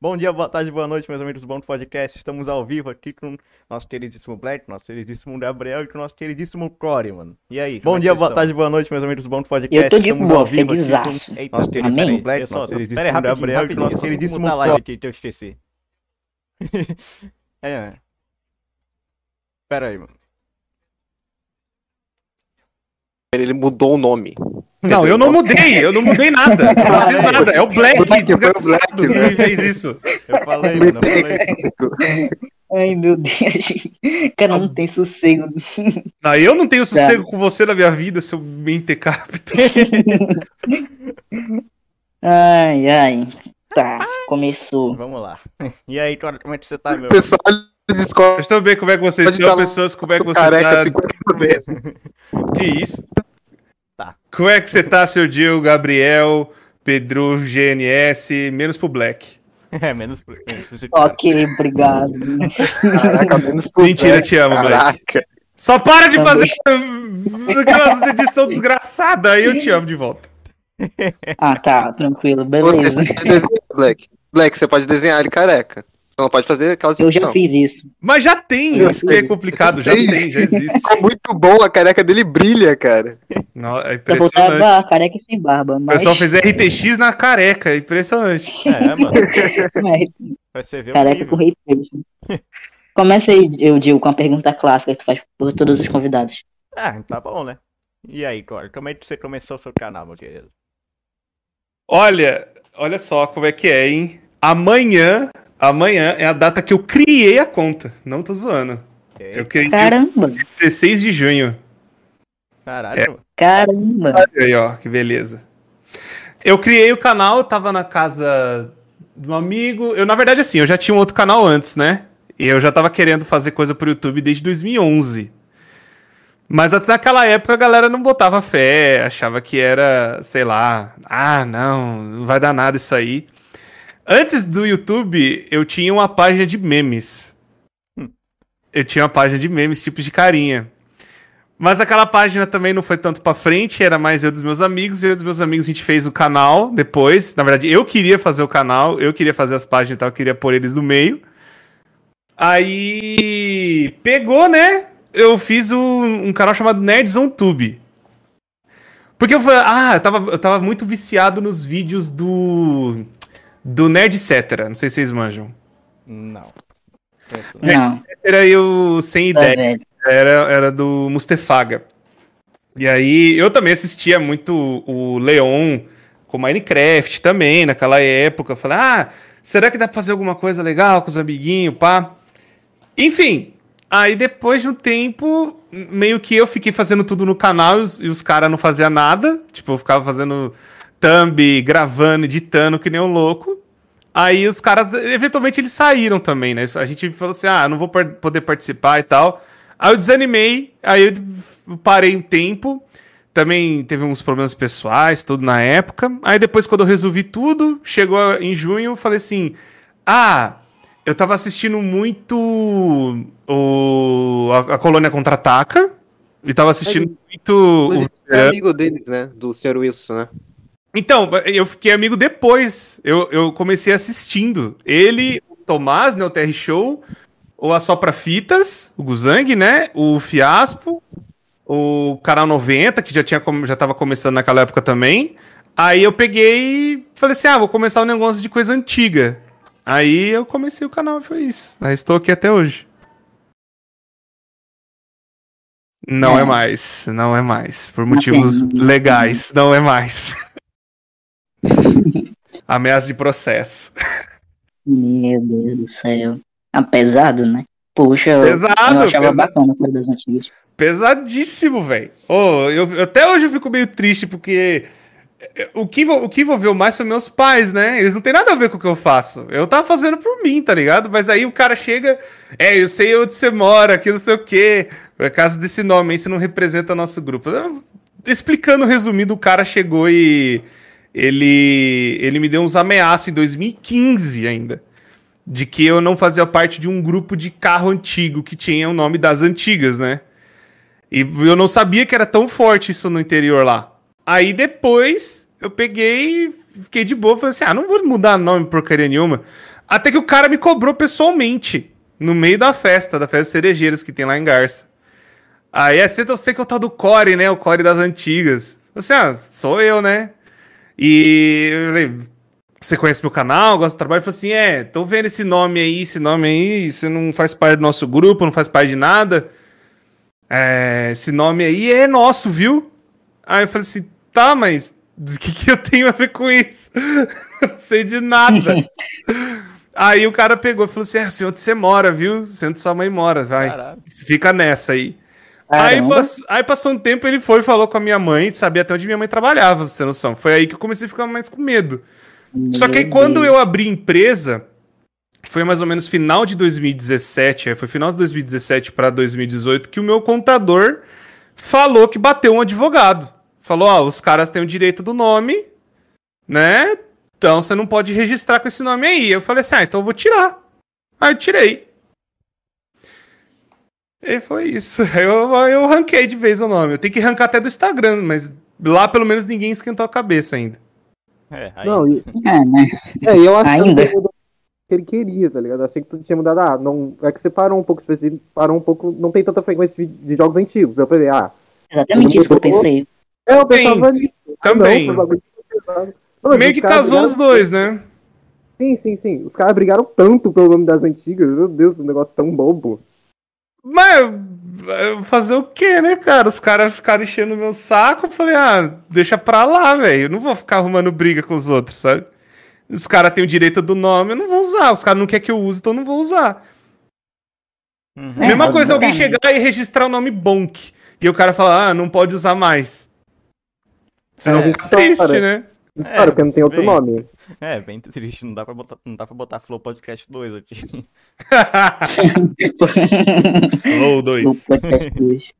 Bom dia, boa tarde, boa noite, meus amigos do Bom Podcast. Estamos ao vivo aqui com o nosso queridíssimo Black, nosso queridíssimo Gabriel e com o nosso queridíssimo Core, mano. E aí? Bom dia, boa tarde, boa noite, meus amigos do Bom Podcast. Eu tô de Estamos boa, ao vivo aqui com nosso queridíssimo Amém? Black, Pessoal, nosso pera aí, queridíssimo rapidinho, Gabriel e com nosso queridíssimo a live Core. aqui que eu esqueci. é, pera aí, mano. Ele mudou o nome. Quer Não, dizer, eu não mudei, eu não mudei nada. Eu não fiz nada. É o Black, Black, foi o desgraçado, Black, né? que fez isso. Eu falei, mano, eu falei. Ai, meu Deus. Cara, não tem sossego. Não, eu não tenho sossego com você na minha vida, seu mentecapto. Ai, ai. Tá, começou. Vamos lá. E aí, como é que você tá, meu? Pessoal discorda Deixa eu ver como é que vocês estão, pessoas, como é que do você careca tá. 50 vezes. Que isso? Como é que você tá, Sr. Gil, Gabriel, Pedro, GNS, menos pro Black. É, menos. você- Ok, obrigado. Caraca, menos pro Mentira, Black, te amo, Black. Caraca. Só para de Também. fazer aquelas edição desgraçada, aí eu te amo de volta. Ah, tá, tranquilo, Você, beleza. você pode desenhar, Black. Black, você pode desenhar ele careca. Você não pode fazer aquelas Eu já fiz isso. Mas já tem, Eu isso que é complicado, já tem, já existe. Ficou muito bom, a careca dele brilha, cara. Não, é Eu impressionante. botava careca e sem barba, O mas... pessoal fez RTX na careca, é impressionante. É, mano. mas Vai ser ver o careca com ray tracing. Começa aí, eu digo, com a pergunta clássica que tu faz por todos os convidados. Ah, tá bom, né? E aí, Core, como é que você começou o seu canal, meu querido? Olha, olha só como é que é, hein? Amanhã, amanhã é a data que eu criei a conta. Não tô zoando. Eu criei Caramba, 16 de junho. Caralho, É. caramba. Olha aí, ó, que beleza. Eu criei o canal, eu tava na casa de um amigo. Eu, na verdade, assim, eu já tinha um outro canal antes, né? E eu já tava querendo fazer coisa pro YouTube desde 2011. Mas até naquela época a galera não botava fé, achava que era, sei lá, ah, não, não vai dar nada isso aí. Antes do YouTube, eu tinha uma página de memes. Eu tinha uma página de memes, tipos de carinha. Mas aquela página também não foi tanto pra frente, era mais eu dos meus amigos, eu dos meus amigos a gente fez o canal depois. Na verdade, eu queria fazer o canal, eu queria fazer as páginas e tal, eu queria pôr eles no meio. Aí pegou, né? Eu fiz um, um canal chamado Nerds on Tube. Porque eu falei, ah, eu tava, eu tava muito viciado nos vídeos do. Do Nerd Cetera. Não sei se vocês manjam. Não. Penso, Não, Era eu sem tá ideia. velho. era, era do Mustefaga. E aí eu também assistia muito o Leon com Minecraft também, naquela época. Eu Falei, ah, será que dá pra fazer alguma coisa legal com os amiguinhos, pá? Enfim, aí depois de um tempo, meio que eu fiquei fazendo tudo no canal e os, e os caras não faziam nada. Tipo, eu ficava fazendo thumb, gravando, editando, que nem um louco. Aí os caras, eventualmente, eles saíram também, né? A gente falou assim: ah, não vou poder participar e tal. Aí eu desanimei, aí eu parei um tempo. Também teve uns problemas pessoais, tudo na época. Aí depois, quando eu resolvi tudo, chegou em junho, eu falei assim: ah, eu tava assistindo muito o, a, a Colônia Contra-Ataca. E tava assistindo muito. Ele o- é amigo dele, né? Do Sr. Wilson, né? Então, eu fiquei amigo depois. Eu, eu comecei assistindo. Ele, o Tomás, né? O TR Show, o Assopra Fitas, o Guzang, né? O Fiaspo, o Canal 90, que já, tinha, já tava começando naquela época também. Aí eu peguei e falei assim: ah, vou começar um negócio de coisa antiga. Aí eu comecei o canal e foi isso. Aí estou aqui até hoje. Não é, É. mais, não é mais. Por motivos tem. legais, não é mais. Ameaça de processo. Meu Deus do céu. Ah, pesado, né? Puxa, eu, Pesado, eu achava pesado. bacana das antigas. Pesadíssimo, velho. Oh, eu, até hoje eu fico meio triste, porque eh, o que, o que envolveu mais foi meus pais, né? Eles não tem nada a ver com o que eu faço. Eu tava fazendo por mim, tá ligado? Mas aí o cara chega, é, eu sei onde você mora, aqui não sei o quê. Por causa desse nome aí, você não representa nosso grupo. Explicando resumido, o cara chegou e ele, ele me deu uns ameaças em 2015 ainda. De que eu não fazia parte de um grupo de carro antigo que tinha o nome das antigas, né? E eu não sabia que era tão forte isso no interior lá. Aí depois eu peguei fiquei de boa. Falei assim: ah, não vou mudar nome porcaria nenhuma. Até que o cara me cobrou pessoalmente, no meio da festa, da festa cerejeiras que tem lá em Garça. Aí é cedo eu sei que é o tal do Core, né? O Core das antigas. Assim, ah, sou eu, né? E eu falei, você conhece meu canal, gosta do trabalho? Ele falou assim: é, tô vendo esse nome aí, esse nome aí, você não faz parte do nosso grupo, não faz parte de nada. É, esse nome aí é nosso, viu? Aí eu falei assim: tá, mas o que, que eu tenho a ver com isso? não sei de nada. aí o cara pegou e falou assim: é, o senhor onde você mora, viu? Sei onde sua mãe mora, vai. Caralho. Fica nessa aí. Aí, Caramba. pass- aí passou um tempo, ele foi e falou com a minha mãe, sabia até onde minha mãe trabalhava, pra você noção. Foi aí que eu comecei a ficar mais com medo. Só que aí Meu quando eu abri empresa, foi mais ou menos final de 2017, é, foi final de 2017 para 2018 que o meu contador falou que bateu um advogado. Falou, ó, os caras têm o direito do nome, né? Então você não pode registrar com esse nome aí. Eu falei assim: "Ah, então eu vou tirar". Aí eu tirei. E foi isso. Eu, eu ranquei de vez o nome. Eu tenho que arrancar até do Instagram, mas lá pelo menos ninguém esquentou a cabeça ainda. É, aí. Não, e, É, né? é, eu acho Ainda. que ele mudou o que ele queria, tá ligado? Achei que tu tinha mudado. Ah, não, é que você parou um pouco, tipo, parou um pouco, não tem tanta frequência de, de jogos antigos. Eu pensei, ah, Exatamente isso que eu pensei. é, eu pensava nisso. Ah, não, Também. Não, Meio que casou os dois, né? Sim, sim, sim. Os caras brigaram tanto pelo nome das antigas. Meu Deus, um negócio tão bobo. Mas eh, fazer o quê, né, cara? Os caras ficaram enchendo o meu saco. Eu falei, ah, deixa pra lá, velho. Eu não vou ficar arrumando briga com os outros, sabe? Os caras têm o direito do nome, eu não vou usar. Os caras não querem que eu use, então eu não vou usar. Uhum. É, Mesma coisa alguém chegar e registrar o nome Bonk. E o cara falar, ah, não pode usar mais. Vocês vão É, ficar tristes, cara. né? É, Claro, porque não tem outro bem. nome. É, bem triste, não dá pra botar, não dá pra botar Flow Podcast 2 aqui. Flow No 2. podcast dois.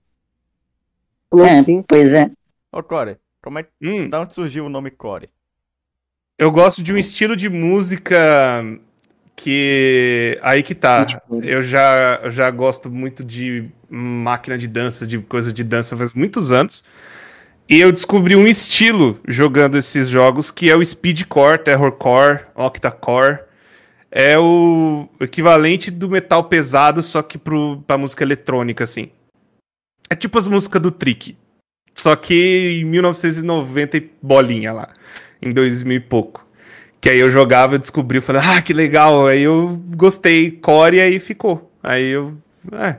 Falou É, sim. pois é. Ô, Core, como é que. Hum, Da onde surgiu o nome Core? eu gosto de um estilo de música que. Aí que tá. Eu já, eu já gosto muito de máquina de dança, de coisa de dança faz muitos anos. E eu descobri um estilo jogando esses jogos que é o speedcore, terrorcore, octacore. É o equivalente do metal pesado, só que pro, pra música eletrônica, assim. É tipo as músicas do Trick. Só que em 1990 e bolinha lá. Em 2000 e pouco. Que aí eu jogava, eu descobri, eu falei, ah, que legal. Aí eu gostei, core, e aí ficou. Aí eu. É.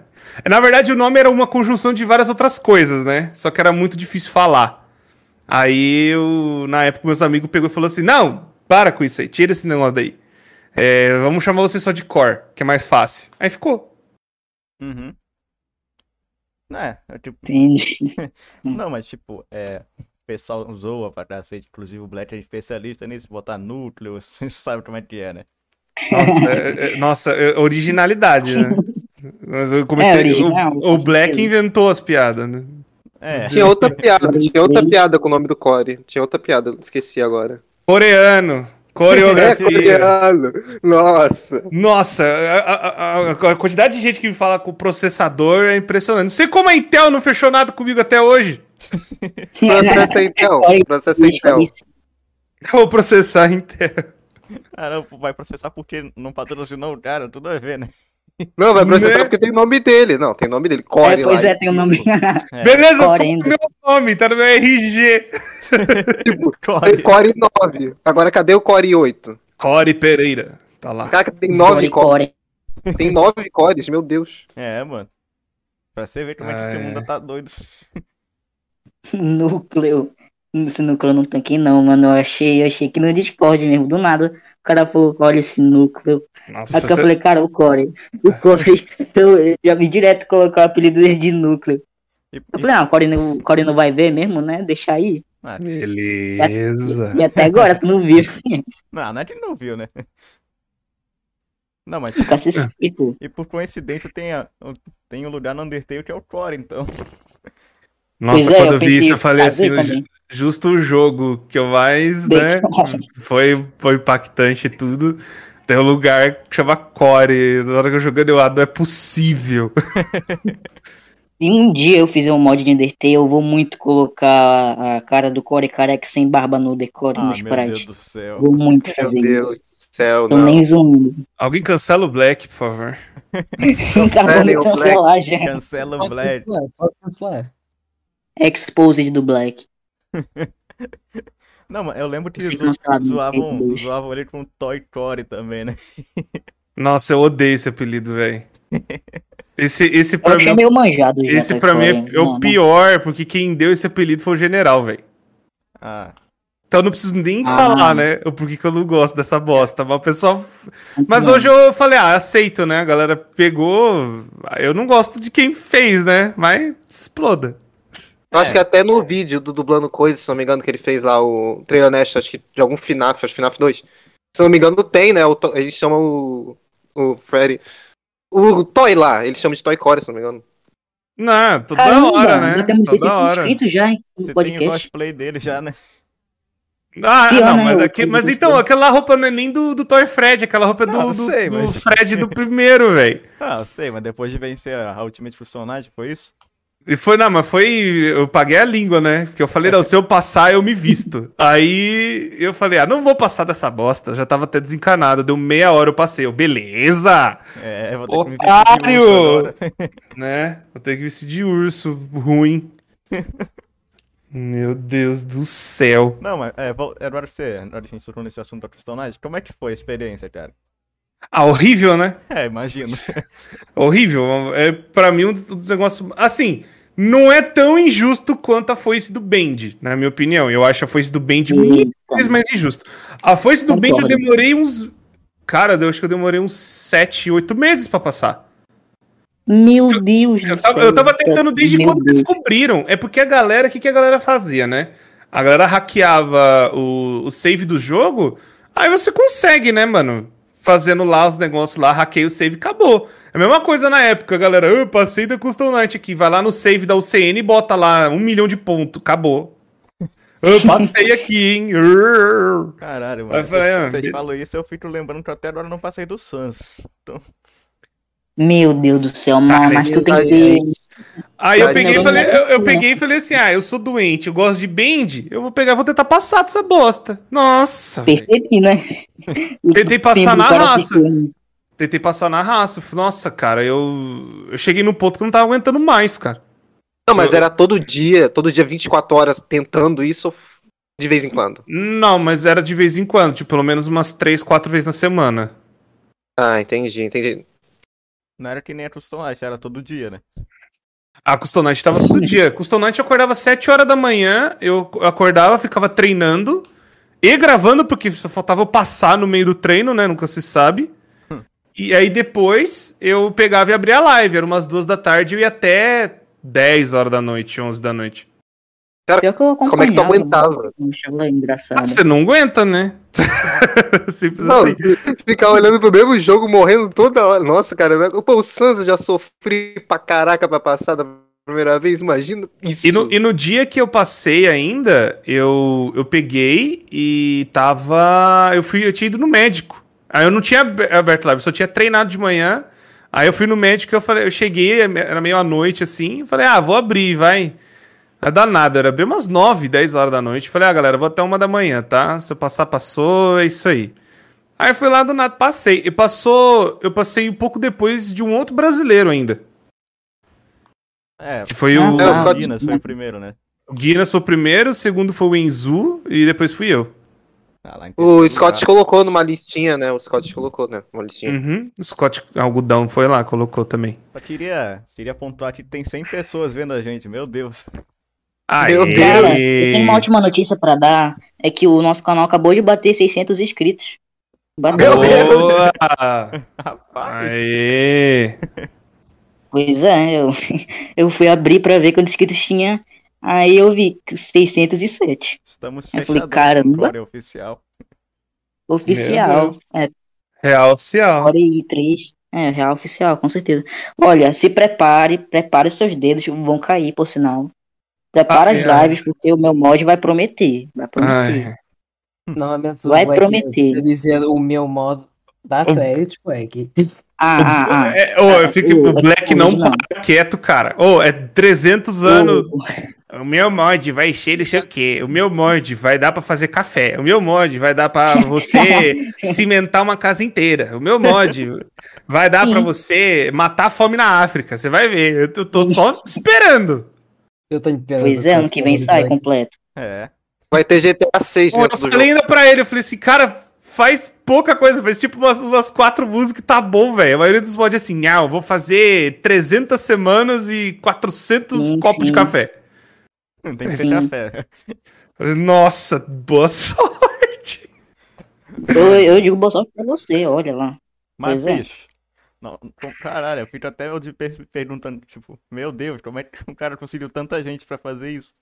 Na verdade, o nome era uma conjunção de várias outras coisas, né? Só que era muito difícil falar. Aí eu, na época, meus amigos pegou e falou assim: não, para com isso aí, tira esse negócio daí. É, vamos chamar você só de core, que é mais fácil. Aí ficou. Uhum. É, é tipo. Entendi. Não, mas tipo, é. O pessoal zoa pra cacete, inclusive o Black é especialista nisso, botar núcleo, você sabe como é que é, né? Nossa, é- é- nossa, é originalidade, né? Mas eu É, comecei. original, o, com o Black certeza. inventou as piadas, né? É. Tinha outra piada, tinha outra piada com o nome do Core. Tinha outra piada, esqueci agora. Coreano, É, coreografia. coreano. Nossa. Nossa, a, a- a- a quantidade de gente que me fala com processador é impressionante. Não sei como a Intel não fechou nada comigo até hoje. Processa Intel. Processa Intel. Eu vou processar a Intel. Não, vai processar porque não patrocinou o cara, tudo a ver, né? Não, vai processar Né? porque tem o nome dele. Não, tem o nome dele. É, Core pois lá. é, tem o nome. É. Beleza, Core é meu nome? Tá no meu RG. Core. Tem Core 9. Agora cadê o Core 8? Core Pereira. Tá lá. Cara, tem 9 Core, cores. Core. Tem 9 cores, meu Deus. É, mano. Pra você ver como é que esse Ah, mundo é. tá doido. Núcleo. Esse núcleo não tem aqui não, mano. Eu achei, eu achei que no Discord mesmo, do nada. O cara falou, olha esse núcleo. Nossa, Aí que eu tá- falei, cara, o Core. O Core, eu, eu já vi direto colocar o apelido dele de núcleo. E, Eu e- falei, ah, o Core não, o Core não vai ver mesmo, né? Deixa aí. ah, Beleza. E até agora tu não viu. não, não é que ele não viu, né? Não, mas tipo. e por coincidência tem, a, tem um lugar no Undertale que é o Core, então. Nossa, Pois é, quando eu eu vi isso, eu falei fazer assim, também. Justo o jogo que eu mais, né, foi, foi impactante e tudo. Tem um lugar que chama Core. Na hora que eu jogando, eu ah, não é possível. Se um dia eu fizer um mod de Undertale, eu vou muito colocar a cara do Core Careca sem barba no decore Ah, no meu Deus do céu. Vou muito Meu fazer Deus isso. do céu, Tô não. nem zoando. Alguém cancela o Black, por favor. Me o cancelar já. Cancela o Pode Black. cancelar, pode cancelar. Exposed do Black. Não, mas eu lembro que zo- no zoavam, dois. zoavam ele com Toy Core também, né? Nossa, eu odeio esse apelido, velho. Esse, esse Eu pra achei mim, meio manjado já. esse pra mim é, é o Não, não. pior, porque quem deu esse apelido foi o general, velho. Ah, Então eu não preciso nem Ah. falar, né? O porquê que eu não gosto dessa bosta. Mas o pessoal. Mas hoje eu falei, ah, aceito, né? A galera pegou. Eu não gosto de quem fez, né? Mas exploda. Eu acho É. que até no vídeo do dublando coisas, se não me engano, que ele fez lá, o trailer honesto, acho que de algum FNAF, acho que FNAF 2. Se não me engano, tem, né? O, to- eles chamam o. O Freddy. O Toy lá, eles chamam de Toy Core, se não me engano. Não, toda Caramba, hora, né? já temos Toda 600 hora. já hein, você no tem o podcast. cosplay dele já, né? Ah, Pior, não, né? mas, Eu aqui, mas então, aquela roupa não é nem do, do Toy Fred, aquela roupa é do, Não, do, sei, do mas- Fred do primeiro, velho. Ah, eu sei, mas depois de vencer a Ultimate Personagem, foi isso? E foi, não, mas foi. Eu paguei a língua, né? Porque eu falei, não, se eu passar, eu me visto. Aí eu falei, ah, não vou passar dessa bosta. Já tava até desencanado. Deu meia hora, eu passei. Eu, beleza! É, vou ter que me Otário! vestir de urso. Né? Vou ter que vestir de urso ruim. Meu Deus do céu. Não, mas é, vol- agora que você, agora a gente tocou nesse assunto da personagem, como é que foi a experiência, cara? Ah, horrível, né? É, imagino. Horrível. É, pra mim, um dos, dos negócios. Assim, não é tão injusto quanto a foice do Bend, na minha opinião. Eu acho a foice do Bend muito mais injusto. A foice do Bend eu demorei uns. Cara, eu acho que eu demorei uns 7, 8 meses pra passar. Meu Deus Eu do tava, céu. eu tava tentando desde Meu quando Deus. descobriram. É porque a galera, o que, que a galera fazia, né? A galera hackeava o, o save do jogo, aí você consegue, né, mano? Fazendo lá os negócios lá, hackeia o save e acabou. É a mesma coisa na época, galera. Eu passei da Custom Night aqui, vai lá no save da UCN e bota lá um milhão de pontos, acabou. Eu passei aqui, hein? Caralho, mano. ah, Vocês vocês falam isso, eu fico lembrando que até agora eu não passei do Sans. Meu Deus do céu, mano, Cara, mas tu tem que. Aí eu peguei, e falei, eu, eu peguei e falei assim: ah, eu sou doente, eu gosto de bend, eu vou pegar, vou tentar passar dessa bosta. Nossa. Percebi, né? Tentei passar na raça. Tentei passar na raça. Nossa, cara, eu, eu cheguei num ponto que eu não tava aguentando mais, cara. Não, mas Eu- era todo dia, todo dia 24 horas tentando isso de vez em quando? Não, mas era de vez em quando, tipo, pelo menos umas três, quatro vezes na semana. Ah, entendi, entendi. Não era que nem a Custom Ice, era todo dia, né? A Custonite tava todo dia. Custonite eu acordava 7 horas da manhã, eu acordava, ficava treinando e gravando, porque só faltava eu passar no meio do treino, né? Nunca se sabe. E aí depois eu pegava e abria a live, era umas duas da tarde e eu ia até 10 horas da noite, 11 da noite. Eu Como é que tu aguentava? Engraçado. Ah, você não aguenta, né? Simples Não, assim. ficar olhando pro mesmo jogo, morrendo toda hora. Nossa, cara, né? pô, o Sans eu já sofri pra caraca pra passar da primeira vez, imagina isso. E no, e no dia que eu passei ainda, eu, eu peguei e tava. Eu fui, eu tinha ido no médico. Aí eu não tinha ab- aberto live, eu só tinha treinado de manhã. Aí eu fui no médico eu falei, eu cheguei, era meio à noite assim, falei, ah, vou abrir, vai. Vai dar nada, era abrir umas 9, 10 horas da noite. Falei, ah, galera, vou até uma da manhã, tá? Se eu passar, passou, é isso aí. Aí eu fui lá do nada, passei. E passou, eu passei um pouco depois de um outro brasileiro ainda. É, Que foi Ah, o. É, o os Scott- Guinness foi o primeiro, né? O Guinness foi o primeiro, o segundo foi o Enzu e depois fui eu. Tá O Scott lugar. colocou numa listinha, né? O Scott colocou, né? Uma listinha. Uhum. O Scott Algodão foi lá, colocou também. Só queria, queria pontuar que tem 100 pessoas vendo a gente, meu Deus. Meu Deus. Cara, eu tenho uma ótima notícia pra dar. É que o nosso canal acabou de bater 600 inscritos. Bateu. Meu Deus. Boa! Rapaz, Aê! Pois é, eu, eu fui abrir pra ver quantos inscritos tinha. Aí eu vi 607. estamos Eu falei, fechados caramba. o oficial. Meu Oficial. É, Real oficial. hora e três. É, real oficial, com certeza. Olha, se prepare, prepare seus dedos, vão cair, por sinal. Prepara Ai, as ai. lives, porque o meu mod vai prometer. Vai prometer. Ai, Normalmente o Vai Black prometer. tá dizendo o meu modo Dá crédito, Black. Ah, ah, ah. É, ô, eu fico, o- o Black o não original. para quieto, cara. Ô, é 300 anos. O- O meu mod vai ser não sei o quê. O meu mod vai dar pra fazer café. O meu mod vai dar pra você cimentar uma casa inteira. O meu mod vai dar pra Sim. você matar a fome na África. Você vai ver. Eu tô- tô só esperando. Eu tô esperando. Pois é, ano que vem sai completo. É. Vai ter GTA 6 Pô, eu dentro do falei ainda pra ele, eu falei assim, cara, faz pouca coisa, faz tipo umas, umas quatro músicas e tá bom, velho. A maioria dos mods é assim, ah, eu vou fazer 300 semanas e 400 Sim, copos de sim. Café. Tem que ter Sim. café. Nossa, boa sorte. Eu, eu digo boa sorte pra você, olha lá. Mas, Pois é. bicho. Não, com- caralho, eu fico até per- perguntando, tipo, meu Deus, como é que um cara conseguiu tanta gente pra fazer isso?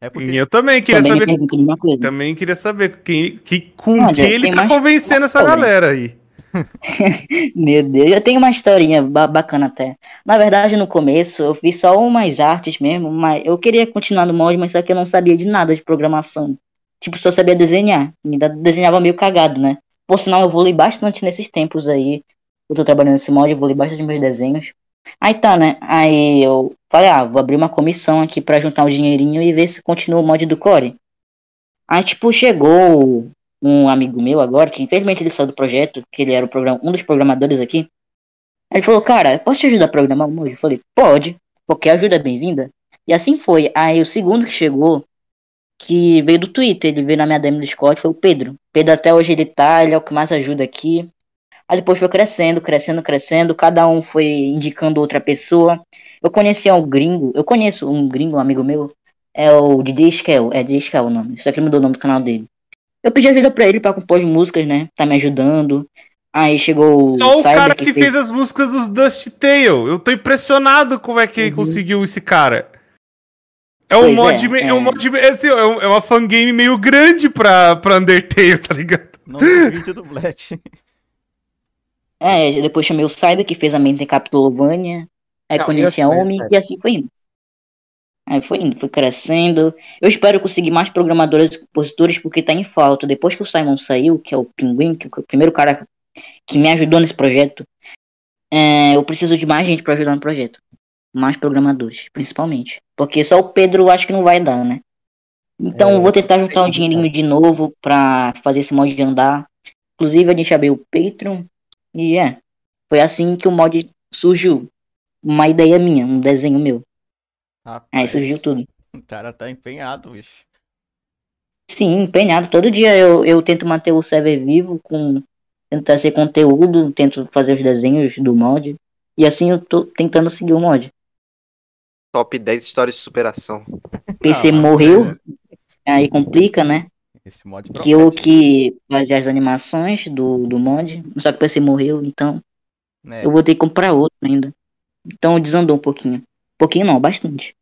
É porque. E eu também queria Também me saber, também queria saber quem, que, com Olha, que ele tá mais- convencendo essa galera aí. Meu Deus, eu tenho uma historinha ba- bacana até. Na verdade, no começo, eu fiz só umas artes mesmo, mas eu queria continuar no mod, mas só que eu não sabia de nada de programação. Tipo, só sabia desenhar. Ainda desenhava meio cagado, né? Por sinal, eu evolui bastante nesses tempos aí. Eu tô trabalhando nesse mod, eu evolui bastante meus desenhos. Aí tá, né? Aí eu falei, ah, vou abrir uma comissão aqui pra juntar um dinheirinho e ver se continua o mod do Core. Aí, tipo, chegou um amigo meu agora, que infelizmente ele saiu do projeto, que ele era o programa, um dos programadores aqui. Ele falou, cara, posso te ajudar a programar mod? Eu falei, pode, qualquer ajuda é bem-vinda. E assim foi. Aí o segundo que chegou, que veio do Twitter, ele veio na minha DM do Discord, foi o Pedro. Pedro até hoje ele tá, ele é o que mais ajuda aqui. Aí depois foi crescendo, crescendo, crescendo, cada um foi indicando outra pessoa. Eu conheci um gringo, eu conheço um gringo, um amigo meu, é o DJ Skel, é DJ Skel o nome, que ele mudou o nome do canal dele. Eu pedi ajuda pra ele pra compor as músicas, né? Tá me ajudando. Aí chegou Só o cara que fez as músicas dos Dust Tail. Eu tô impressionado como é que ele Uhum. conseguiu esse cara. É um Pois mod, é, me- é, é. um mod, é, assim, é, um- é uma fangame meio grande pra, pra Undertale, tá ligado? Não do Black. É, depois chamei o Cyber, que fez a mente Capitulovânia. Aí Não, conheci a Omi e assim foi indo. Aí foi indo, foi crescendo. Eu espero conseguir mais programadores e compositores, porque tá em falta. Depois que o Simon saiu, que é o Pinguim, que é o primeiro cara que me ajudou nesse projeto, é, eu preciso de mais gente pra ajudar no projeto. Mais programadores, principalmente. Porque só o Pedro acho que não vai dar, né? Então É, vou tentar juntar um é dinheirinho de novo pra fazer esse mod andar. Inclusive a gente abriu o Patreon. E é. Foi assim que o mod surgiu. Uma ideia minha, um desenho meu. Aí Rapaz, surgiu tudo. O cara tá empenhado, bicho. Sim, empenhado. Todo dia eu, eu tento manter o server vivo, com tento trazer conteúdo, tento fazer os desenhos do mod. E assim eu tô tentando seguir o mod. Top 10 histórias de superação. PC Ah, mas morreu, beleza. aí complica, né? Esse mod Que eu que fazia as animações do, do mod, só que o PC morreu, então né? eu vou ter que comprar outro ainda. Então desandou um pouquinho. Um pouquinho não, bastante.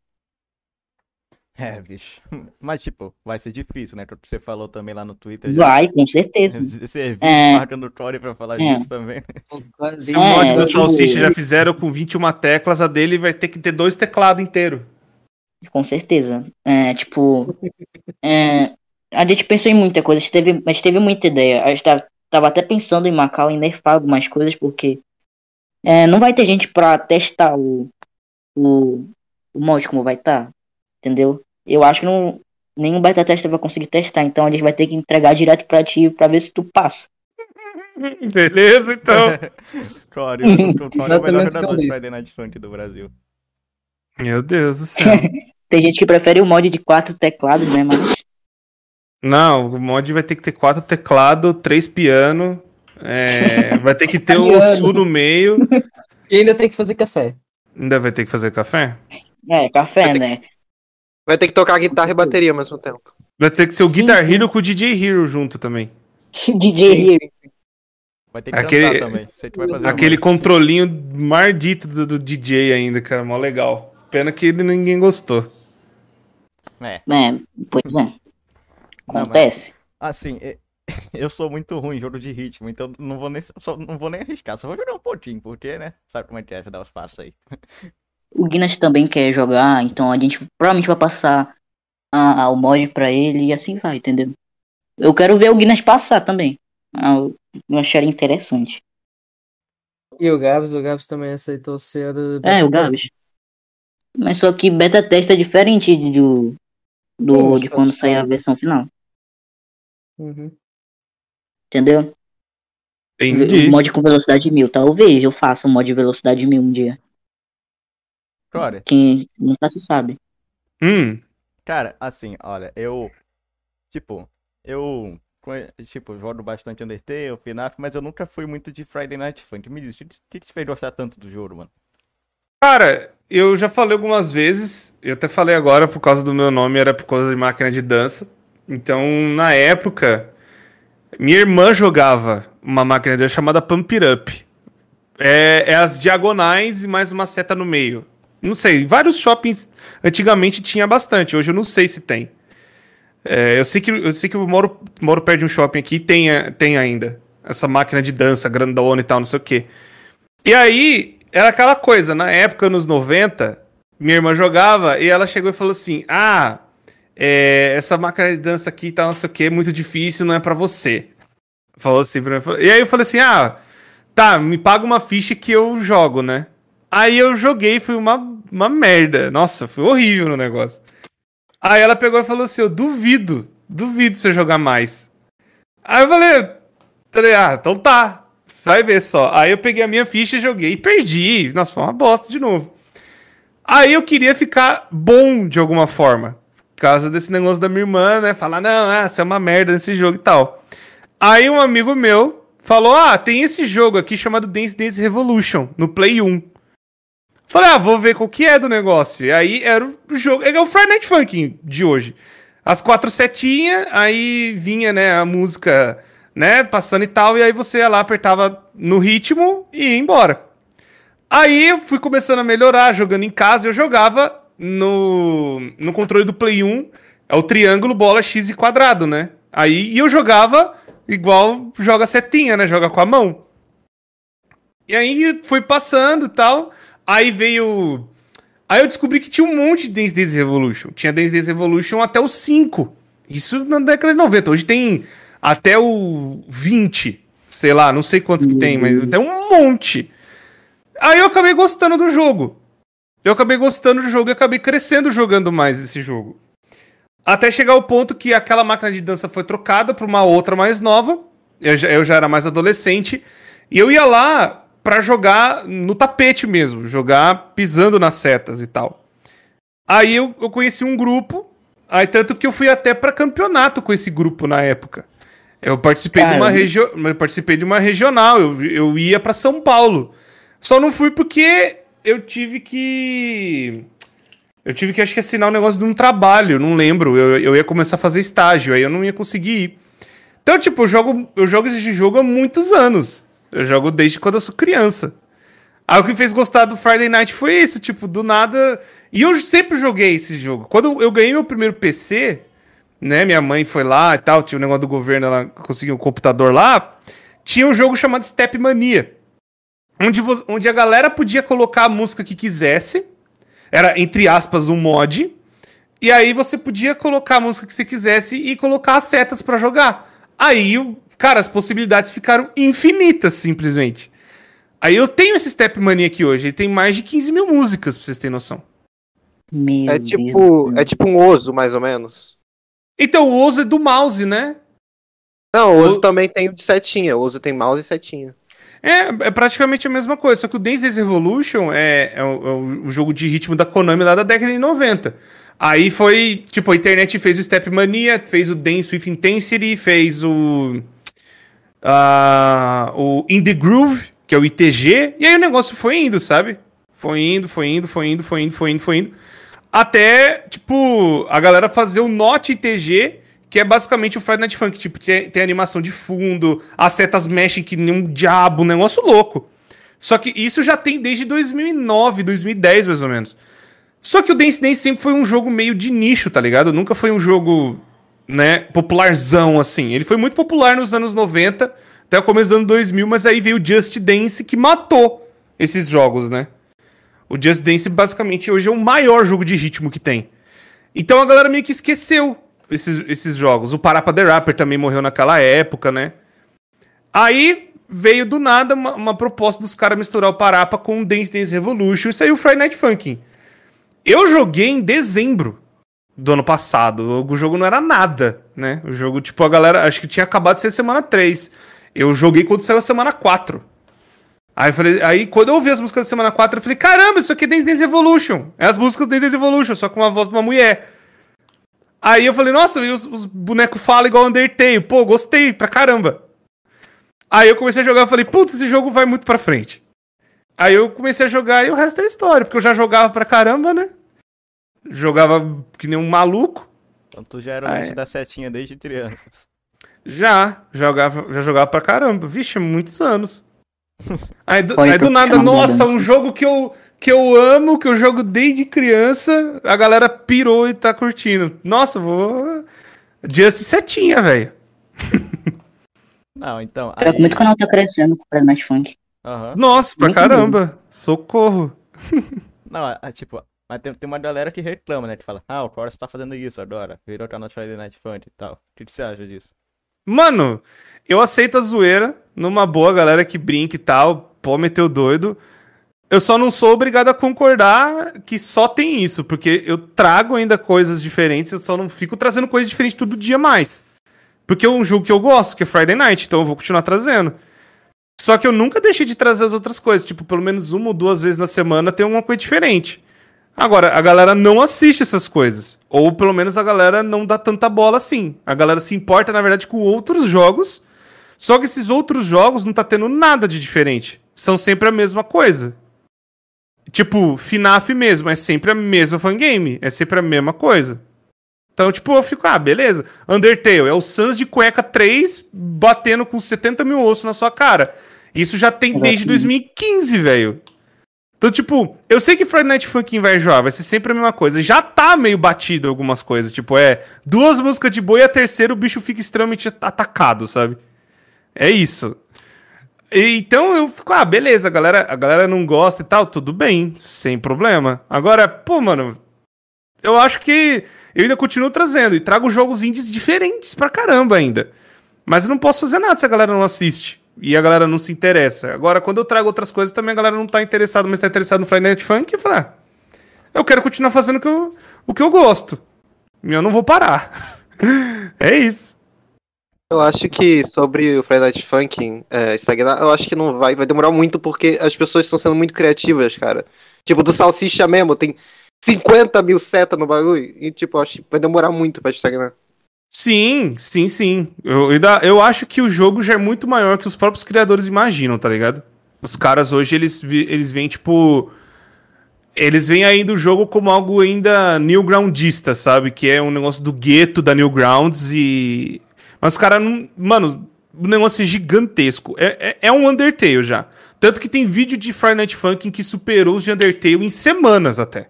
É, bicho. Mas, tipo, vai ser difícil, né? Que Você falou também lá no Twitter. já. Vai, com certeza. Você existe É. marcando o pra falar É. disso também. Se É, o mod do eu- Salsicha já fizeram com 21 teclas, a dele vai ter que ter dois teclados inteiros. Com certeza. É, tipo. é, a gente pensou em muita coisa, a gente teve, a gente teve muita ideia. A gente tava, tava até pensando em Macau, em nerfar algumas coisas, porque é, não vai ter gente pra testar o, o, o mod como vai estar. entendeu? Eu acho que não, nenhum beta tester vai conseguir testar, então a gente vai ter que entregar direto pra ti pra ver se tu passa. Beleza, então. Core, o, Core é o melhor jogador de. Friday Night Funk do Brasil. Meu Deus do céu. Tem gente que prefere o mod de quatro teclados, né? Mas Não, o mod vai ter que ter quatro teclados, três piano, é, vai ter que ter o. Su no meio, E ainda tem que fazer café. ainda vai ter que fazer café. é, café, né? Vai ter que tocar guitarra e bateria ao mesmo tempo. Vai ter que ser o Guitar Hero com o DJ Hero junto também. DJ Hero. Vai ter que Aquele- também. Você que vai fazer Aquele uma- controlinho mardito do, do DJ ainda, cara, mó legal. Pena que ele- ninguém gostou. É. É, pois é. Não, mas- Acontece. Assim, eu sou muito ruim em jogo de ritmo, então não vou nem, só, não vou nem arriscar, só vou jogar um pouquinho, porque, né? Sabe como é que é, você dá os passos aí. O Guinness também quer jogar, então a gente provavelmente vai passar a, a- o mod pra ele e assim vai, entendeu? Eu quero ver o Guinness passar também. Ah, eu- eu acharia interessante. E o Gabs, o Gabs também aceitou ser. É, o Gabs. Mas só que beta teste é diferente do, do Sim, de quando sair a versão final. Uhum. Entendeu? Entendi. O mod com velocidade mil. Talvez eu faça um mod de velocidade mil um dia. Core, Quem nunca se sabe. Hum, cara, assim, olha, eu. Tipo, eu. Tipo, jogo bastante Undertale, FNAF, mas eu nunca fui muito de Friday Night Funk. Me diz, o que que te fez gostar tanto do jogo, mano? Cara, eu já falei algumas vezes, eu até falei agora por causa do meu nome, era por causa de máquina de dança. Então, na época, minha irmã jogava uma máquina de dança chamada Pump It Up. É, é as diagonais e mais uma seta no meio. Não sei, vários shoppings antigamente tinha bastante, hoje eu não sei se tem. É, eu sei que eu sei que eu moro, moro perto de um shopping aqui e tem, é, tem ainda essa máquina de dança grandona e tal, não sei o quê. E aí, era aquela coisa, na época, nos 90, minha irmã jogava e ela chegou e falou assim: Ah, é, essa máquina de dança aqui tá não sei o que, é muito difícil, não é pra você. Falou assim pra mim. E aí eu falei assim: Ah, tá, me paga uma ficha que eu jogo, né? Aí eu joguei, foi uma, uma merda. Nossa, foi horrível no negócio. Aí ela pegou e falou assim: Eu duvido, duvido você jogar mais. Aí eu falei, ah, então tá. Vai ver só. Aí eu peguei a minha ficha e joguei e perdi. Nossa, foi uma bosta de novo. Aí eu queria ficar bom de alguma forma. Por causa desse negócio da minha irmã, né? Falar, não, ah, você é uma merda nesse jogo e tal. Aí um amigo meu falou: Ah, tem esse jogo aqui chamado Dance Dance Revolution, no Play 1. Falei, ah, vou ver qual que é do negócio. E aí era o jogo. É o Friday Night Funkin' de hoje. As quatro setinhas, aí vinha, né, a música, né, passando e tal, e aí você ia lá, apertava no ritmo e ia embora. Aí eu fui começando a melhorar, jogando em casa, eu jogava no, no controle do Play 1, é o triângulo, bola, X e quadrado, né? Aí e eu jogava igual joga setinha, né? Joga com a mão. E aí foi passando e tal. Aí veio. Aí eu descobri que tinha um monte de Dance Dance Revolution. Tinha Dance Dance Revolution até o 5. Isso na década de 90. Hoje tem até o 20. Sei lá, não sei quantos que tem, mas tem um monte. Aí eu acabei gostando do jogo. Eu acabei gostando do jogo e acabei crescendo jogando mais esse jogo. Até chegar ao ponto que aquela máquina de dança foi trocada para uma outra mais nova. Eu já, eu já era mais adolescente. E eu ia lá pra jogar no tapete mesmo, jogar pisando nas setas e tal. Aí eu, eu conheci um grupo, aí tanto que eu fui até pra campeonato com esse grupo na época. Eu participei de uma regio... eu participei de uma regional, eu, eu ia pra São Paulo. Só não fui porque eu tive que eu tive que acho que assinar um negócio de um trabalho, não lembro. Eu, eu ia começar a fazer estágio, aí eu não ia conseguir ir. Então, tipo, eu jogo, eu jogo esse jogo há muitos anos. Eu jogo desde quando eu sou criança. Aí o que fez gostar do Friday Night foi isso, tipo, do nada. E eu sempre joguei esse jogo. Quando eu ganhei meu primeiro PC, né? Minha mãe foi lá e tal, tinha um negócio do governo, ela conseguiu um computador lá. Tinha um jogo chamado Step Mania. Onde, onde a galera podia colocar a música que quisesse. Era, entre aspas, um mod. E aí você podia colocar a música que você quisesse e colocar as setas pra jogar. Aí, cara, as possibilidades ficaram infinitas, simplesmente. Aí eu tenho esse Step Mania aqui hoje. Ele tem mais de 15 mil músicas, pra vocês terem noção. Meu É Deus tipo, céu. é tipo um oso, mais ou menos. Então, o uso é do mouse, né? Não, o oso O- também tem o de setinha. O oso tem mouse e setinha. É, é praticamente a mesma coisa, só que o Dance Dance Revolution é, é, o, é o jogo de ritmo da Konami lá da década de 90. Aí foi, tipo, a internet fez o Step Mania, fez o Dance with Intensity, fez o. ah, o In The Groove, que é o ITG, e aí o negócio foi indo, sabe? Foi indo, foi indo, foi indo, foi indo, foi indo, foi indo. Até, tipo, a galera fazer o Note ITG, que é basicamente o Friday Night Funk. Tipo, tem, tem animação de fundo, as setas mexem que nem um diabo, um negócio louco. Só que isso já tem desde 2009, 2010, mais ou menos. Só que o Dance Dance sempre foi um jogo meio de nicho, tá ligado? Nunca foi um jogo, né, popularzão, assim. Ele foi muito popular nos anos 90, até o começo do ano 2000, mas aí veio o Just Dance que matou esses jogos, né? O Just Dance, basicamente, hoje é o maior jogo de ritmo que tem. Então a galera meio que esqueceu esses, esses jogos. O Parappa the Rapper também morreu naquela época, né? Aí veio do nada uma, uma proposta dos caras misturar o Parapa com o Dance Dance Revolution e saiu o Friday Night Funkin'. Eu joguei em dezembro do ano passado. O jogo não era nada, né? O jogo, tipo, a galera, acho que tinha acabado de ser semana 3. Eu joguei quando saiu a semana 4. Aí, falei, aí quando eu ouvi as músicas da semana 4, eu falei, caramba, isso aqui é Dance Dance Evolution. É as músicas do Dance Dance Evolution, só com a voz de uma mulher. Aí eu falei, nossa, e os, os bonecos falam igual Undertale. Pô, gostei pra caramba. Aí eu comecei a jogar e falei, putz, esse jogo vai muito pra frente. Aí eu comecei a jogar e o resto é história, porque eu já jogava pra caramba, né? Jogava que nem um maluco. Então tu já era é. da setinha desde criança. Já, jogava, já jogava pra caramba. Vixe, muitos anos. Aí do, aí do nada, nossa, mesmo. um jogo que eu, que eu amo, que eu jogo desde criança, a galera pirou e tá curtindo. Nossa, vou. Just setinha, velho. Não, então. Que muito canal tá crescendo com o Friday Night Funk. Aham. Nossa, pra Muito caramba. Socorro. Não, é, é, tipo, mas tem, tem uma galera que reclama, né? Que fala, ah, o Chorus tá fazendo isso agora. Virou canal de Friday Night Funk e tal. O que que você acha disso? Mano, eu aceito a zoeira, numa boa, galera que brinca e tal, pô, meteu doido. Eu só não sou obrigado a concordar que só tem isso, porque eu trago ainda coisas diferentes, eu só não fico trazendo coisas diferentes todo dia mais. Porque é um jogo que eu gosto, que é Friday Night, então eu vou continuar trazendo. Só que eu nunca deixei de trazer as outras coisas, tipo, pelo menos uma ou duas vezes na semana tem uma coisa diferente. Agora, a galera não assiste essas coisas. Ou pelo menos a galera não dá tanta bola assim. A galera se importa, na verdade, com outros jogos. Só que esses outros jogos não tá tendo nada de diferente. São sempre a mesma coisa. Tipo, FNAF mesmo, é sempre a mesma fangame. É sempre a mesma coisa. Então, tipo, eu fico, ah, beleza. Undertale é o Sans de cueca 3 batendo com 70 mil ossos na sua cara. Isso já tem desde Exatamente. 2015, velho. Então, tipo, eu sei que Friday Night Funkin' vai enjoar, vai ser sempre a mesma coisa. Já tá meio batido algumas coisas. Tipo, é duas músicas de boi e a terceira o bicho fica extremamente atacado, sabe? É isso. E, então eu fico, ah, beleza, a galera, a galera não gosta e tal, tudo bem, sem problema. Agora, pô, mano, eu acho que eu ainda continuo trazendo e trago jogos indies diferentes pra caramba ainda. Mas eu não posso fazer nada se a galera não assiste e a galera não se interessa. Agora, quando eu trago outras coisas, também a galera não tá interessada, mas tá interessada no Friday Night Funk, eu falo, ah, eu quero continuar fazendo o que eu, o que eu gosto. E eu não vou parar. é isso. Eu acho que sobre o Friday Night Funkin' é, estagnar, eu acho que não vai, vai demorar muito porque as pessoas estão sendo muito criativas, cara. Tipo, do Salsicha mesmo, tem 50 mil setas no bagulho. E, tipo, acho que vai demorar muito pra estagnar. Sim, sim, sim. Eu, eu acho que o jogo já é muito maior que os próprios criadores imaginam, tá ligado? Os caras hoje, eles, eles veem, tipo. Eles veem ainda o jogo como algo ainda newgroundista, sabe? Que é um negócio do gueto da Newgrounds e. Mas os caras não. Mano, o negócio é gigantesco. É, é, é um Undertale já. Tanto que tem vídeo de Friday Night Funkin' que superou os de Undertale em semanas até.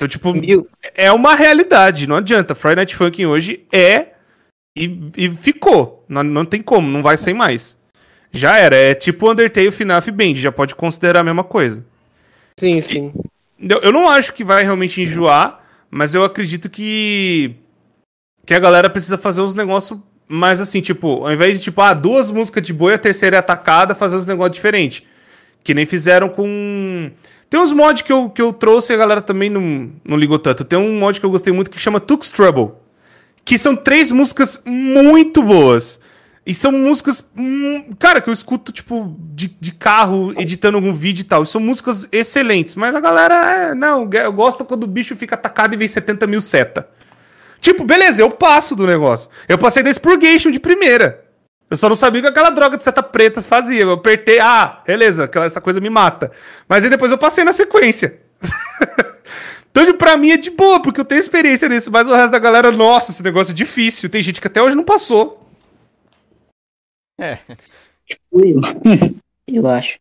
Então, tipo, Viu? é uma realidade, não adianta. Friday Night Funkin' hoje é e, e ficou. Não, não tem como, não vai ser mais. Já era, é tipo Undertale, FNAF e Band, já pode considerar a mesma coisa. Sim, sim. Eu, eu não acho que vai realmente enjoar, mas eu acredito que que a galera precisa fazer uns negócios mais assim, tipo, ao invés de tipo, ah, duas músicas de boi, a terceira é atacada, fazer uns negócios diferentes. Que nem fizeram com. Tem uns mods que eu, que eu trouxe e a galera também não, não ligou tanto. Tem um mod que eu gostei muito que chama Tux Trouble. Que são três músicas muito boas. E são músicas. hum, cara, que eu escuto, tipo, de, de carro, editando algum vídeo e tal. E são músicas excelentes. Mas a galera, é, não, eu gosto quando o bicho fica atacado e vem 70 mil seta. Tipo, beleza, eu passo do negócio. Eu passei da Spurgation de primeira. Eu só não sabia o que aquela droga de seta preta fazia. Eu apertei, ah, beleza, aquela, essa coisa me mata. Mas aí depois eu passei na sequência. então, pra mim é de boa, porque eu tenho experiência nisso. Mas o resto da galera, nossa, esse negócio é difícil. Tem gente que até hoje não passou. É. Fui eu. eu acho.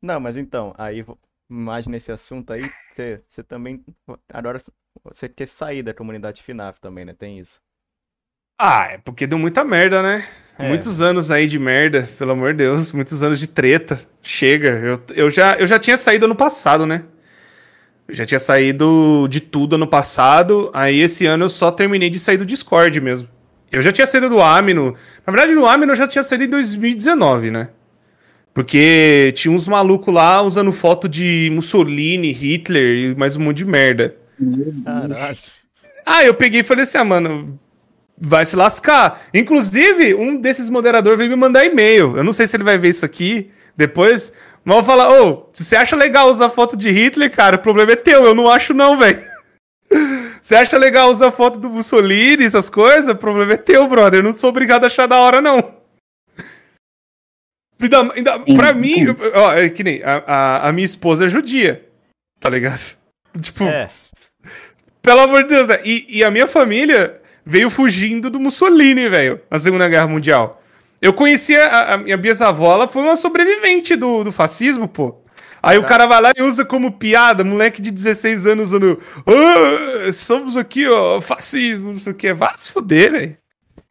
Não, mas então, aí, mais nesse assunto aí, você você também. Agora você quer sair da comunidade FNAF também, né? Tem isso. Ah, é porque deu muita merda, né? É. Muitos anos aí de merda, pelo amor de Deus. Muitos anos de treta. Chega. Eu, eu, já, eu já tinha saído ano passado, né? Eu já tinha saído de tudo ano passado. Aí esse ano eu só terminei de sair do Discord mesmo. Eu já tinha saído do Amino. Na verdade, no Amino eu já tinha saído em 2019, né? Porque tinha uns malucos lá usando foto de Mussolini, Hitler e mais um monte de merda. Caralho. Ah, eu peguei e falei assim, ah, mano, vai se lascar. Inclusive, um desses moderadores veio me mandar e-mail. Eu não sei se ele vai ver isso aqui depois, mas eu vou falar, ô, se você acha legal usar foto de Hitler, cara, o problema é teu, eu não acho não, velho. Você acha legal usar foto do Mussolini, essas coisas? O problema é teu, brother. Eu não sou obrigado a achar da hora, não. Ainda, ainda, pra mim, ó, é que nem a, a, a minha esposa é judia, tá ligado? Tipo, É. pelo amor de Deus, né? E, e a minha família veio fugindo do Mussolini, velho, na Segunda Guerra Mundial. Eu conhecia a, a minha bisavó, ela foi uma sobrevivente do, do fascismo, pô. Aí o cara vai lá e usa como piada, moleque de 16 anos usando. "Ah, somos aqui, ó, fascismo, não sei o que. Vá se fuder, velho.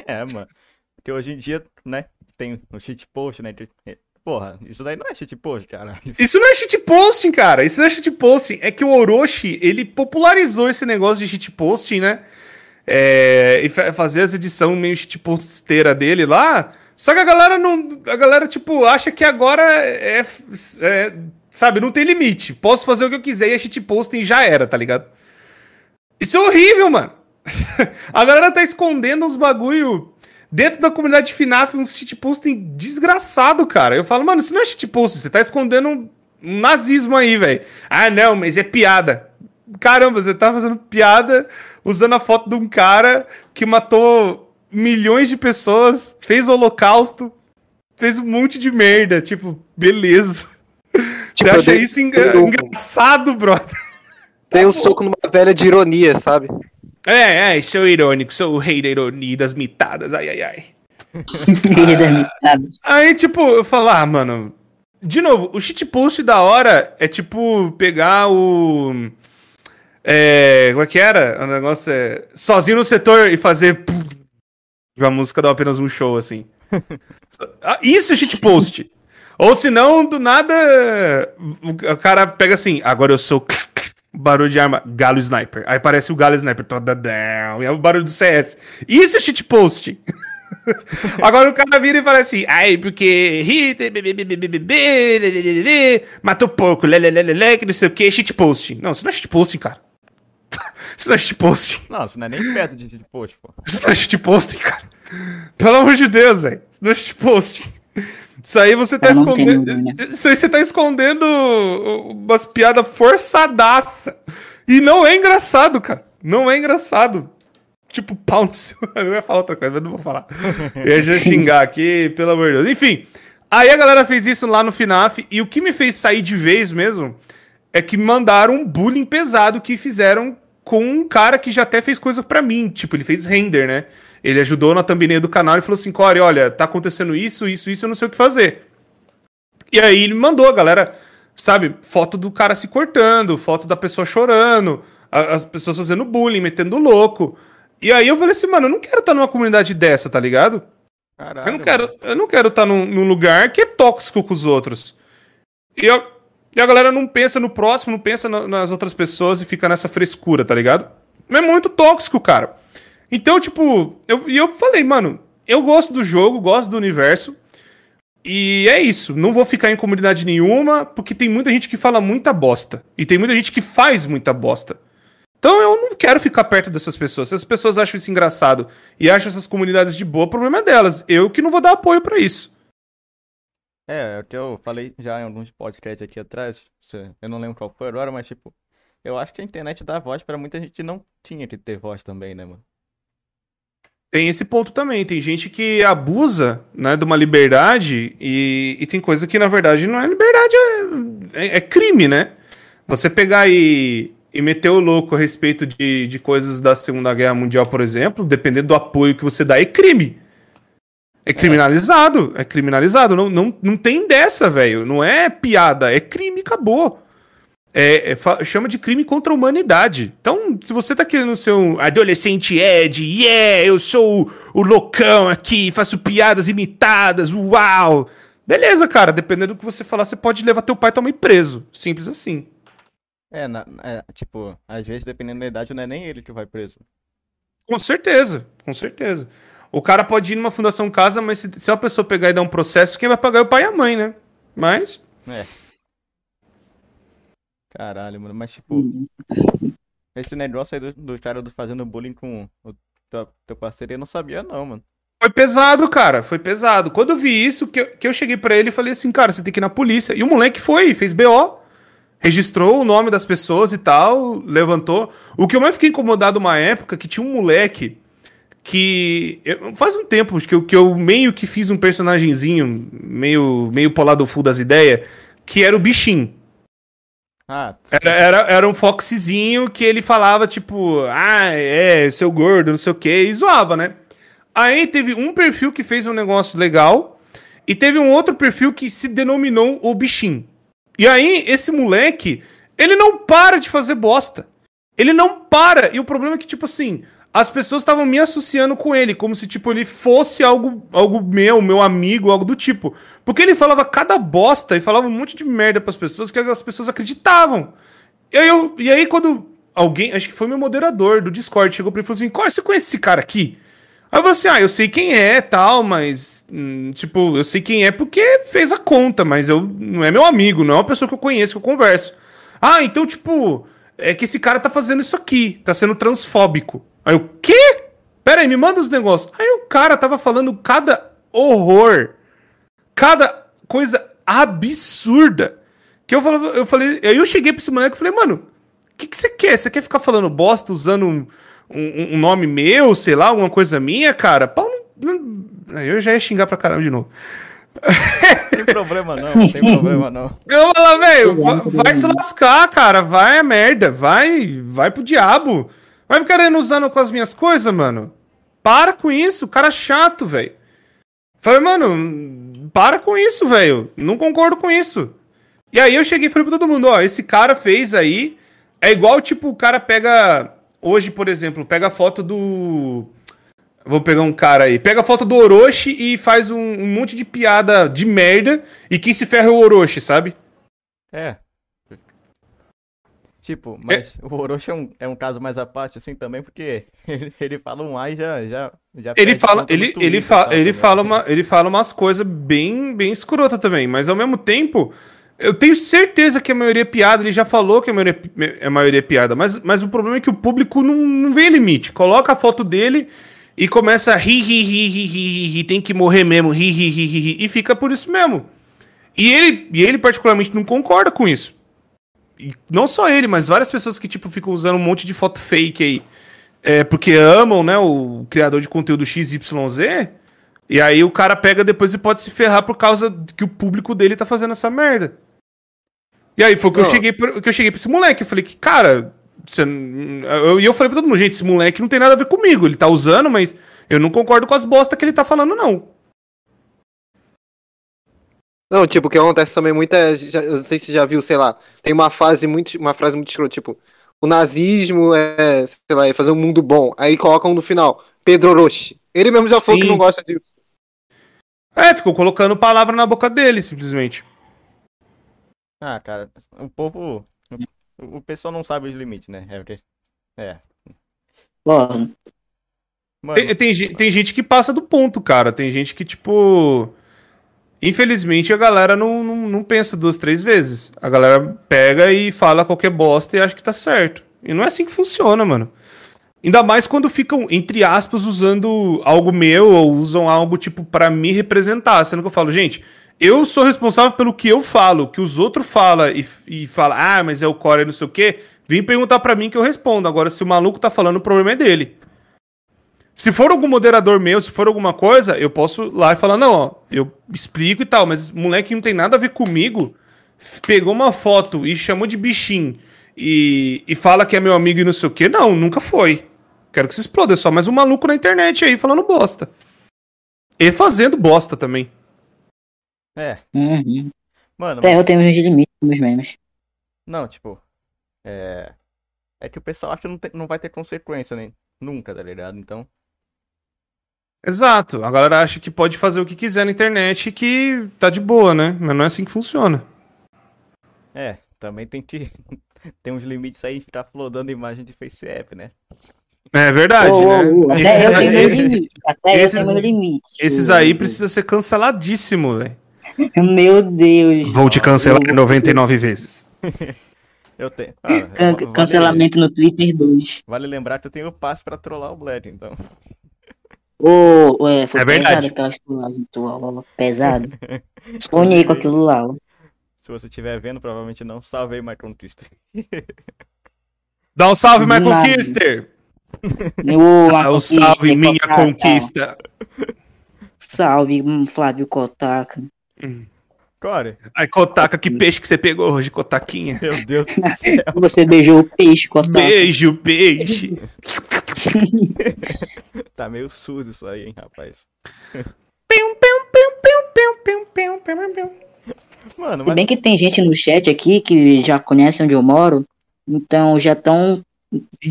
É, mano. Porque hoje em dia, né, tem o shitpost, né? de- Porra, isso daí não é shitpost, cara. Isso não é shitposting, cara. Isso não é shitposting. É que o Orochi, ele popularizou esse negócio de shitposting, né? É, e fa- fazer as edições meio shitposteira dele lá. Só que a galera não. A galera, tipo, acha que agora é. é- sabe, não tem limite. Posso fazer o que eu quiser e é shitposting já era, tá ligado? Isso é horrível, mano. a galera tá escondendo uns bagulho dentro da comunidade FNAF, uns shitposting desgraçado, cara. Eu falo, mano, isso não é shitposting, você tá escondendo um nazismo aí, velho. Ah, não, mas é piada. Caramba, você tá fazendo piada usando a foto de um cara que matou milhões de pessoas, fez o holocausto, fez um monte de merda. Tipo, beleza. Você Tipo, eu acha dei- isso enga- eu- engraçado, brother? Tem um soco numa velha de ironia, sabe? É, é, sou irônico, sou o rei da ironia das mitadas, ai, ai, ai. Querida mitada. Aí, tipo, eu falo, ah, mano. De novo, o shitpost da hora é tipo pegar o. É. Como é que era? O negócio é. Sozinho no setor e fazer. A música dá apenas um show, assim. Ah, Isso é shitpost. Ou se não, do nada. O cara pega assim, agora eu sou. Barulho de arma, galo sniper. Aí parece o galo sniper. Toda down. É o barulho do CS. Isso é shitpost. Agora o cara vira e fala assim, ai, porque matou porco, lê, que não sei o que, shitposting. Não, isso não é shitposting, cara. Isso não é. Não, isso não é nem perto de shitpost, pô. Isso não é cara. Pelo amor de Deus, velho. Isso não é shitposting. Isso aí você tá escondendo. Isso aí você tá escondendo umas piadas forçadaça. E não é engraçado, cara. Não é engraçado. Tipo, pau no seu. Eu ia falar outra coisa, mas não vou falar. Eu já ia xingar aqui, pelo amor de Deus. Enfim, aí a galera fez isso lá no FNAF. E o que me fez sair de vez mesmo é que mandaram um bullying pesado que fizeram com um cara que já até fez coisa pra mim. Tipo, ele fez render, né? Ele ajudou na thumbnail do canal e falou assim: Core, olha, tá acontecendo isso, isso, isso, eu não sei o que fazer. E aí ele mandou a galera, sabe, foto do cara se cortando, foto da pessoa chorando, a- as pessoas fazendo bullying, metendo louco. E aí eu falei assim, mano, eu não quero estar numa comunidade dessa, tá ligado? Caralho. Eu não quero, eu não quero estar num, num lugar que é tóxico com os outros. E, eu- e a galera não pensa no próximo, não pensa na- nas outras pessoas e fica nessa frescura, tá ligado? É muito tóxico, cara. Então, tipo, eu, e eu falei, mano, eu gosto do jogo, gosto do universo. E é isso. Não vou ficar em comunidade nenhuma, porque tem muita gente que fala muita bosta. E tem muita gente que faz muita bosta. Então eu não quero ficar perto dessas pessoas. Se as pessoas acham isso engraçado e acham essas comunidades de boa, o problema é delas. Eu que não vou dar apoio pra isso. É, é que eu falei já em alguns podcasts aqui atrás. Eu não lembro qual foi agora, mas tipo, eu acho que a internet dá voz pra muita gente que não tinha que ter voz também, né, mano? Tem esse ponto também. Tem gente que abusa né, de uma liberdade e, e tem coisa que, na verdade, não é liberdade, é, é- é crime, né? Você pegar e, e meter o louco a respeito de, de coisas da Segunda Guerra Mundial, por exemplo, dependendo do apoio que você dá, é crime. É criminalizado. É criminalizado. Não, não, não tem dessa, velho. Não é piada. É crime, acabou. É, é chama de crime contra a humanidade. Então, se você tá querendo ser um adolescente Ed, yeah, eu sou o, o loucão aqui, faço piadas imitadas, uau. Beleza, cara, dependendo do que você falar, você pode levar teu pai e tua mãe preso. Simples assim. É, na- é, tipo, às vezes, dependendo da idade, não é nem ele que vai preso. Com certeza, com certeza. O cara pode ir numa fundação casa, mas se, se uma pessoa pegar e dar um processo, quem vai pagar é o pai e a mãe, né? Mas. É. Caralho, mano. Mas, tipo, Uhum. esse negócio aí do, do cara do fazendo bullying com o teu, teu parceiro, eu não sabia, não, mano. Foi pesado, cara. Foi pesado. Quando eu vi isso, que eu, que eu cheguei pra ele e falei assim, cara, você tem que ir na polícia. E o moleque foi, fez BO, registrou o nome das pessoas e tal, levantou. O que eu mais fiquei incomodado uma época, que tinha um moleque que. eu- faz um tempo que eu, que eu meio que fiz um personagemzinho, meio, meio pro lado full das ideias, que era o bichinho. Ah, Era, era, era um Foxzinho que ele falava, tipo, ah, é, seu gordo, não sei o quê, e zoava, né? Aí teve um perfil que fez um negócio legal, e teve um outro perfil que se denominou o bichinho. E aí, esse moleque, ele não para de fazer bosta. Ele não para. E o problema é que, tipo assim, as pessoas estavam me associando com ele, como se, tipo, ele fosse algo, algo meu, meu amigo, algo do tipo. Porque ele falava cada bosta e falava um monte de merda pras pessoas que as pessoas acreditavam. E aí, eu- e aí quando alguém, acho que foi meu moderador do Discord, chegou pra ele e falou assim: Qual, você conhece esse cara aqui? Aí eu falei assim: Ah, eu sei quem é tal, mas. hum, tipo, eu sei quem é porque fez a conta, mas eu não é meu amigo, não é uma pessoa que eu conheço, que eu converso. Ah, então, tipo, é que esse cara tá fazendo isso aqui, tá sendo transfóbico. Aí eu, quê? Pera aí, me manda os negócios. Aí o cara tava falando cada horror, cada coisa absurda. Que eu falava, eu falei, aí eu cheguei pra esse moleque e falei, mano, o que, que você quer? Você quer ficar falando bosta usando um, um- um nome meu, sei lá, alguma coisa minha, cara? Pau não, não- Aí eu já ia xingar pra caramba de novo. tem problema não, não tem problema não. Eu falo, velho, va- vai se lascar, cara. Vai a merda. Vai, vai pro diabo. Vai ficar querendo usando com as minhas coisas, mano. Para com isso, cara chato, velho. Falei, mano, para com isso, velho. Não concordo com isso. E aí eu cheguei e falei pra todo mundo, ó, esse cara fez aí. É igual, tipo, o cara pega. Hoje, por exemplo, pega a foto do. Vou pegar um cara aí. Pega a foto do Orochi e faz um, um monte de piada de merda. E quem se ferra é o Orochi, sabe? É. Tipo, mas o Orochi é um, é um caso mais à parte, assim, também, porque ele, ele fala um ai já, já, já Ele fala, ele, Twitter ele, fa, tal, ele, tá fala uma, ele fala umas coisas bem, bem escrota também, mas ao mesmo tempo, eu tenho certeza que a maioria é piada, ele já falou que a maioria, a maioria é piada, mas, mas o problema é que o público não, não vê limite. Coloca a foto dele e começa a rir, rir, rir, rir, rir, rir, tem que morrer mesmo, rir, rir, rir, rir, rir, e fica por isso mesmo. E ele, e ele particularmente não concorda com isso. E não só ele, mas várias pessoas que, tipo, ficam usando um monte de foto fake aí. É, porque amam, né, o criador de conteúdo XYZ. E aí o cara pega depois e pode se ferrar por causa que o público dele tá fazendo essa merda. E aí foi que eu cheguei pra, que eu cheguei pra esse moleque. Eu falei que, cara, você, eu, e eu falei pra todo mundo, gente, esse moleque não tem nada a ver comigo. Ele tá usando, mas eu não concordo com as bosta que ele tá falando, não. Não, tipo, o que acontece também muito é, já- eu não sei se você já viu, sei lá, tem uma frase muito, uma frase muito escrota, tipo, o nazismo é, sei lá, é fazer um mundo bom. Aí colocam no final, Pedro Orochi. Ele mesmo já falou Sim. que não gosta disso. É, ficou colocando palavra na boca dele, simplesmente. Ah, cara, o povo. O, pessoal não sabe os limites, né? É, porque- é. Pô, Mano, Tem, tem, tem gente que passa do ponto, cara. Tem gente que, tipo. Infelizmente, a galera não, não, não pensa duas, três vezes. A galera pega e fala qualquer bosta e acha que tá certo. E não é assim que funciona, mano. Ainda mais quando ficam, entre aspas, usando algo meu ou usam algo, tipo, pra me representar. Sendo que eu falo, gente, eu sou responsável pelo que eu falo, que os outros falam e, e fala, ah, mas é o core não sei o quê. Vem perguntar pra mim que eu respondo. Agora, se o maluco tá falando, o problema é dele. Se for algum moderador meu, se for alguma coisa, eu posso ir lá e falar, não, ó, eu explico e tal, mas moleque não tem nada a ver comigo, pegou uma foto e chamou de bichinho e, e fala que é meu amigo e não sei o quê. Não, nunca foi. Quero que se exploda, é só mais um maluco na internet aí falando bosta. E fazendo bosta também. É. uhum. Mano, Até eu tenho meus limites meus memes. não, tipo. É. É que o pessoal acha que não, tem- não vai ter consequência, né? Nunca, tá ligado? Então. Exato. A galera acha que pode fazer o que quiser na internet e que tá de boa, né? Mas não é assim que funciona. É, também tem que. tem uns limites aí ficar flodando imagem de face app, né? É verdade, Ô, né? ô, ô, Até Esses eu aí- tenho meu limite. Até esses- eu tenho meu limite. Esses aí precisa ser canceladíssimo, velho. Meu Deus. Vou te cancelar Eu- 99 vezes. Eu tenho. Ah, Can- vale- cancelamento no Twitter 2. Vale lembrar que eu tenho o passe pra trollar o Bled, então. Ô, é, foi É verdade. pesado aquela trollagem tua, pesado. Sonhei com aquilo lá, ó. Se você estiver vendo, provavelmente não. Salve aí, Michael Twister. Dá um salve, Michael nada. Kister! O conquista, salve, minha Kotaka. conquista! Salve, hum, Flávio Kotaka. Core, Ai, Kotaka, que peixe que você pegou hoje, Kotaquinha. meu Deus do céu. Você beijou o peixe, Kotaka. Beijo, peixe! Tá meio SUS isso aí, hein, rapaz. Mano, Se mas bem que tem gente no chat aqui que já conhece onde eu moro, então já estão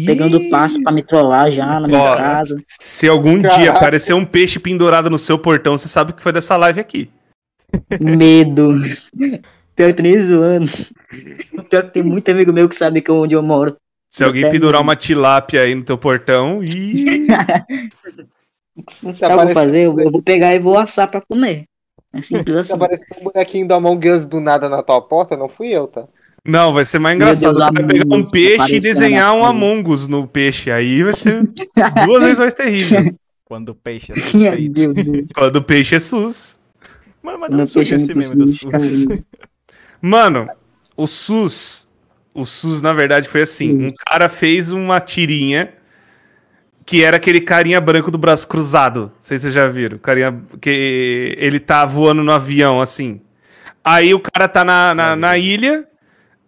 pegando Ih, passo pra me trollar já na minha ó, casa. Se algum dia aparecer um peixe pendurado no seu portão, você sabe que foi dessa live aqui. Medo. Pior que tô nem zoando. Pior que tem muito amigo meu que sabe que é onde eu moro. Se alguém Até pendurar uma tilápia aí no teu portão, e Sabe o que eu vou fazer? Eu eu vou pegar e vou assar pra comer. É simples assim. apareceu um bonequinho do Among Us do nada na tua porta, não fui eu, tá? Não, vai ser mais engraçado. Deus, cara pegar um peixe e desenhar um. Among Us no peixe. Aí vai ser duas vezes mais terrível. quando o peixe é suspeito. Quando o peixe é SUS. Mano, mas esse meme do sus. Mano, o SUS. O SUS, na verdade, foi assim: Hum. um cara fez uma tirinha que era aquele carinha branco do braço cruzado. Não sei se vocês já viram. Carinha que ele tá voando no avião, assim. Aí o cara tá na, na, na ilha.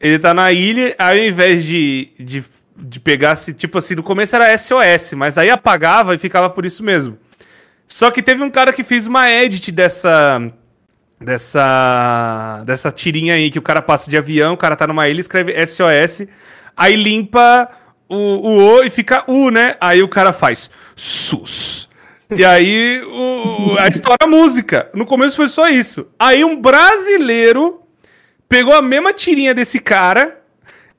Ele tá na ilha, aí ao invés de, de, de pegar, se, tipo assim, no começo era SOS, mas aí apagava e ficava por isso mesmo. Só que teve um cara que fez uma edit dessa, dessa dessa tirinha aí que o cara passa de avião, o cara tá numa ilha, escreve SOS, aí limpa o, o O e fica U, né? Aí o cara faz SUS. E aí o, a história a música. No começo foi só isso. Aí um brasileiro pegou a mesma tirinha desse cara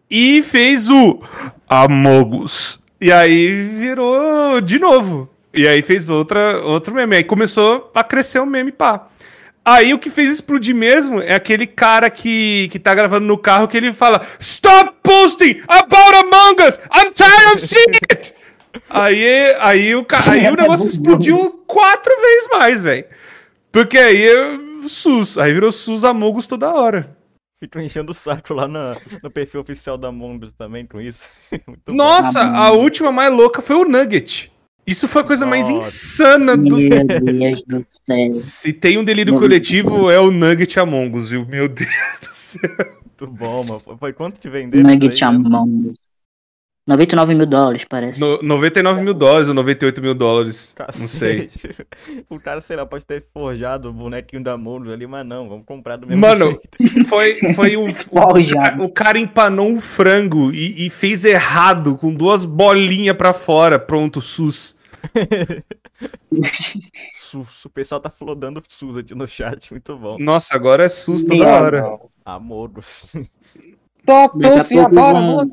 e fez o Amogus. E aí virou de novo. E aí fez outra, outro meme. Aí começou a crescer o meme, pá. Aí o que fez explodir mesmo é aquele cara que, que tá gravando no carro que ele fala Stop posting about Among Us! I'm tired of seeing it! Aí, aí, o, aí o negócio explodiu quatro vezes mais, velho. Porque aí é SUS. Aí virou SUS Among Us toda hora. Ficam enchendo o saco lá na- no perfil oficial da Among Us também com isso. Muito bom. Nossa, a última mais louca foi o Nugget. Isso foi a coisa mais Nossa. insana do. Meu Deus do céu. Se tem um delírio Meu coletivo, é o Nugget Among Us, viu? Meu Deus do céu. Muito bom, mano. Foi quanto que venderam Nugget aí, né? Among Us. 99 mil dólares, parece. No, 99 mil dólares ou 98 mil dólares. Não sei. Cacete. O cara, sei lá, pode ter forjado o bonequinho da Among Us ali, mas não, vamos comprar do mesmo Mano, jeito. foi, foi o, o, o cara empanou um frango e, e fez errado, com duas bolinhas pra fora. Pronto, SUS. SUS. O pessoal tá flodando SUS aqui no chat, muito bom. Nossa, agora é SUS toda Meu hora. Among Us. Top, pouco agora,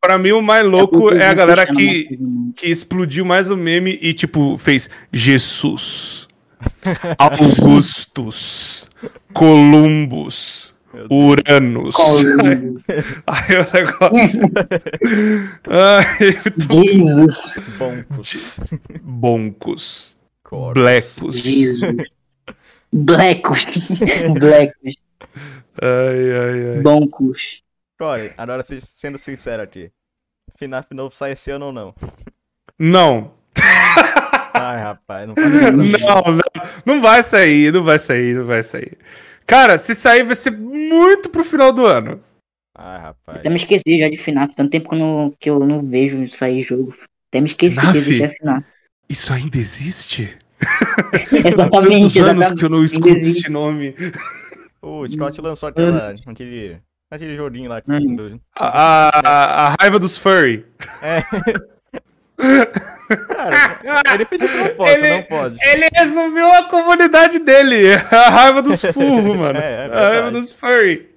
Pra mim, o mais louco é a galera que, que explodiu mais o meme e, tipo, fez Jesus, Augustus, Columbus. Uranus. Aí o negócio. Ai, Jesus. Boncos. boncos. Jesus. Blackos. Blackos. Ai, ai, ai. Boncos. Core, agora se- sendo sincero aqui. FNAF novo sai esse ano ou não? Não. Ai, rapaz, não Não, não. Não vai sair, não vai sair, não vai sair. Cara, se sair vai ser muito pro final do ano. Ai, rapaz. Até me esqueci já de FNAF. Tanto tempo que eu não, que eu não vejo sair jogo. Até me esqueci FNAF? que existia FNAF. Isso ainda existe? Há tantos Exatamente, anos exatamente. que eu não escuto Ainda existe. esse nome. O Scott lançou aquela, aquele, aquele joguinho lá. Hum. A, a, a raiva dos furry. É. Cara, ele fez de propósito, Ele- não pode. Ele resumiu a comunidade dele. A raiva dos furros, mano. É, é a raiva dos furry.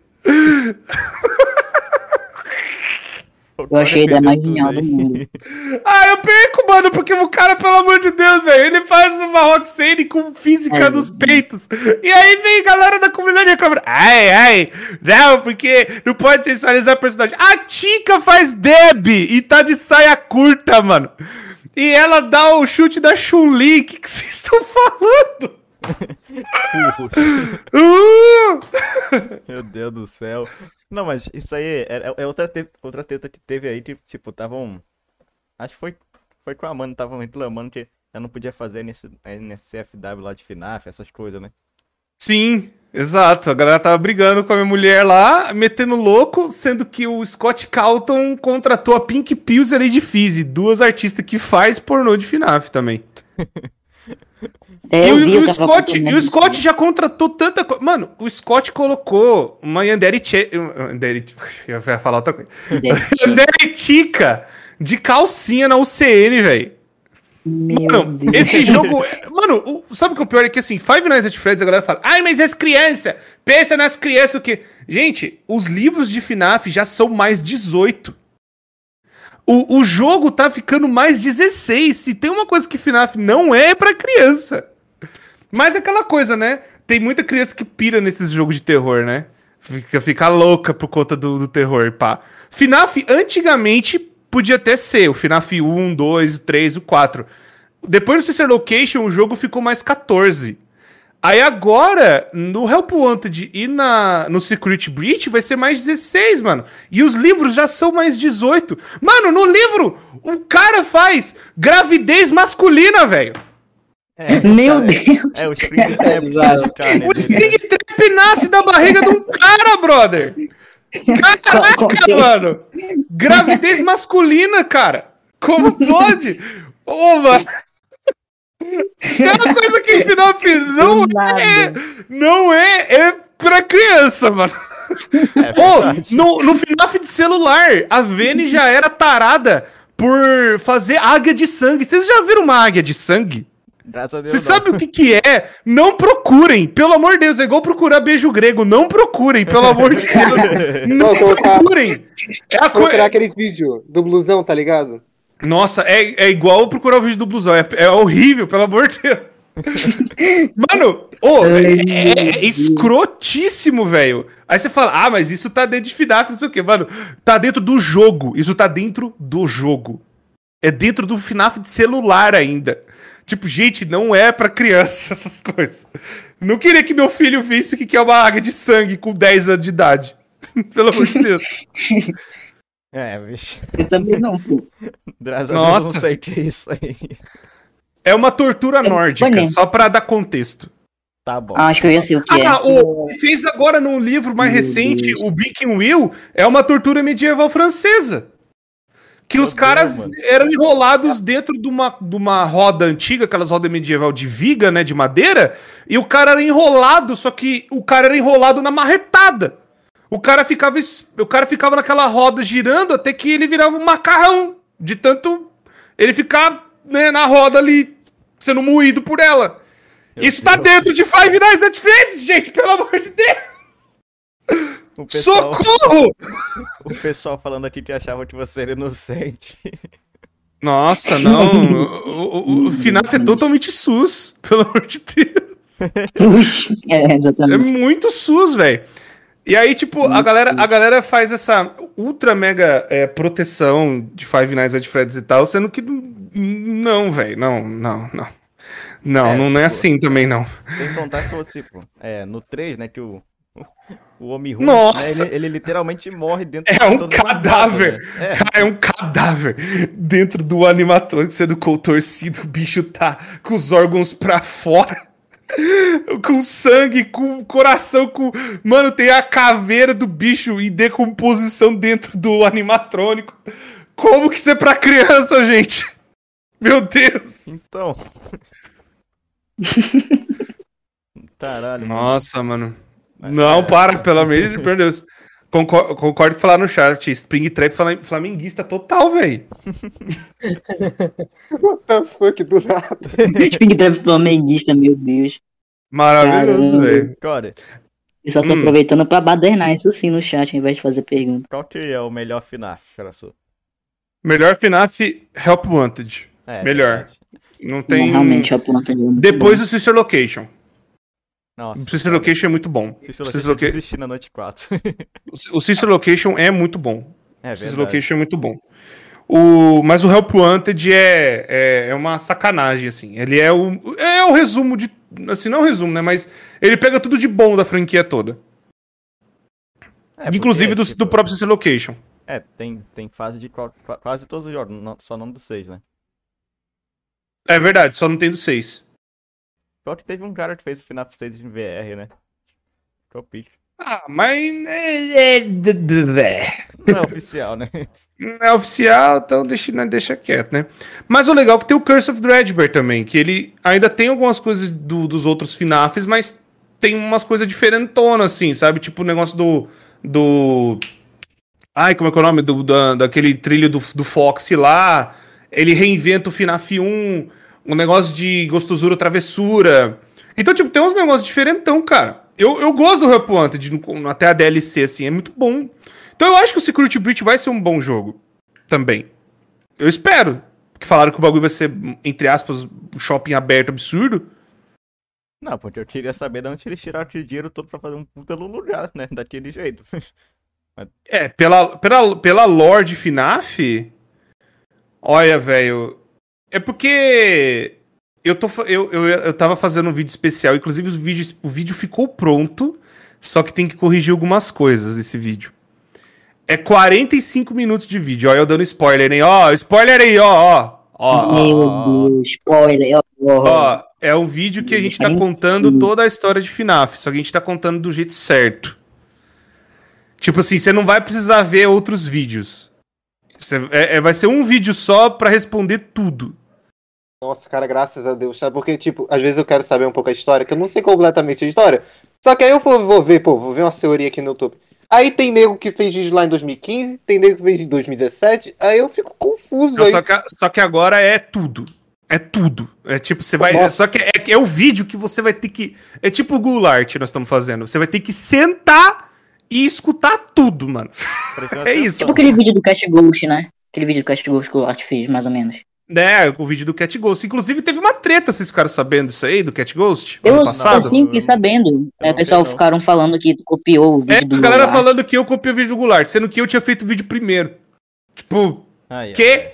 Eu achei a ideia mais genial do mundo. Ah, eu perco, mano, porque o cara, pelo amor de Deus, velho, ele faz uma Roxane com física É. dos peitos. E aí vem galera da comunidade reclamando. Ai, ai, não, porque não pode sensualizar a personagem. A Tika faz Deb e tá de saia curta, mano. E ela dá o chute da Chun-Li. O que vocês estão falando? Uh! Meu Deus do céu. Não, mas isso aí é, é outra, te- outra treta que teve aí, que, tipo, estavam. Acho que foi, foi com a Amanda, estavam reclamando que ela não podia fazer nesse, nesse FW lá de FNAF, essas coisas, né? Sim, exato. A galera tava brigando com a minha mulher lá, metendo louco, sendo que o Scott Calton contratou a Pink Pills e a Lady Fizzy, duas artistas que faz pornô de FNAF também. É, e o, o Scott, e o. Scott já contratou tanta coisa. Mano, o Scott colocou uma Yandere Che... Yandere... Eu ia falar outra coisa. Yandere Chica de calcinha na UCN, velho. Meu Mano, Deus. esse jogo. é- Mano, o- sabe o que é o pior? É que assim, Five Nights at Freddy's a galera fala, ai, mas as crianças, pensa nas crianças o quê? Gente, os livros de FNAF já são mais 18. O, o jogo tá ficando mais 16. Se tem uma coisa que FNAF não é, é pra criança. Mas é aquela coisa, né? Tem muita criança que pira nesses jogos de terror, né? Fica, fica louca por conta do, do terror, pá. FNAF, antigamente, podia até ser. O FNAF 1, 2, 3, o 4. Depois do Sister Location, o jogo ficou mais 14. Aí agora, no Help Wanted e na, no Secret Breach, vai ser mais 16, mano. E os livros já são mais 18. Mano, no livro, o cara faz gravidez masculina, velho. É, Meu sabe? Deus. É, o Spring Trap carne. O Spring Trap nasce da barriga de um cara, brother. Caraca, mano. Gravidez masculina, cara. Como pode? Ô, mano. Tem uma coisa que em final não é, não é, é pra criança, mano. É verdade. no, no FNAF de celular, a Vene já era tarada por fazer águia de sangue. Vocês já viram uma águia de sangue? Graças a Deus. Você sabe o que que é? Não procurem, pelo amor de Deus, é igual procurar beijo grego, não procurem, pelo amor de Deus. Não Vou colocar- procurem. É a Vou criar coisa. aquele vídeo do blusão, tá ligado? Nossa, é, é igual procurar o vídeo do blusão, é, é horrível, pelo amor de Deus. Mano, ô, é, é- é escrotíssimo, velho. Aí você fala, ah, mas isso tá dentro de FNAF, não sei o quê. Mano, tá dentro do jogo. Isso tá dentro do jogo. É dentro do FNAF de celular ainda. Tipo, gente, não é pra criança essas coisas. Não queria que meu filho visse o que que é uma águia de sangue com 10 anos de idade. Pelo amor de Deus. É, bicho. Eu também não, pô. Graças Deus Nossa. eu não sei o que é isso aí. É uma tortura nórdica, bonito. só pra dar contexto. Tá bom. Ah, acho que eu ia sei o que é. Ah, o ele fez agora num livro mais Meu recente, o Breaking Will, é uma tortura medieval francesa. Que Meu os caras mano. eram enrolados dentro de uma, de uma roda antiga, aquelas rodas medieval de viga, né, de madeira, e o cara era enrolado, só que o cara era enrolado na marretada. O cara ficava, o cara ficava naquela roda girando até que ele virava um macarrão, de tanto ele ficar né, na roda ali, sendo moído por ela. Meu Isso tá Deus. dentro de Five Nights at Freddy's, gente, pelo amor de Deus! O pessoal, Socorro! o pessoal falando aqui que achava que você era inocente. Nossa, não. o, o, o FNAF é totalmente SUS, pelo amor de Deus. É, É exatamente. muito SUS, velho. E aí, tipo, a galera, a galera faz essa ultra mega é, proteção de Five Nights at Freddy's e tal, sendo que não- velho, não, não, não. Não, É, não, não é tipo, assim também, não. Sem contar se você, tipo, é, no 3, né, que o, o homem ruim, Nossa! né, ele, ele literalmente morre dentro É um cadáver. né? É, é um cadáver dentro do animatrônico sendo contorcido. O bicho tá com os órgãos pra fora. Com sangue, com coração, com. Mano, tem a caveira do bicho em decomposição dentro do animatrônico. Como que isso é pra criança, gente? Meu Deus! Então. Caralho. mano. Nossa, mano. Mas Não, é. para, pelo amor de meu Deus. Concordo, concordo com falar no chat. Spring Trap flamenguista total, velho. What the fuck, do nada. Spring Trap flamenguista, meu Deus. Maravilhoso, velho. Cara, Eu só tô Hum. aproveitando pra badernar isso sim no chat, ao invés de fazer pergunta. qual que é o melhor FNAF, Caraçu? Melhor FNAF Help Wanted. É, Melhor. verdade. Não Não, tem. realmente, a planta é Depois boa. o Sister Location. Nossa. O Sister Location é muito bom. Sister O Sister, Location Loca- na noite 4. o Sister Location é muito bom. é O Sister. Location é muito bom. O... Mas o Help Wanted é, é, é uma sacanagem, assim. Ele é o, é o resumo de. Assim, não o resumo, né? Mas ele pega tudo de bom da franquia toda. É, Inclusive do, tipo, do próprio Sister Location. É, tem, tem fase de quase todos os jogos, só não do 6, né? É verdade, só não tem do 6. Pior que teve um cara que fez o FNAF 6 em VR, né? É Pitch. Ah, mas. É, é, Não é oficial, né? não é oficial, então deixa, né, deixa quieto, né? Mas o legal é que tem o Curse of Dreadbear também, que ele ainda tem algumas coisas do- dos outros FNAFs, mas tem umas coisas diferentonas, assim, sabe? Tipo o negócio do. do... Ai, como é que é o nome? Do, da, daquele trilho do, do Fox lá. Ele reinventa o FNAF 1, um negócio de gostosura travessura. Então, tipo, tem uns negócios diferentão, cara. Eu, eu gosto do Help Wanted, até a DLC, assim, é muito bom. Então eu acho que o Security Breach vai ser um bom jogo. Também. Eu espero. Porque falaram que o bagulho vai ser, entre aspas, um shopping aberto absurdo. Não, porque eu queria saber de onde eles tiraram aquele dinheiro todo pra fazer um puta lugar, né? Daquele jeito. É, pela, pela, pela lore de FNAF. Olha, velho. É porque. Eu, tô, eu, eu, eu tava fazendo um vídeo especial, inclusive os vídeos, o vídeo ficou pronto, só que tem que corrigir algumas coisas desse vídeo. É 45 minutos de vídeo, ó, eu dando spoiler, hein? Ó, spoiler aí, ó, ó. Ó, Meu ó, Deus, spoiler. Ó, é um vídeo que a gente tá contando toda a história de FNAF, só que a gente tá contando do jeito certo. Tipo assim, você não vai precisar ver outros vídeos. Você- é- é- vai ser um vídeo só pra responder tudo. Nossa, cara, graças a Deus, sabe? Porque, tipo, às vezes eu quero saber um pouco a história, que eu não sei completamente a história. Só que aí eu vou, vou ver, pô, vou ver uma teoria aqui no YouTube. Aí tem nego que fez vídeo lá em 2015, tem nego que fez em 2017, aí eu fico confuso Não, aí. só, que, só que agora é tudo. É tudo. É tipo, você vai. Nossa. Só que é, é o vídeo que você vai ter que. É tipo o Goulart que nós estamos fazendo. Você vai ter que sentar e escutar tudo, mano. É isso. Tipo aquele vídeo do Cast Ghost, né? Aquele vídeo do Cast Ghost que o Art fez, mais ou menos. Né, o vídeo do Cat Ghost. Inclusive, teve uma treta, vocês ficaram sabendo isso aí, do Cat Ghost? Eu, ano eu passado? sim fiquei sabendo. É, não o pessoal ficaram falando que tu copiou o vídeo É, do a galera Goulart. falando que eu copiei o vídeo do Goulart, sendo que eu tinha feito o vídeo primeiro. Tipo, Ai, ai, que? ai.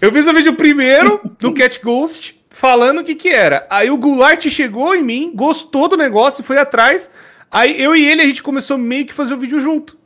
eu fiz o vídeo primeiro do Cat Ghost, falando o que que era. Aí o Goulart chegou em mim, gostou do negócio e foi atrás. Aí eu e ele, a gente começou meio que fazer o vídeo junto.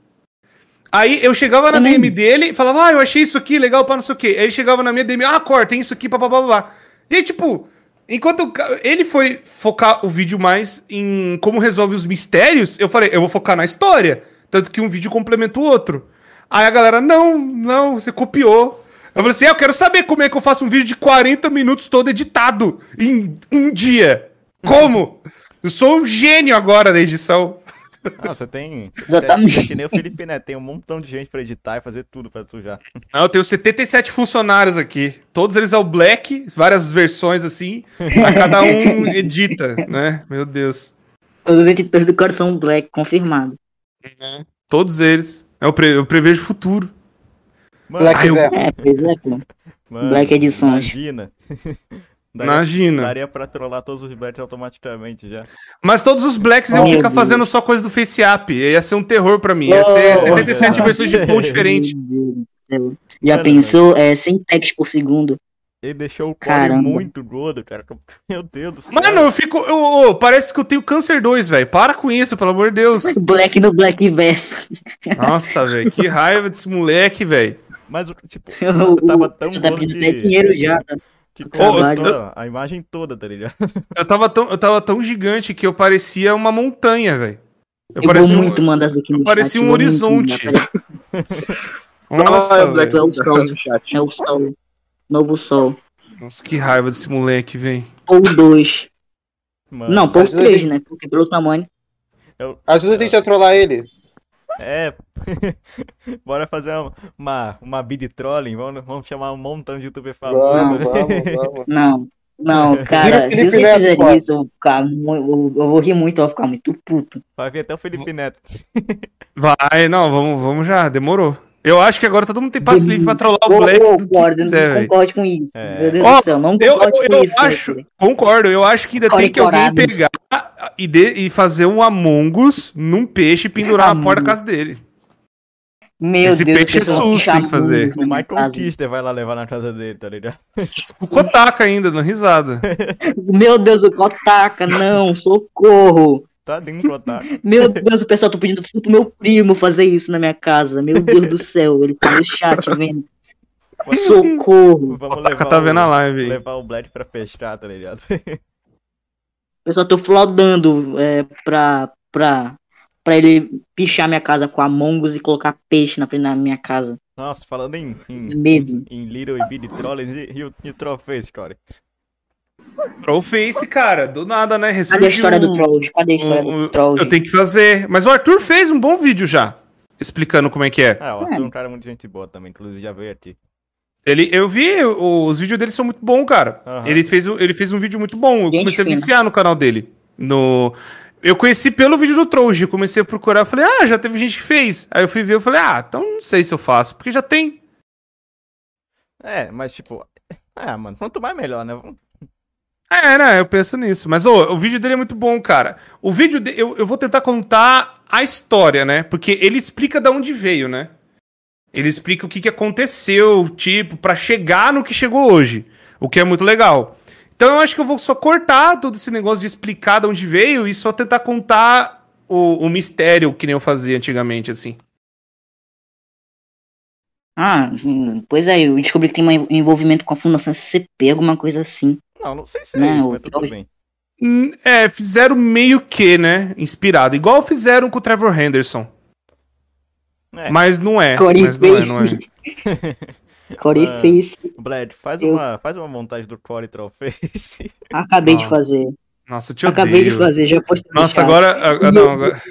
Aí eu chegava na. DM dele e falava, ah, eu achei isso aqui legal pra não sei o quê. Aí ele chegava na minha DM, ah, Cor, tem isso aqui, papapá. papá. E aí, tipo, enquanto ele foi focar o vídeo mais em como resolve os mistérios, eu falei, eu vou focar na história. Tanto que um vídeo complementa o outro. Aí a galera, não, não, você copiou. Eu falei assim, ah, eu quero saber como é que eu faço um vídeo de 40 minutos todo editado em um dia. Como? Eu sou um gênio agora da edição. Não, você tem. Exatamente. Você é que nem o Felipe Neto, tem um montão de gente pra editar e fazer tudo pra tu já. Não, eu tenho 77 funcionários aqui. Todos eles ao black, várias versões assim. A cada um edita, né? Meu Deus. Os editores do Coração Black, confirmado. Todos eles. Eu, pre- eu prevejo o futuro. Mano, Black Ah, eu-. É, pois é, pô. mano, Black Edições. Imagina. Daria, Imagina. daria pra trollar todos os Blacks automaticamente já. Mas todos os blacks iam Meu ficar Deus. fazendo só coisa do Face App. Ia ser um terror pra mim. Ia ser Oh, 77 oh, versões de pão diferente. Já pensou? É 100 tags por segundo. Ele deixou o core Caramba. muito gordo, cara. Meu Deus do céu. Mano, eu fico. eu- eu- parece que eu tenho câncer 2, velho. Para com isso, pelo amor de Deus. Black no Black verso. Nossa, velho. Que raiva desse moleque, velho. Mas, tipo, Eu tava tão tá gordo pedindo até que, dinheiro já. tá? Cortou eu- a imagem toda, tá ligado? Eu tava tão, eu tava tão gigante que eu parecia uma montanha, velho. Eu, Eu, parecia um- muito mandar isso aqui no parecia um eu horizonte. mandar. Nossa, Ah. Black É o sol. no chat. É o sol. Novo sol. Nossa, que raiva desse moleque, velho. Ou dois. Mano, Não, pou ajuda três, né? Porque pelo tamanho. Ajuda a gente a trollar ele. É. Bora fazer uma, uma, uma bid trolling. Vamos, vamos chamar um montão de youtuber famoso. Vamos, vamos, vamos. Não. Não, cara, se você Neto, fizer pô. isso, eu vou, ficar eu vou rir muito, eu vou ficar muito puto. Vai vir até o Felipe Neto. Vai, não, vamos, vamos já, demorou. Eu acho que agora todo mundo tem passe livre pra trollar o Black. ô, do que Gordon, quiser, não velho. concorde com isso. É. Meu Deus Ó, do céu, não Eu, concorde eu, com eu isso. acho, concordo, eu acho que ainda tem que alguém Corporado. pegar e, de- e fazer um Among Us num peixe e pendurar na Among porta da casa dele. Meu Esse Deus, peixe é susto, tem que fazer. na O Michael casa. Kister vai lá levar na casa dele, tá ligado? O Kotaka ainda, dando risada. Meu Deus, o Kotaka, não, socorro. Tá dentro do otário. Meu Deus, o pessoal, tô pedindo pro meu primo fazer isso na minha casa. Meu Deus do céu, ele tá no chat vendo. Socorro. Vamos levar tá vendo a o, live levar o Black pra pescar, tá ligado? Pessoal, tô flodando é, pra, pra, pra ele pichar minha casa com Among Us e colocar peixe na frente da minha casa. Nossa, falando em, em, Medo. em Little e Big Trolls e, e o, e o cara. Trollface, cara, do nada, né? Cadê a Ressurgiu história do Troll? Cadê a história o- do Troll? Eu tenho que fazer. Mas o Arthur fez um bom vídeo já, explicando como é que é. Ah, o Arthur é um cara muito gente boa também, inclusive já veio aqui. Ele, eu vi, os vídeos dele são muito bons, cara. Aham. Ele, fez, um- ele fez um vídeo muito bom. Eu Gente comecei a viciar no canal dele. No... Eu conheci pelo vídeo do Trollge, comecei a procurar, falei, ah, já teve gente que fez. Aí eu fui ver, eu falei, ah, então não sei se eu faço, porque já tem. É, mas tipo. Ah, mano, quanto mais melhor, né? Vamos- É, né? Eu penso nisso. Mas ô, o vídeo dele é muito bom, cara. O vídeo eu, eu vou tentar contar a história, né? Porque ele explica de onde veio, né? Ele explica o que, que aconteceu, tipo, pra chegar no que chegou hoje. O que é muito legal. Então eu acho que eu vou só cortar todo esse negócio de explicar de onde veio e só tentar contar o, o mistério que nem eu fazia antigamente, assim. Ah, hum, pois é, eu descobri que tem um envolvimento com a Fundação SCP, alguma coisa assim. Não, não sei se é Não, isso, o mas tudo bem. Hum, É, fizeram meio que, né? Inspirado. Igual fizeram com o Trevor Henderson. É, Mas não é. Corey Mas não é, não é. Corey Ah. Face, Bled, faz, eu- uma, faz uma montagem do Corey Trollface. acabei de Nossa, fazer. Nossa, eu te Acabei de odeio. fazer, já postei no Nossa, agora. ah, não, agora-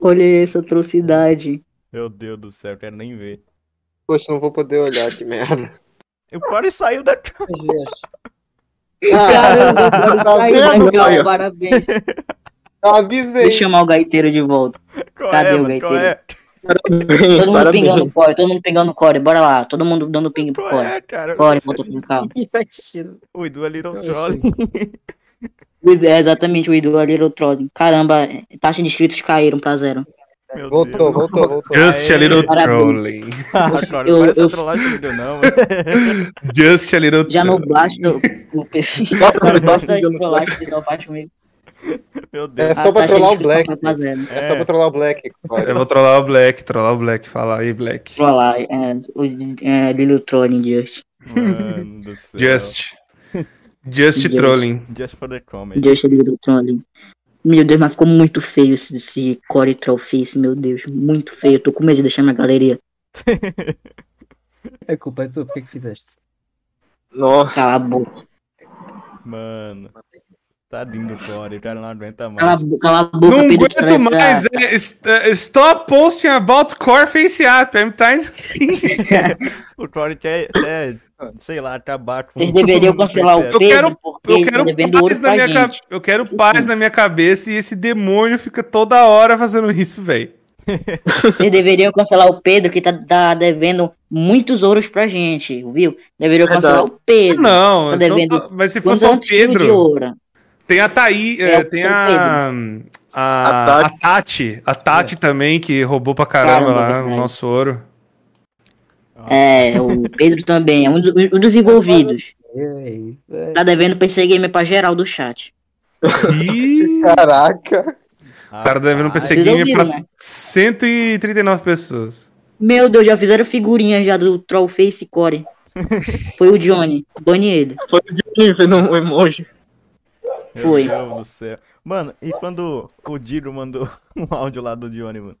Olha essa atrocidade. Meu Deus do céu, quero nem ver. Poxa, não vou poder olhar, que merda. O Corey saiu da. Caramba, agora tá saiu, vendo, Caio? parabéns. Eu avisei. Deixa eu chamar o gaiteiro de volta. Qual Cadê é, o mano? Qual é? Todo mundo pingando o core, todo mundo pingando o core, bora lá, todo mundo dando ping pro core. é, cara? Core, volta pro carro. O Edu é Little Eu Troll. É exatamente o Edu ali, o Trolling. Caramba, taxa de inscritos caíram pra zero. Meu Voltou, Deus. voltou, voltou. Just a little Parabéns. trolling. Corey, Eu- não eu- trollagem comigo, não, mano. Just a little Já não trolling. basta o pessoal, não basta de trollagem que pessoal faz comigo. Meu Deus. É só A pra trollar o inscritos Black. zero. É só pra trollar o Black. Eu vou trollar o Black, trollar o Black. Fala aí, Black. Trollar, é, o é, Little Trolling Just. Mano do céu. Just. Just Just. trolling. Just for the comedy. Just Little Trolling. Meu Deus, mas ficou muito feio esse, esse Core Trollface, meu Deus, muito feio. Eu tô com medo de deixar minha galeria. A culpa é tua, por que que fizeste? Nossa. Cala a boca. Mano. Tadinho do Corey, o cara não aguenta Cala, mais. bo- cala a boca, Não Pedro. aguento mais. é, é, stop posting about core face app. I'm tired seeing. O Corey quer, quer, sei lá, acabar com Vocês deveriam cancelar o. Pedro, quero- Eu quero devendo ouro paz na minha gente. cabeça. Eu quero paz sim. na minha cabeça e esse demônio fica toda hora fazendo isso, velho. Vocês deveriam cancelar o Pedro, que tá, tá devendo muitos ouros pra gente, viu? Deveriam Verdade. cancelar o Pedro. Não, Tá devendo só- mas se for só o Pedro, ouro? Tem a Thaí, É, é, o tem a, a, A a Tati, a Tati também, que roubou pra caramba Caramba, lá o nosso ouro. É, o Pedro também, é um, do- um dos envolvidos. É isso, é. Tá devendo PC Gamer pra geral do chat. Ih, Caraca. o cara devendo um PC Gamer ouviram, pra né? 139 pessoas. Meu Deus, já fizeram figurinha já do Trollface Core. Foi o Johnny, bane ele. Foi vendo um emoji. Meu Foi. Deus do céu. Mano, e quando o Diro mandou um áudio lá do Johnny, mano?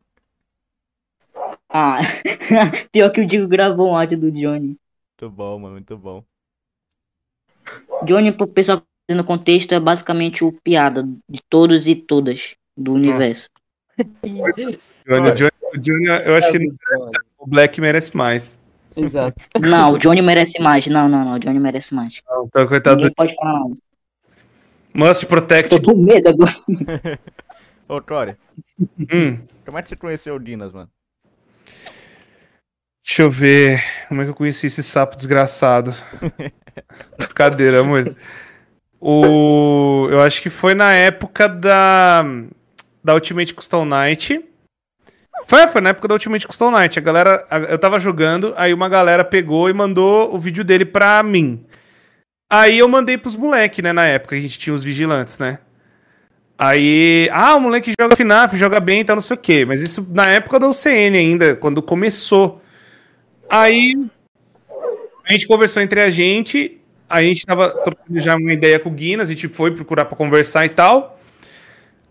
Ah, pior que o Digo gravou um áudio do Johnny. Muito bom, mano, muito bom. Johnny, pro pessoal no contexto, é basicamente o piada de todos e todas do universo. Johnny, o Johnny, Johnny, eu acho que ele- o Black merece mais. Exato. Não, o Johnny merece mais. Não, não, não, o Johnny merece mais. Então, coitado do Ninguém pode falar nada. Must Protect. Tô com medo agora. Ô, Tori, Hum, como é que você conheceu o Dinas, mano? deixa eu ver como é que eu conheci esse sapo desgraçado. Brincadeira, amor. O, eu acho que foi na época da, da Ultimate Custom Night. Foi, foi na época da Ultimate Custom Night. A galera, a- eu tava jogando, aí uma galera pegou e mandou o vídeo dele pra mim. Aí eu mandei pros moleque, né, na época, a gente tinha os vigilantes, né? Aí, ah, o moleque joga FNAF, joga bem e tal, não sei o quê. Mas isso na época da UCN ainda, quando começou. Aí a gente conversou entre a gente, a gente tava trocando já uma ideia com o Guinness, a gente foi procurar pra conversar e tal.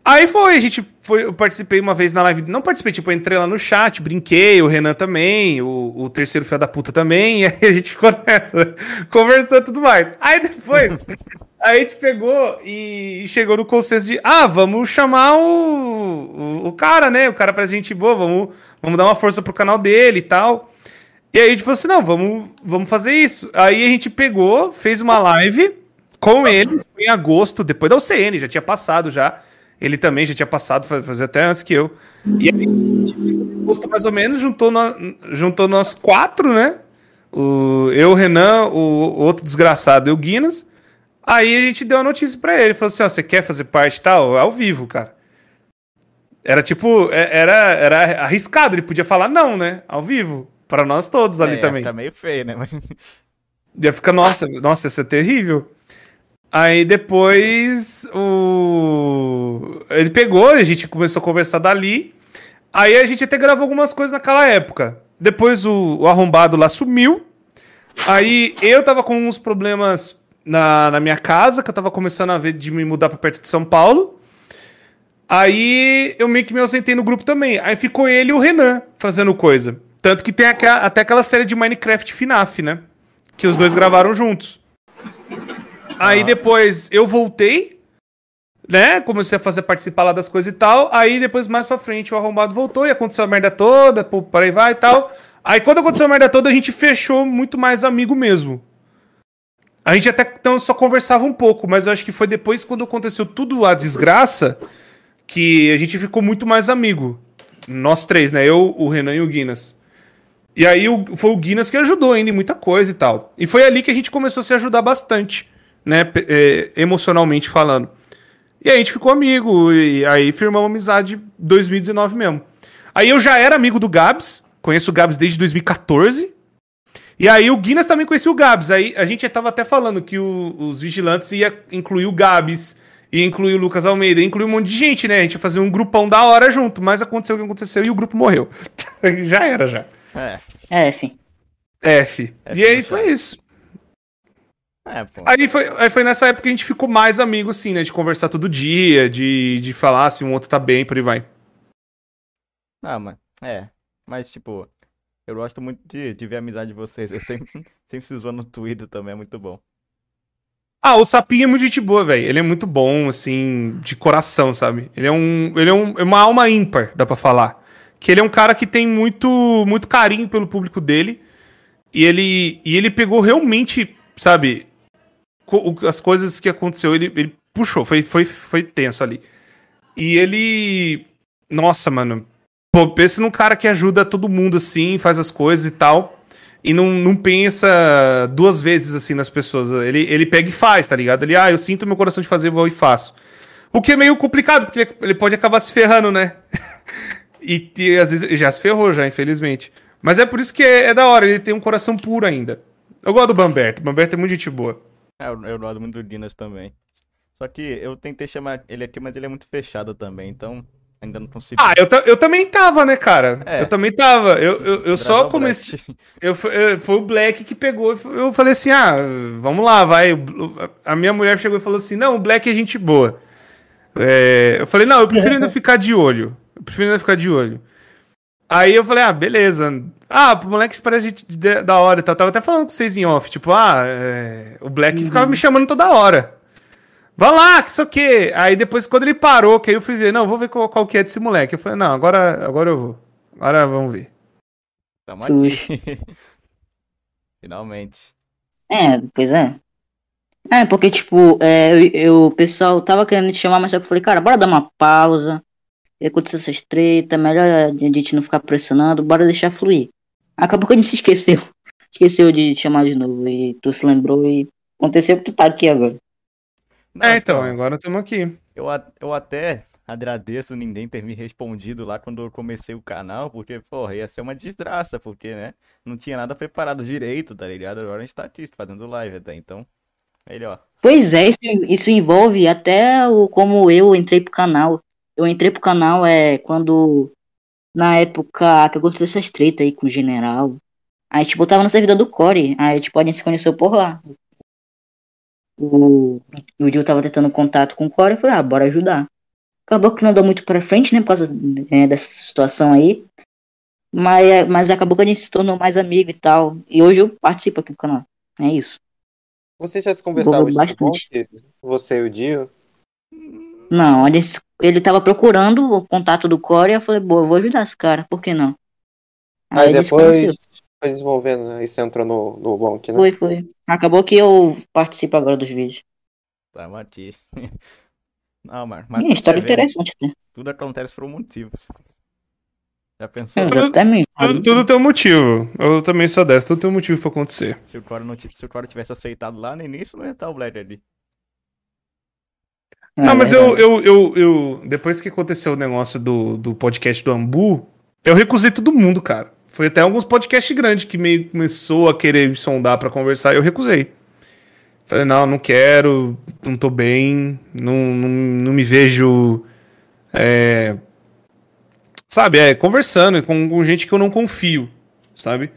Aí foi, a gente foi, eu participei uma vez na live, não participei, tipo, eu entrei lá no chat, brinquei, o Renan também, o, o terceiro filho da puta também, e aí a gente ficou nessa, conversando e tudo mais. Aí depois, a gente pegou e chegou no consenso de, ah, vamos chamar o, o, o cara, né, o cara pra gente boa, vamos, vamos dar uma força pro canal dele e tal. E aí a gente falou assim, não, vamos, vamos fazer isso. Aí a gente pegou, fez uma live com ele em agosto, depois da UCN, já tinha passado já. Ele também já tinha passado, fa- fazia até antes que eu. E aí, agosto mais ou menos, juntou, nó- juntou nós quatro, né? O, eu, o Renan, o, outro desgraçado e o Guinness. Aí a gente deu a notícia pra ele, falou assim, ó, você quer fazer parte e tal? Ao vivo, cara. Era tipo, é- era, era arriscado, ele podia falar não, né? Ao vivo. Pra nós todos ali É, ia também. ficar meio feio, né? Mas... Ia ficar, nossa, nossa, ia ser terrível. Aí depois o. Ele pegou, a gente começou a conversar dali. Aí a gente até gravou algumas coisas naquela época. Depois o, o arrombado lá sumiu. Aí eu tava com uns problemas na, na minha casa, que eu tava começando a ver de me mudar pra perto de São Paulo. Aí eu meio que me ausentei no grupo também. Aí ficou ele e o Renan fazendo coisa. Tanto que tem aqua- até aquela série de Minecraft FNAF, né? Que os dois gravaram juntos. Aí depois eu voltei, né? Comecei a fazer participar lá das coisas e tal. Aí depois, mais pra frente, o arrombado voltou e aconteceu a merda toda, pô, por aí vai e tal. Aí quando aconteceu a merda toda, a gente fechou muito mais amigo mesmo. A gente até então só conversava um pouco, mas eu acho que foi depois quando aconteceu tudo a desgraça que a gente ficou muito mais amigo. Nós três, né? Eu, o Renan e o Guinness. E aí o- foi o Guinness que ajudou ainda em muita coisa e tal. E foi ali que a gente começou a se ajudar bastante, né? é, emocionalmente falando. E aí a gente ficou amigo, e aí firmamos amizade em 2019 mesmo. Aí eu já era amigo do Gabs, conheço o Gabs desde 2014. E aí o Guinness também conhecia o Gabs. Aí a gente já tava até falando que o- os vigilantes ia incluir o Gabs, ia incluir o Lucas Almeida, ia incluir um monte de gente, né? A gente ia fazer um grupão da hora junto, mas aconteceu o que aconteceu e o grupo morreu. já era, já. É, É, enfim. F. F e aí foi isso. É. Aí foi, aí foi nessa época que a gente ficou mais amigo, assim, né? De conversar todo dia, de, de falar se um outro tá bem, por aí vai. Ah, mas, é. Mas, tipo, eu gosto muito de, de ver a amizade de vocês. Eu sempre, sempre se zoando no Twitter também, é muito bom. Ah, o Sapinho é muito gente boa, velho. Ele é muito bom, assim, de coração, sabe? Ele é um. Ele é, um, é uma alma ímpar, dá pra falar. Que ele é um cara que tem muito, muito carinho pelo público dele. E ele, e ele pegou realmente, sabe, as coisas que aconteceu, ele, ele puxou, foi, foi, foi tenso ali. E ele. Nossa, mano. Pô, pensa num cara que ajuda todo mundo assim, faz as coisas e tal. E não, não pensa duas vezes assim nas pessoas. Ele, ele pega e faz, tá ligado? Ele, ah, eu sinto meu coração de fazer, vou e faço. O que é meio complicado, porque ele- pode acabar se ferrando, né? e, e às vezes já se ferrou, já, infelizmente. Mas é por isso que é, é da hora, ele tem um coração puro ainda. Eu gosto do Bamberto, o Bamberto é muito gente boa. É, eu, eu gosto muito do Dinas também. Só que eu tentei chamar ele aqui, mas ele é muito fechado também, então ainda não consigo. Ah, eu, eu também tava, né, cara? É. Eu também tava. Eu, eu, eu só comecei. Eu, eu- foi o Black que pegou. Eu falei assim: ah, vamos lá, vai. A minha mulher chegou e falou assim: não, o Black é gente boa. É, eu falei: não, eu prefiro ainda ficar de olho. Eu prefiro ainda ficar de olho. Aí eu falei: ah, beleza. Ah, pro moleque parece gente de- da hora e tal. Tava até falando com vocês em off. Tipo, ah, é, o Black ficava me chamando toda hora. Vai lá, que isso aqui. Aí depois, quando ele parou, que aí eu fui ver, não, vou ver qual, qual que é desse moleque. Eu falei, não, agora, agora eu vou. Agora vamos ver. Tamo aqui. Finalmente. É, pois é. É, porque, tipo, é, eu, eu- o pessoal tava querendo te chamar, mas só que eu falei, cara, bora dar uma pausa. E aconteceu essas treta, melhor a gente não ficar pressionando, bora deixar fluir. Acabou que a gente se esqueceu. Esqueceu de te chamar de novo. E tu se lembrou e aconteceu que tu tá aqui agora. Não, É, então, agora estamos aqui. Eu, eu até agradeço ninguém ter me respondido lá quando eu comecei o canal, porque, porra, ia ser uma desgraça, porque, né? Não tinha nada preparado direito, tá ligado? Agora a gente tá aqui fazendo live até, então. Melhor. Pois é, isso, isso envolve até o como eu entrei pro canal. Eu entrei pro canal é quando na época que aconteceu essas treta aí com o general. Aí tipo, eu tava no servidor do Core, aí tipo, a gente se conheceu por lá. O, o Dio tava tentando contato com o Core, eu falei, ah, bora ajudar. Acabou que não deu muito pra frente, né, por causa é, dessa situação aí. Mas, mas acabou que a gente se tornou mais amigo e tal. E hoje eu participo aqui do canal. É isso. Vocês já se conversavam bastante. Você e o Dio? Não, ele, ele tava procurando o contato do Core e eu falei, boa, eu vou ajudar esse cara, por que não? Aí se depois foi desenvolvendo, né? E você entrou no, no Bonk, né? Foi, foi. Acabou que eu participo agora dos vídeos. Tá, Mati. Não, mas, mas pra história né? interessante até. Tudo acontece por um motivo. Já pensou? Exatamente. Tudo, tudo tem um motivo. Eu também sou dessa, tudo tem um motivo pra acontecer. Se o Core não, se o Core tivesse aceitado lá no início, não ia estar o Black ali. É Não, mas eu, eu, eu, eu. Depois que aconteceu o negócio do, do podcast do Ambu, eu recusei todo mundo, cara. Foi até alguns podcasts grandes que meio começou a querer me sondar pra conversar e eu recusei. Falei, não, não quero, não tô bem, não, não, não me vejo. é, sabe, é, conversando com, com gente que eu não confio, sabe?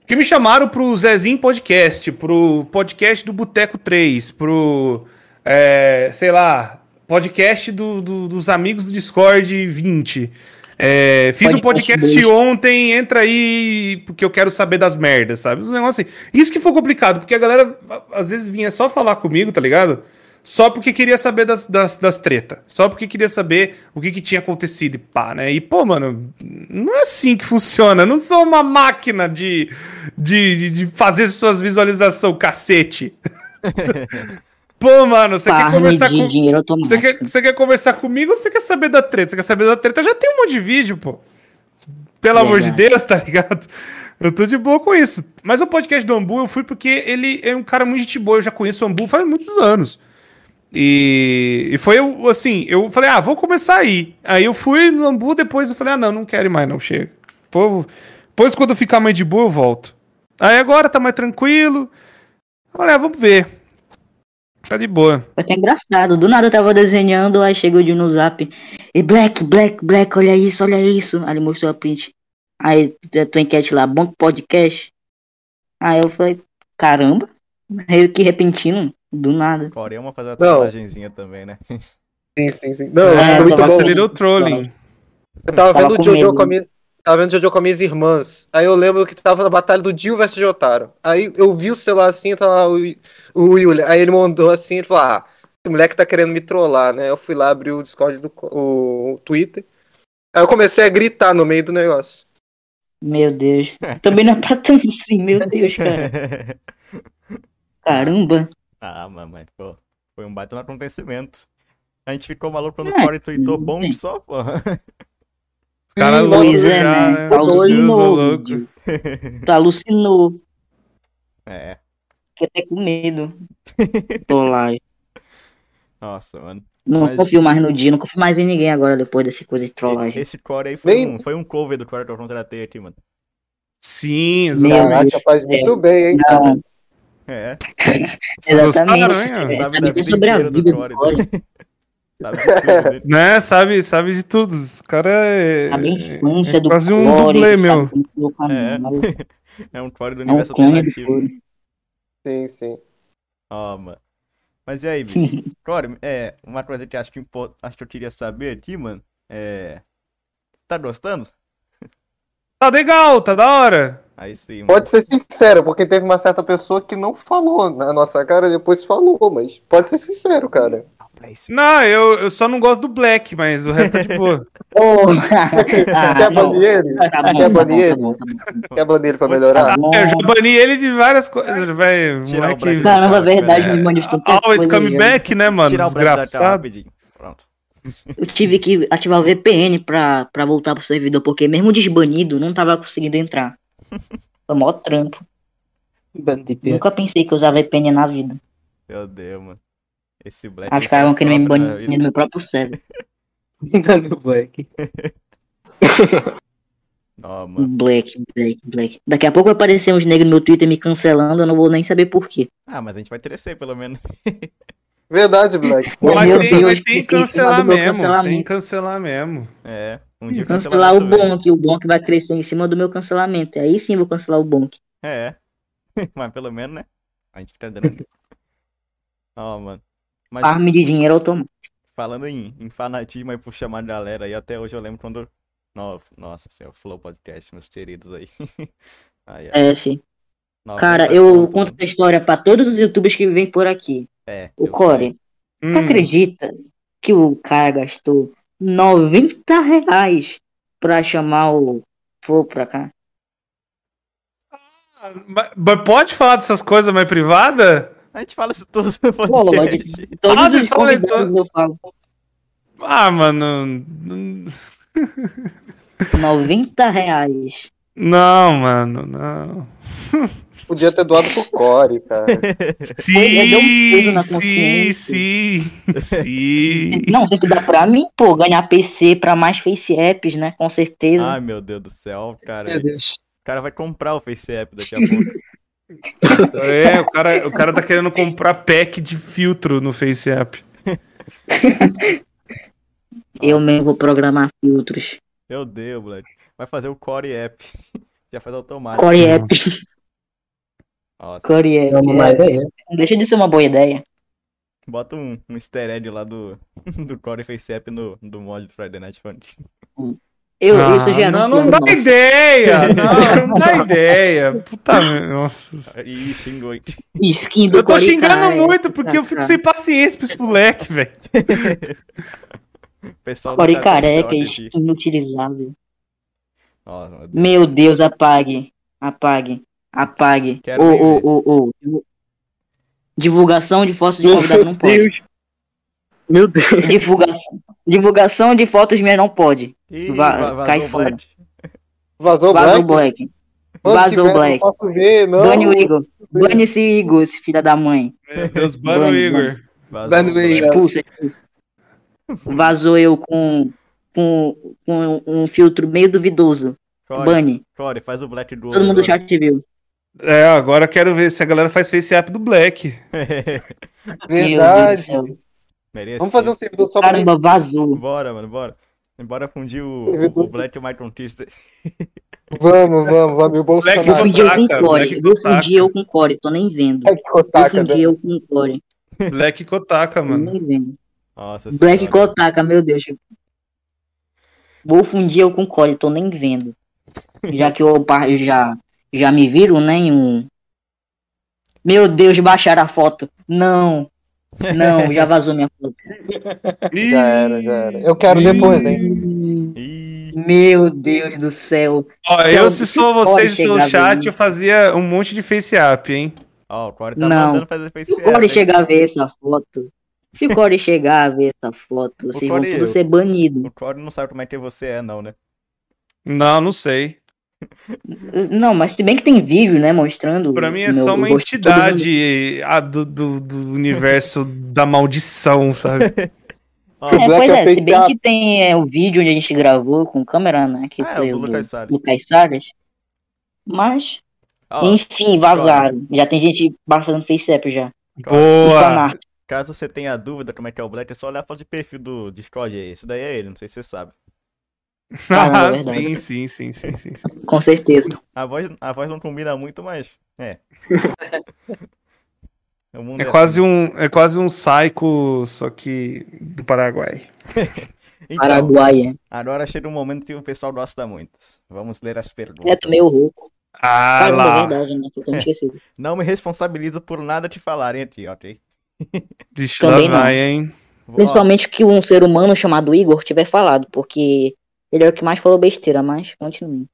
Porque me chamaram pro Zezinho Podcast, pro podcast do Boteco 3, pro. é, sei lá, podcast do- do- dos amigos do Discord 20. É, fiz um Podcast ontem, entra aí, porque eu quero saber das merdas, sabe? Uns negócios assim. Isso que foi complicado, porque a galera às vezes vinha só falar comigo, tá ligado? Só porque queria saber das, das, das treta. Só porque queria saber o que, que tinha acontecido e pá, né? E, pô, mano, não é assim que funciona. Eu não sou uma máquina de, de, de- de fazer suas visualizações, cacete. pô, mano, você quer conversar de com. dinheiro Você quer, você quer conversar comigo ou você quer saber da treta? Você quer saber da treta? Já tem um monte de vídeo, pô. Pelo amor de. Deus, tá ligado? Eu tô de boa com isso. Mas o podcast do Ambu eu fui porque ele é um cara muito gente boa. Eu já conheço o Ambu faz muitos anos. E, e foi eu, assim, eu falei, ah, vou começar aí. Aí eu fui no Ambu, depois eu falei, ah, não, não quero ir mais, não, chega. Pô, depois quando eu ficar mais de boa, eu volto. Aí agora tá mais tranquilo. Olha, vamos ver. Tá de boa. Foi até engraçado. Do nada eu tava desenhando, aí chegou o Dio no zap. E Black, Black, Black, olha isso, olha isso. Aí ele mostrou a print. Aí a tua enquete lá, bom podcast. Aí eu falei, caramba, aí que repentino, do nada. Core é uma fazer uma Não. tatuagenzinha também, né? Sim, sim, sim. Não, É, foi muito bom. Acelerou o trolling. Eu tava Tava vendo o Jojo com a minha... Tava vendo o Jojo com as minhas irmãs. Aí eu lembro que tava na batalha do Dio versus Jotaro. Aí eu vi o celular assim, tá lá o, o Yulia. Aí ele mandou assim, ele falou, ah, esse moleque tá querendo me trollar, né? Eu fui lá abrir o Discord do co- o, Twitter. Aí eu comecei a gritar no meio do negócio. Meu Deus. Também não é pra tanto assim, meu Deus, cara. Caramba. ah, mamãe, pô. Foi um baita acontecimento. A gente ficou maluco quando o É, Core tweetou bomb só, porra. Cara louco Pois é, né? né? Alucinou. Louco. Tu alucinou. É. Fiquei até com medo. Tô lá. Nossa, mano. Não Mas- confio mais no Dio, não confio mais em ninguém agora depois dessa coisa de trollagem. Esse Core aí foi, Nem- um, foi um cover do Core que eu contratei aqui, mano. Sim, exatamente. Caraca, faz muito bem, hein? Não, É. exatamente. Gostaram, hein? É, Sabe sabe da bem vida sobre a inteira do vida do Core. Sabe de tudo dele. Né, sabe, sabe de tudo. O cara é, a infância é do quase um dublê, meu. canal. É um Core do É um universo clone do alternativo. Sim, sim. Ó, mano. Mas e aí, bicho? Core, é, uma coisa que acho que, impo- acho que eu queria saber aqui, mano, é... Você tá gostando? Tá legal, tá da hora. Aí sim, mano. Pode ser sincero, porque teve uma certa pessoa que não falou na nossa cara, depois falou, mas pode ser sincero, cara. Não, eu, eu só não gosto do Black, mas o resto tá de boa. Oh, Quer ah, não. banir ele? Tá bom, Quer tá banir tá ele? bom, tá bom. Quer banir ele pra melhorar? Tá. É, eu já bani ele de várias coisas. Vai, Tirar o moleque. Black Caramba, Tá, verdade, é. me manifestou Always come back, né, mano? Tirar o Black da cara Desgraçado. Pronto. Eu tive que ativar o VPN pra, pra voltar pro servidor, porque mesmo desbanido, não tava conseguindo entrar. Foi mó trampo. Nunca pensei que eu usava VPN na vida. Meu Deus, mano. Esse Black. Acho que estavam só querendo me banir do meu próprio server. no Black. Mano. Black, black, black. Daqui a pouco vai aparecer uns negros no meu Twitter me cancelando, eu não vou nem saber por quê. Ah, mas a gente vai crescer, pelo menos. Verdade, Black. Meu Mas tem, Deus, mas tem que cancelar do mesmo. Tem cancelamento. que cancelar mesmo. É. Um dia Cancelar o. Bonk, o Bonk vai crescer em cima do meu cancelamento. Aí sim vou cancelar o Bonk. É. mas pelo menos, né? A gente fica dando. Ó, mano. Mas Arme de dinheiro automático. falando em, em fanatismo aí por chamar a galera aí, até hoje eu lembro quando. Nossa, nossa senhora, Flow Podcast, meus queridos aí. Aí. É, fi. 90 Cara, eu conto, essa história pra todos os youtubers que vêm por aqui. É. O Core, Hum, tu acredita que o cara gastou 90 reais pra chamar o Flow pra cá? mas- mas pode falar dessas coisas mais privadas? A gente fala isso tudo no Pode. podcast. Todos Ah, os vocês falam então. convidados eu falo. Ah, mano. n- 90 reais. Não, mano, não. Podia ter doado pro Core, cara. Sim, um sim, sim, sim. Não, tem que dar pra mim, pô, ganhar PC pra mais Face Apps, né? Com certeza. Ai, meu Deus do céu, cara. Meu Deus. O cara vai comprar o Face App daqui a pouco. É, o cara, o cara tá querendo comprar pack de filtro no FaceApp. eu mesmo vou programar filtros. Meu Deus, moleque. Vai fazer o Core App. Já faz automático. Core App. Nossa, Core App. É uma é. ideia. Deixa de ser uma boa ideia. bota um, um easter egg lá do, do Core Face App no, do mod do Friday Night Fun. Eu, Ah, isso já não, não plano dá nosso. ideia! Não, não dá ideia. Puta merda. Nossa. Ih, xingou. Skin do Eu tô xingando Kai. muito porque eu fico sem paciência pra esse moleque, velho. O pessoal Core Cartoon careca, inutilizável. Nossa, meu Deus. Meu Deus, apague. Apague. Apague. Ô, ô, ô, ô. Divulgação de fotos de convidado não pode. Meu Deus. Divulgação. Divulgação de fotos minhas não pode. Ih, Va- va- vazou cai o fora. Black. Vazou o Vazou Black? Black. Vazou Black. Não posso ver, não. Bane o Igor. Bane esse Igor, esse filho da mãe. Meu Deus, bano o Bane, Igor. No o já. Expulsa, expulsa. Vazou eu com, com, com um filtro meio duvidoso. Core, Bane. Core, faz o Black do Todo mundo do chat viu. É, agora eu quero ver se a galera faz FaceApp do Black. Verdade. Merece. Vamos fazer um servidor só pra Caramba, vazou. Bora, mano, bora. Bora fundir o, o Black e o Michael Twister. Vamos, vamos, vamos. O Eu Black Bolsonaro. fundi eu com core. Black Eu fundi eu com core, tô nem vendo. Black Eu Kotaka, fundi né? eu com core, Black Kotaka, tô mano. nem vendo. Nossa Black senhora. Kotaka, meu Deus. Vou fundir eu com core, tô nem vendo. Já que eu par- já, já me viram, né, em um... Meu Deus, baixaram a foto. Não. Não, já vazou minha foto. Já era, já era. Eu quero depois, hein? Meu Deus do céu. Ó, eu, se sou vocês e seu chat, eu fazia um monte de FaceApp, hein? ó, o Core tá Não. mandando fazer Face Se o Core chegar a ver essa foto, se o Core chegar a ver essa foto, vocês vão Core, tudo ser banidos. O Core não sabe como é que você é, não, né? Não, não sei. Não, mas se bem que tem vídeo, né, mostrando. Pra mim é só uma entidade a, do, do, do universo da maldição, sabe? Ó, É, Black pois é é, se bem que tem é, o vídeo onde a gente gravou com câmera, né? Que Ah, é, foi o o do Lucas Salles. Lucas Salles. Mas, ó, enfim, vazaram. Já tem gente baixando FaceApp já. Boa! Fanart. caso você tenha dúvida como é que é o Black, é só olhar a foto de perfil do Discord aí. Esse daí é ele, não sei se você sabe. É Ah, verdade. sim, sim, sim, sim, sim, sim. Com certeza. A voz, a voz não combina muito, mas. É. o mundo É assim. quase um, é quase um psycho, só que do Paraguai. Então, Paraguaia. agora chega um momento que o pessoal gosta muito. Vamos ler as perguntas. É, tô meio rouco. Ah é lá. verdade, né? Tô esquecido. Não me responsabilizo por nada te falarem aqui, ok? Vixe, lá Também vai, hein? Principalmente que um ser humano chamado Igor tiver falado, porque ele é o que mais falou besteira, mas continue.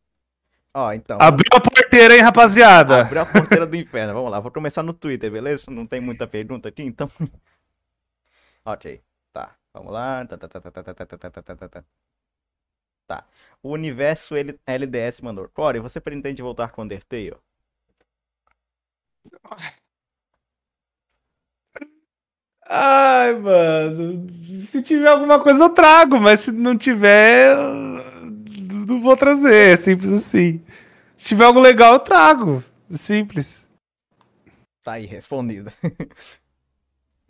Ó, então. Abriu a porteira, hein, rapaziada? Abriu a porteira do inferno. Vamos lá, vou começar no Twitter, beleza? Não tem muita pergunta aqui, então. ok, tá. Vamos lá. Tá, tá, tá, tá, tá, tá, tá, tá, tá, tá, tá, tá. O universo L- LDS mandou. Corey, você pretende voltar com Undertale? Ai, mano. Se tiver alguma coisa eu trago, mas se não tiver, eu não vou trazer. É simples assim. Se tiver algo legal, eu trago. Simples. Tá aí, respondido.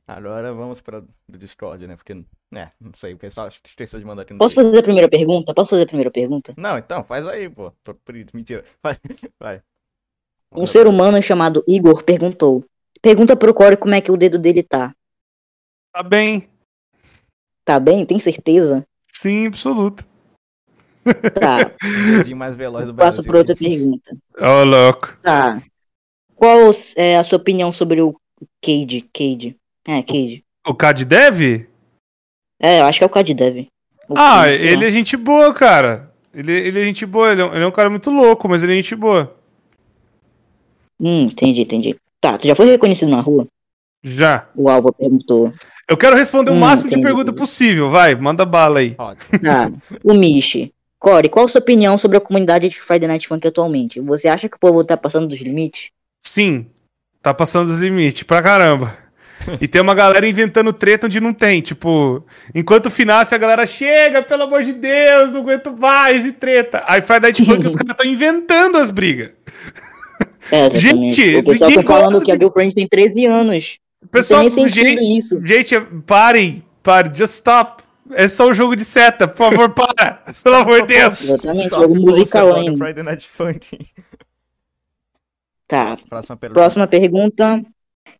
Agora vamos para do Discord, né? Porque, né, não sei, o pessoal esqueceu de mandar aqui no Posso fazer a primeira pergunta? Posso fazer a primeira pergunta? Não, então, faz aí, pô. Mentira. Vai. Vai. Um ser humano chamado Igor perguntou. Pergunta pro Corey como é que o dedo dele tá. Tá bem. Tá bem? Tem certeza? Sim, absoluto. Tá. O mais veloz do Passo Brasil. pra outra pergunta. Ô, louco. Tá. Qual é a sua opinião sobre o Cade? Cade. É, Cade. O Cad Dev? É, eu acho que é o Cade Dev. O Ah, Cade, ele lá. é gente boa, cara. Ele, ele é gente boa, ele é, um, ele é um cara muito louco, mas ele é gente boa. Hum, entendi, entendi. Tá, tu já foi reconhecido na rua? Já. O Alva perguntou. Eu quero responder o Hum, máximo de entendi. pergunta possível, vai, manda bala aí. Tá. O Michi. Corey, qual a sua opinião sobre a comunidade de Friday Night Funk atualmente? Você acha que o povo tá passando dos limites? Sim, tá passando dos limites pra caramba. E tem uma galera inventando treta onde não tem. Tipo, enquanto o FNAF a galera chega, pelo amor de Deus, não aguento mais e treta. Aí Friday Night Funk os caras estão inventando as brigas. É, exatamente. Gente, o pessoal tá falando gosta que a de- Girlfriend tem 13 anos. Pessoal, gente, isso. gente, parem, parem, just stop. É só um jogo de seta, por favor, para. Pelo amor de Deus. Exatamente, Stop jogo the musical ainda. Friday Night Funk. Tá, Próxima pergunta. próxima pergunta.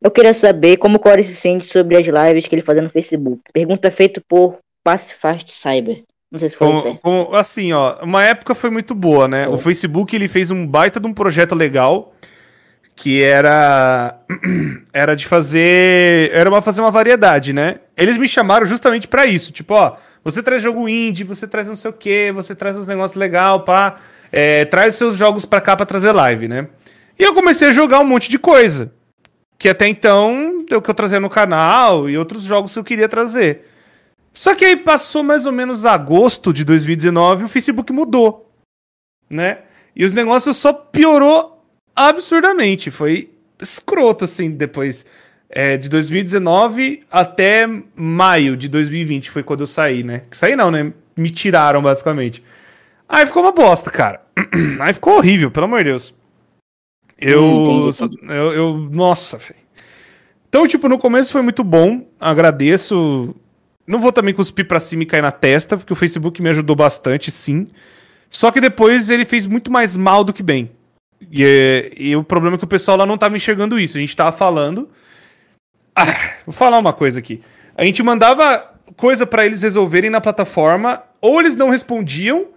Eu queria saber como o Corey se sente sobre as lives que ele faz no Facebook. Pergunta feita por Pacifast Cyber. Não sei se foi Como- certo. como- assim, ó, uma época foi muito boa, né? É. O Facebook ele fez um baita de um projeto legal que era era de fazer era uma fazer uma variedade, né? Eles me chamaram justamente pra isso, tipo, ó, você traz jogo indie, você traz não sei o quê, você traz uns negócios legal, pá, é, traz seus jogos pra cá pra trazer live, né? E eu comecei a jogar um monte de coisa que até então o que eu trazia no canal e outros jogos que eu queria trazer. Só que aí passou mais ou menos agosto de 2019 o Facebook mudou, né? E os negócios só piorou absurdamente. Foi escroto, assim, depois. É, de 2019 até maio de 2020 foi quando eu saí, né? Saí não, né? Me tiraram, basicamente. Aí ficou uma bosta, cara. Aí ficou horrível, pelo amor de Deus. Eu. Hum, entendi, eu, eu nossa, velho. Então, tipo, no começo foi muito bom. Agradeço. Não vou também cuspir pra cima e cair na testa, porque o Facebook me ajudou bastante, sim. Só que depois ele fez muito mais mal do que bem. E, é- e o problema é que o pessoal lá não tava enxergando isso. A gente tava falando. Ah, vou falar uma coisa aqui. A gente mandava coisa pra eles resolverem na plataforma, ou eles não respondiam,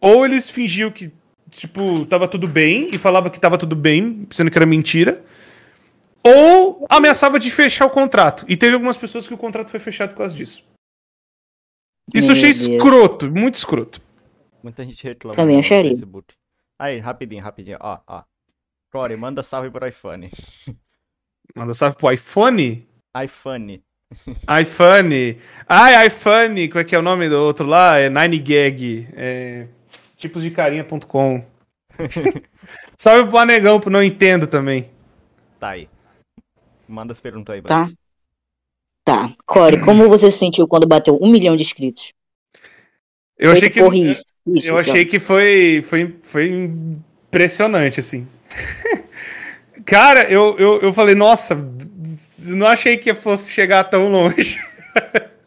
ou eles fingiam que, tipo, tava tudo bem e falava que tava tudo bem, sendo que era mentira. Ou ameaçava de fechar o contrato. E teve algumas pessoas que o contrato foi fechado por causa disso. Isso eu Meu achei Deus. escroto, muito escroto. Muita gente reclama Também no acharia. Facebook. Aí, rapidinho, rapidinho. Ó, ó. Corey, manda salve pro iPhone. Manda salve pro iPhone? iPhone. iPhone. Ai, iPhone. Como é que é o nome do outro lá? É 9gag. É... Tiposdecarinha.com. salve pro Anegão, pro Não Entendo também. Tá aí. Manda as perguntas aí, Tá? Tá. Corey, como você se sentiu quando bateu um milhão de inscritos? Eu achei que, Riz. Isso, eu achei que foi, foi, foi impressionante, assim. Cara, eu, eu, eu falei, nossa, não achei que fosse chegar tão longe.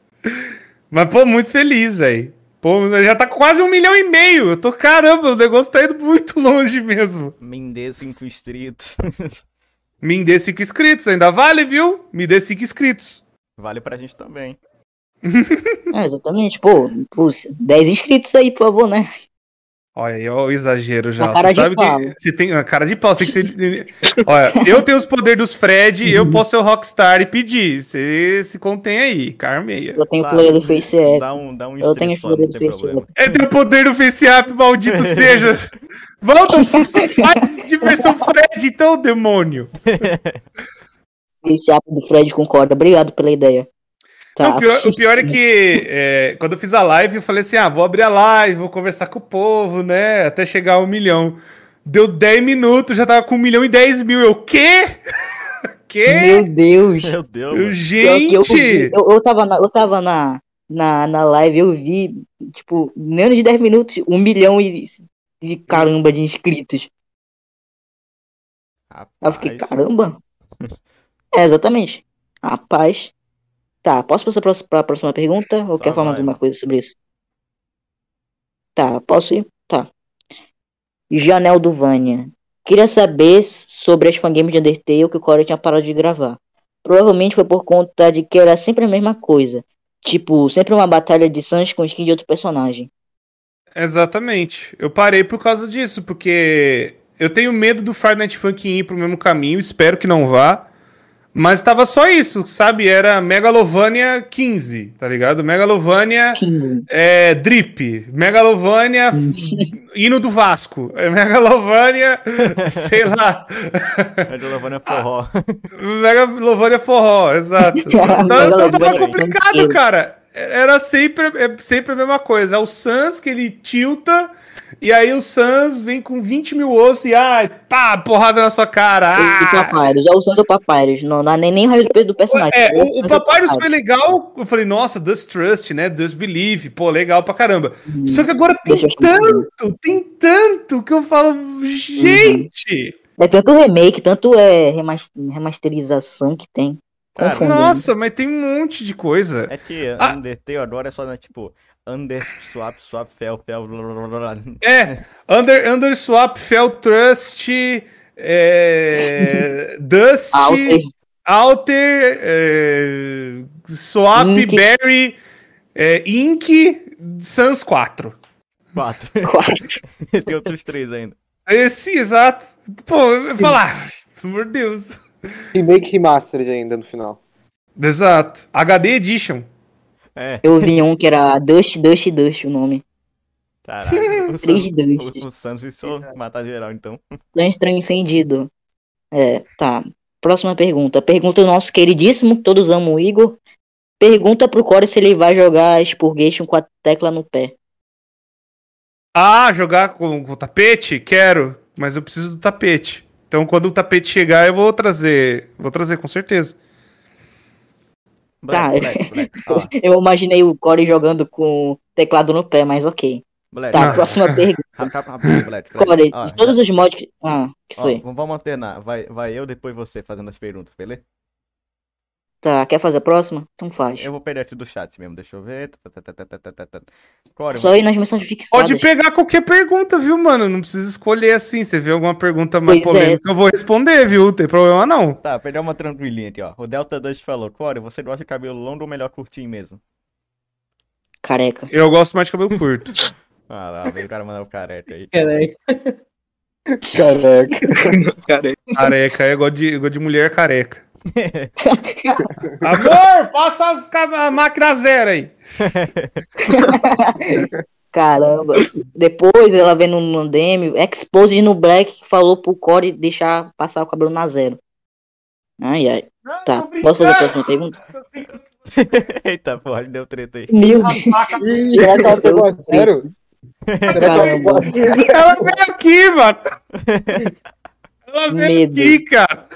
Mas, pô, muito feliz, velho. Pô, já tá quase um milhão e meio. Eu tô, caramba, o negócio tá indo muito longe mesmo. Me dê cinco inscritos. Me dê cinco inscritos, ainda vale, viu? Me dê cinco inscritos. vale pra gente também. É, exatamente. Pô, pô, 10 inscritos aí, por favor, né? Olha aí, ó, o exagero já. Você sabe pau. que. Você tem uma cara de pau. Você tem que ser. Olha, eu tenho os poderes dos Fred, eu posso ser o Rockstar e pedir. Você se contém aí, Carmeia. Eu tenho Tá. player do Face App. Dá um, dá um Eu tenho só, poder do Face. É tem o poder do Face App, maldito seja. Volta, faz diversão Fred, então, demônio. Face App do Fred concorda. Obrigado pela ideia. Tá. Não, o, pior, o pior é que é, quando eu fiz a live, eu falei assim: ah, vou abrir a live, vou conversar com o povo, né? Até chegar a um milhão. Deu 10 minutos, já tava com um milhão e 10 mil. Eu, quê? quê? Meu Deus. Meu Deus. Eu, gente! Eu, vi- eu, eu tava, na, eu tava na, na, na live, eu vi, tipo, menos de 10 minutos, um milhão e de caramba de inscritos. Aí eu fiquei, Rapaz. caramba. É, exatamente. Rapaz. Tá, posso passar pra, pra próxima pergunta? Ou Só quer falar mais alguma coisa sobre isso? Tá, posso ir? Tá. Janel do Vânia. Queria saber sobre as fangames de Undertale que o Corey tinha parado de gravar. Provavelmente foi por conta de que era sempre a mesma coisa. Tipo, sempre uma batalha de Sans com skin de outro personagem. Exatamente. Eu parei por causa disso, porque eu tenho medo do Friday Night Funk ir pro mesmo caminho, espero que não vá. Mas tava só isso, sabe? Era Megalovania 15, tá ligado? Megalovania 15. é, Drip, Megalovania hino do Vasco, é Megalovania, sei lá, É Lavana Forró. Megalovania Forró, exato. Então, então tava Megalovania complicado, cara. Era sempre, é sempre a mesma coisa. É o Sans que ele tilta, e aí o Sans vem com 20 mil ossos e ai, pá, porrada na sua cara. O Ah! Papyrus, é o Sans ou Papyrus. Não, não é nem, nem o raio do personagem. É, É o, o ou Papyrus foi legal. Eu falei, nossa, Does Trust, né? Does Believe, pô, legal pra caramba. Só que agora tem tanto, tem tanto que eu falo, gente. É tanto remake, tanto é remas- remasterização que tem. Cara, né? Nossa, mas tem um monte de coisa. É que Ah. Undertale agora é só, né, tipo, Under, Swap, Swap, Fel, Fel, blá, blá, blá, blá. É, Under, Under Swap, Fel Trust, é, Dust, Alter, Alter, é, Swap, Ink. Berry, é, Ink, Sans 4. Quatro. quatro. Tem outros três ainda. Esse, exato. Pô, eu ia falar, pelo amor de Deus. Remake Remastered ainda no final. Exato. HD Edition. É, Eu vi um que era Dust, Dust, Dust o nome. caralho. O Sans, Dust. o, o Sans viciou matar geral, então. Lance Transcendido. É, tá. Próxima pergunta. Pergunta do nosso queridíssimo, todos amam o Igor. Pergunta pro Core se ele vai jogar Spurgation com a tecla no pé. Ah, jogar com, com tapete? Quero, mas eu preciso do tapete. Então, quando o tapete chegar, eu vou trazer. Vou trazer, com certeza. Black, Tá. Black, Black. Ó, Eu imaginei o Core jogando com teclado no pé, mas ok. Black. Tá, Ah. próxima pergunta. Rap- rap- rapidinho, Black, Black. Core, Ó, de todos os mods que. Ah, que ó, foi? vamos alternar. Vai, vai eu, depois você fazendo as perguntas, beleza? Tá, quer fazer a próxima? Então faz. Eu vou pegar aqui do chat mesmo, deixa eu ver. Tá, tá, tá, tá, tá, tá, tá. Core, Só ir nas mensagens fixadas. Pode pegar qualquer pergunta, viu, mano? Não precisa escolher assim. Você vê alguma pergunta mais Pois é. polêmica, eu vou responder, viu? Não tem problema não. Tá, pegar uma tranquilinha aqui, ó. O Delta Dust falou, Core, você gosta de cabelo longo ou melhor curtinho mesmo? Careca. Eu gosto mais de cabelo curto. Ah lá, veio o cara mandar o careca aí. Caraca. Caraca. Careca, eu gosto de, eu gosto de mulher careca. Amor, passa as, a máquina zero aí. Caramba. Depois ela vendo no DM, Exposed no Black que falou pro Core deixar passar o cabelo na zero. Ai, ai. Tá, posso fazer a próxima pergunta? Eita, porra, deu treta aí. Meu Deus. Será que ela pegou a sério? Será que ela pegou sério? Ela veio aqui, mano. Ela veio Medo. aqui, cara.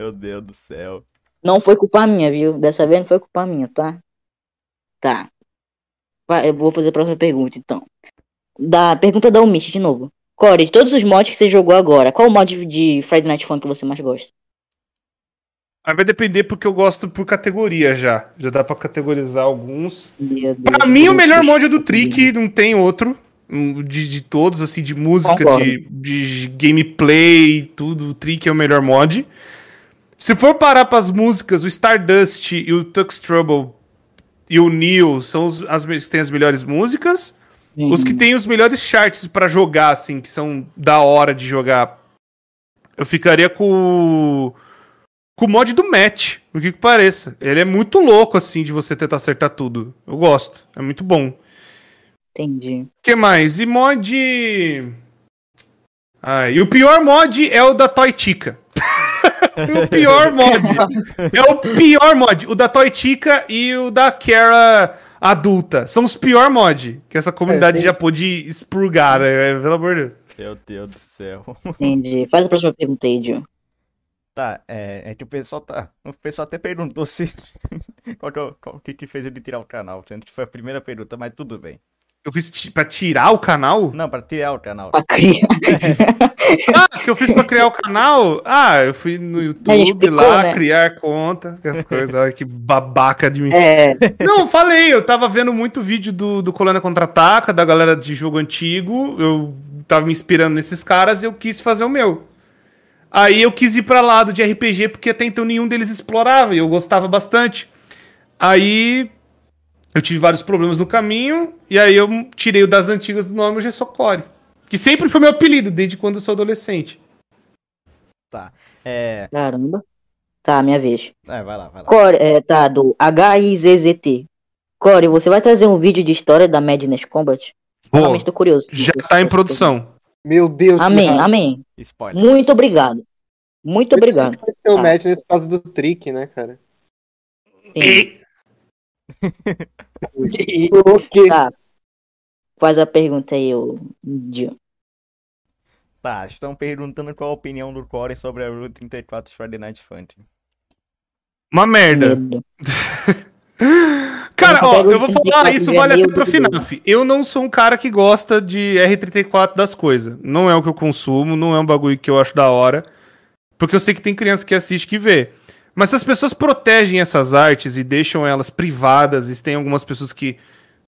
Meu Deus do céu. Não foi culpa minha, viu? Dessa vez não foi culpa minha, tá? Tá. Vai, eu vou fazer a próxima pergunta, então. Da pergunta da Umich de novo. Core, de todos os mods que você jogou agora, qual o mod de Friday Night Fun que você mais gosta? Aí vai depender porque eu gosto por categoria já. Já dá pra categorizar alguns. Deus. mim, o melhor mod é do Trick, não tem outro. De, de todos, assim, de música, Concordo. de, de gameplay, tudo. O Trick é o melhor mod. Se for parar pras músicas, o Stardust e o Tux Trouble e o Neil são os as, que têm as melhores músicas. Uhum. Os que têm os melhores charts pra jogar, assim, que são da hora de jogar. Eu ficaria com o. Com o mod do match, o que que pareça. Ele é muito louco, assim, de você tentar acertar tudo. Eu gosto. É muito bom. Entendi. que mais? E mod. Ah, e o pior mod é o da Toy Chica. o pior mod. É o pior mod. O da Toy Chica e o da Kara adulta. São os pior mod que essa comunidade É, já pôde expurgar, né? Pelo amor de Deus. Meu Deus do céu. Entendi. Faz a próxima pergunta aí, Dio. Tá, é, é que o pessoal tá. O pessoal até perguntou se. qual que, é o- qual que que fez ele tirar o canal? Sendo que foi a primeira pergunta, mas tudo bem. Eu fiz pra tirar o canal? Não, pra tirar o canal. Pra criar. Ah, que eu fiz pra criar o canal? Ah, eu fui no YouTube explicou, lá, né? criar conta, essas coisas. Olha que babaca de mim. É, Não, falei, eu tava vendo muito vídeo do, do Colônia Contra-Ataca, da galera de jogo antigo, eu tava me inspirando nesses caras e eu quis fazer o meu. Aí eu quis ir pra lado de RPG, porque até então nenhum deles explorava e eu gostava bastante. Aí eu tive vários problemas no caminho, e aí eu tirei o das antigas do nome, hoje é só Core. Que sempre foi meu apelido, desde quando eu sou adolescente. Tá. É. caramba. Tá, minha vez. É, vai lá, vai lá. Core, é, tá, do HIZZT. Core, você vai trazer um vídeo de história da Madness Combat? Vou, Realmente tô curioso. já tá em produção. Meu Deus, Amém, raiva. amém. Spoiler. Muito obrigado. Muito obrigado. Vai ser o Tá. match nesse caso do trick, né, cara? Sim. E- Por quê? Tá. Faz a pergunta aí, ô Dio. Tá, estão perguntando qual a opinião do Core sobre a Rule 34 Friday Night Funkin'. Uma merda. Cara, Eu ó, eu vou o falar, 34 isso vale até pro. FNAF. Eu não sou um cara que gosta de R34 das coisas. Não é o que eu consumo, não é um bagulho que eu acho da hora. Porque eu sei que tem criança que assiste que vê. Mas se as pessoas protegem essas artes e deixam elas privadas, e tem algumas pessoas que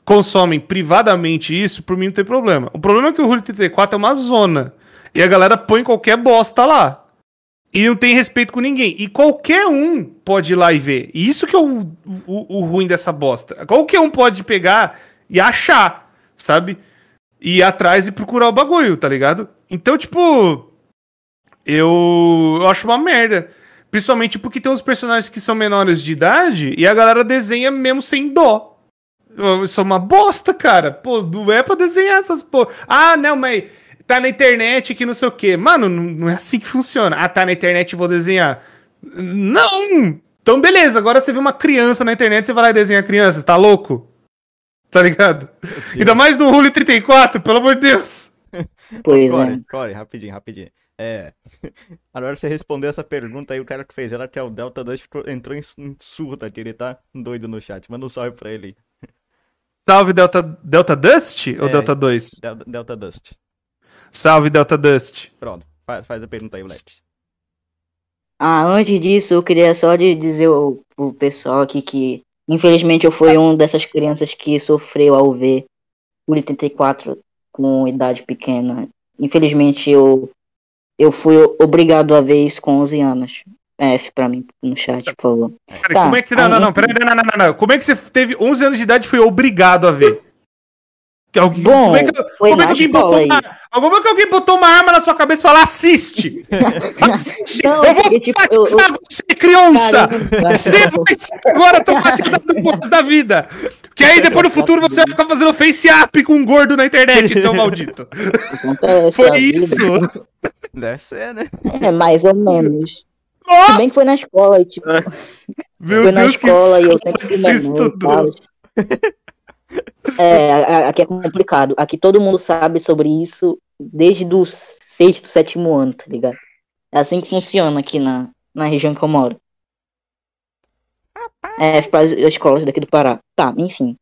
consomem privadamente isso, por mim não tem problema. O problema é que o Rule 34 é uma zona. E a galera põe qualquer bosta lá. E não tem respeito com ninguém. E qualquer um pode ir lá e ver. E isso que é o, o, o ruim dessa bosta. Qualquer um pode pegar e achar, sabe? E ir atrás e procurar o bagulho, tá ligado? Então, tipo. Eu, eu acho uma merda. Principalmente porque tem uns personagens que são menores de idade e a galera desenha mesmo sem dó. Isso é uma bosta, cara. Pô, não é pra desenhar essas pô. Ah, não, mas tá na internet que não sei o quê. Mano, não, é assim que funciona. Ah, tá na internet e vou desenhar. Não! Então, beleza. Agora você vê uma criança na internet, você vai lá e desenha a criança. Você tá louco? Tá ligado? Ainda mais no Rule 34, pelo amor de Deus. Pois é. Core, Core, rapidinho, rapidinho. É. Agora você respondeu essa pergunta aí, o cara que fez ela, que é o Delta Dust, ficou- entrou em, surta aqui, ele tá doido no chat. Manda um salve pra ele. Salve Delta, Delta Dust ou É. Delta 2? Delta, Delta Dust. Salve Delta Dust. Pronto, faz, faz a pergunta aí, moleque. Ah, antes disso, eu queria só de dizer ao, pro pessoal aqui que, infelizmente, eu fui um dessas crianças que sofreu ao ver o 84 com idade pequena. Infelizmente, eu, eu fui obrigado a ver isso com 11 anos. F pra mim no chat, por favor. Peraí, Tá, como é que. Não, não, não, aí- peraí, não, não, não, não, não. Como é que você teve 11 anos de idade e foi obrigado a ver? Que alguém, Bom, como é que, como é que alguém botou uma, como é que alguém botou uma arma na sua cabeça e falou: assiste! Assiste! Não, eu vou porque, tipo, eu- traumatizar você, criança! Caramba. Você vai ser agora traumatizado depois da vida! Porque aí depois no futuro você vai ficar fazendo face up com um gordo na internet, seu maldito! Foi isso! Deve ser, né? É, mais ou menos. Bem que foi na escola, e, tipo, meu foi na Deus, que escola e eu sempre que fui menor. É, aqui é complicado. Aqui todo mundo sabe sobre isso desde o sexto, sétimo ano, tá ligado? É assim que funciona aqui na, na região que eu moro. É, as escolas daqui do Pará. Tá, enfim.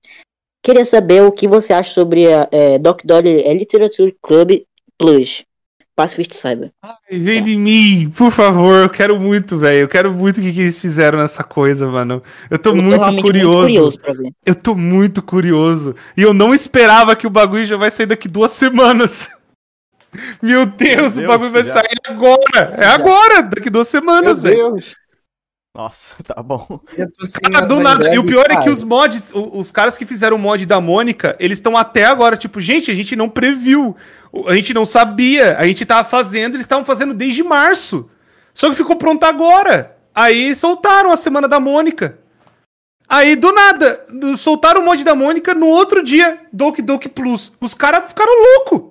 Queria saber o que você acha sobre a é, Doc Dolly é Literature Club Plus. Pacifist Cyber. Vem de mim, por favor, eu quero muito, velho. Eu quero muito o que, que eles fizeram nessa coisa, mano. Eu tô Eu muito curioso. curioso pra ver. Eu tô muito curioso. E eu não esperava que o bagulho já vai sair daqui duas semanas. Meu Deus, Meu o bagulho vai Deus, sair agora. É Já. agora, daqui duas semanas, Meu velho. Nossa, tá bom. Cara, do nada. E o pior é que cara. os mods, os caras que fizeram o mod da Mônica, eles estão até agora, tipo, gente, a gente não previu. O- A gente não sabia. A gente tava fazendo, eles estavam fazendo desde março. Só que ficou pronto agora. Aí soltaram a semana da Mônica. Aí, do nada, soltaram o mod da Mônica no outro dia, Doki Doki Plus. Os caras ficaram loucos.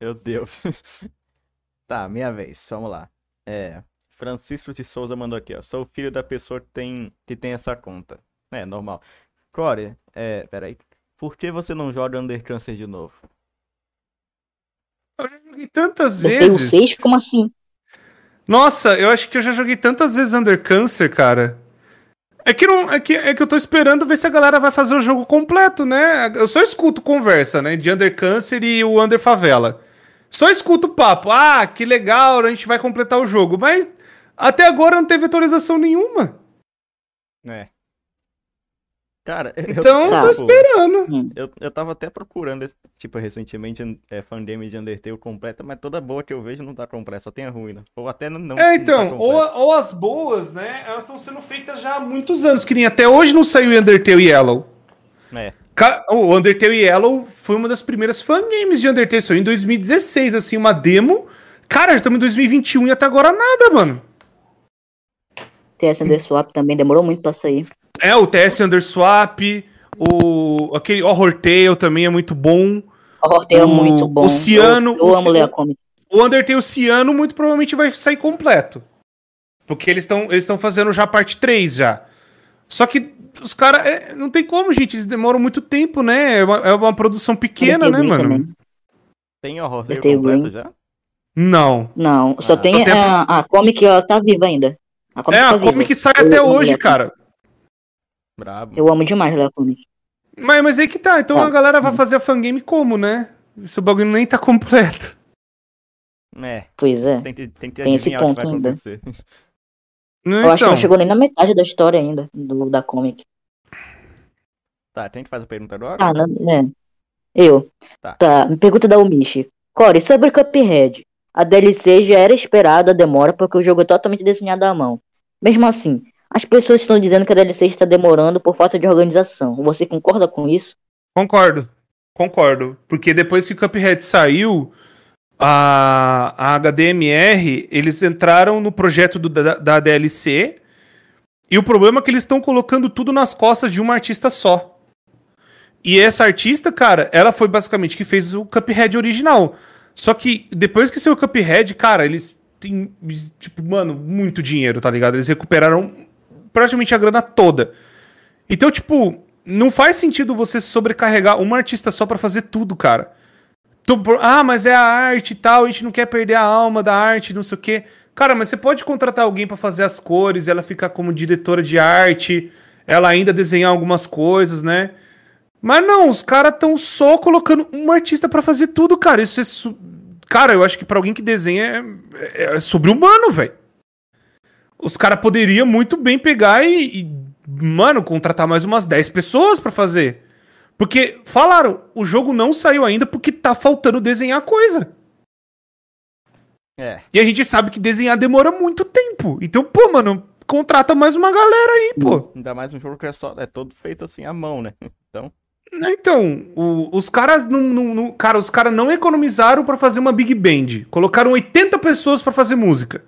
Meu Deus. Tá, minha vez, vamos lá. É. Francisco de Souza mandou aqui, ó. Sou o filho da pessoa que tem, que tem essa conta. É, normal. Core, é. Peraí. Por que você não joga Undercancer de novo? Eu já joguei tantas Eu tenho vezes. seis, como assim? Nossa, eu acho que eu já joguei tantas vezes Under Cancer, cara. É que, não, é, que, é que eu tô esperando ver se a galera vai fazer o jogo completo, né? Eu só escuto conversa, né? De Under Cancer e o Under Favela. Só escuto o papo. Ah, que legal, a gente vai completar o jogo. Mas até agora não teve atualização nenhuma. É. Cara, eu, Então eu tô Tá. esperando. eu, eu tava até procurando, tipo, recentemente, é, fangame de Undertale completa, mas toda boa que eu vejo não tá completa, só tem a ruim, né? Ou até não. não É, não tá então, ou, ou as boas, né? Elas estão sendo feitas já há muitos anos, que nem até hoje não saiu Undertale Yellow. É. O Undertale Yellow foi uma das primeiras fangames de Undertale, saiu em 2016, assim, uma demo. Cara, já estamos em 2021 e até agora nada, mano. TS Underswap também demorou muito pra sair. É, o TS Underswap, o aquele Horror Tale também é muito bom. O Hortel é muito bom. o Ciano- Eu, eu o amo ler Ciano- a comic. O Undertale Ciano muito provavelmente vai sair completo. Porque eles estão eles estão fazendo já a parte 3 já. Só que os caras. não tem como, gente. Eles demoram muito tempo, né? É uma, é uma produção pequena, né, mano? também. Tem horror Tale completo Green. já? Não. Não, só Ah, tem, só tem a- a, a comic, ela tá viva ainda. A comic É, tá a viva. comic sai Eu até hoje, cara. Brabo. Eu amo demais a comic. Mas, mas aí que tá. Então Tá. a galera vai fazer a fangame como, né? Esse bagulho nem tá completo. É, Pois é. tem que, tem que Tem esse adivinhar o que vai ponto ainda. acontecer. Né, Eu acho que então? não chegou nem na metade da história ainda, do, da comic. Tá, tem que fazer a pergunta agora? Ah, não, né? Eu. Tá. Tá. me pergunta da Umishi. Core, sobre Cuphead. A DLC já era esperada a demora porque o jogo é totalmente desenhado à mão. Mesmo assim, as pessoas estão dizendo que a DLC está demorando por falta de organização. Você concorda com isso? Concordo. Concordo. Porque depois que o Cuphead saiu, a, a HDMR, eles entraram no projeto do- da, da DLC. E o problema é que eles estão colocando tudo nas costas de uma artista só. E essa artista, cara, ela foi basicamente que fez o Cuphead original. Só que depois que saiu o Cuphead, cara, eles têm, tipo, mano, muito dinheiro, tá ligado? Eles recuperaram praticamente a grana toda. Então, tipo, não faz sentido você sobrecarregar uma artista só pra fazer tudo, cara. Ah, mas é a arte e tal, a gente não quer perder a alma da arte, não sei o quê. Cara, mas você pode contratar alguém pra fazer as cores, ela ficar como diretora de arte, ela ainda desenhar algumas coisas, né? Mas não, os caras estão só colocando uma artista pra fazer tudo, cara. Isso é. Cara, eu acho que pra alguém que desenha é, é sobre-humano, velho. Os caras poderiam muito bem pegar e, e, mano, contratar mais umas 10 pessoas pra fazer. Porque falaram, o jogo não saiu ainda porque tá faltando desenhar coisa. É. E a gente sabe que desenhar demora muito tempo. Então, pô, mano, contrata mais uma galera aí, pô. Ainda mais um jogo que é só. É todo feito assim à mão, né? Então. Então, o- os caras não, não- não- cara, os caras não economizaram pra fazer uma big band. Colocaram 80 pessoas pra fazer música.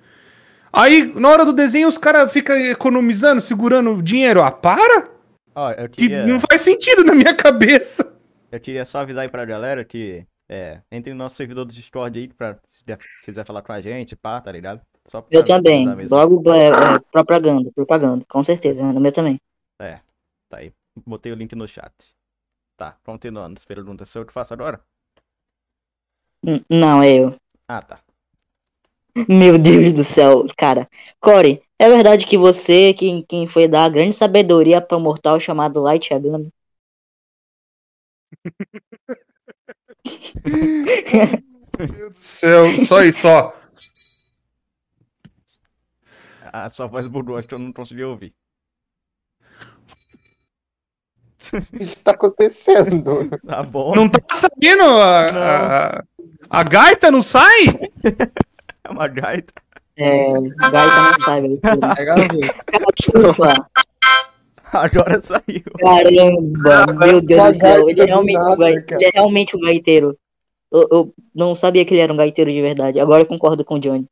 Aí, na hora do desenho, os caras ficam economizando, segurando dinheiro. Ah, para! Ó, eu Que queria, não faz sentido na minha cabeça. eu queria só avisar aí pra galera que. É, entre no nosso servidor do Discord aí pra se quiser- se quiser falar com a gente, pá, tá ligado? Só pra Eu também. Logo é, é, propaganda, propaganda, com certeza. No meu também. Tá aí. Botei o link no chat. Tá, continuando. As perguntas. Sou eu que faço agora? N- Não, é eu. Ah, tá. Meu Deus do céu, cara. Core, é verdade que você quem, quem foi dar a grande sabedoria para um mortal chamado Light Yagami? Meu Deus do céu, só isso, ó. A sua voz bugou, acho que eu não consegui ouvir. O que tá acontecendo? Tá bom. Não tá saindo a, a, a gaita, não sai? É uma gaita. É, Gaita não? Desculpa. Agora saiu. Caramba, meu Deus do céu. Ele é realmente, um nada, gai- ele é realmente um gaiteiro. Eu, eu não sabia que ele era um gaiteiro de verdade. Agora eu concordo com o Johnny.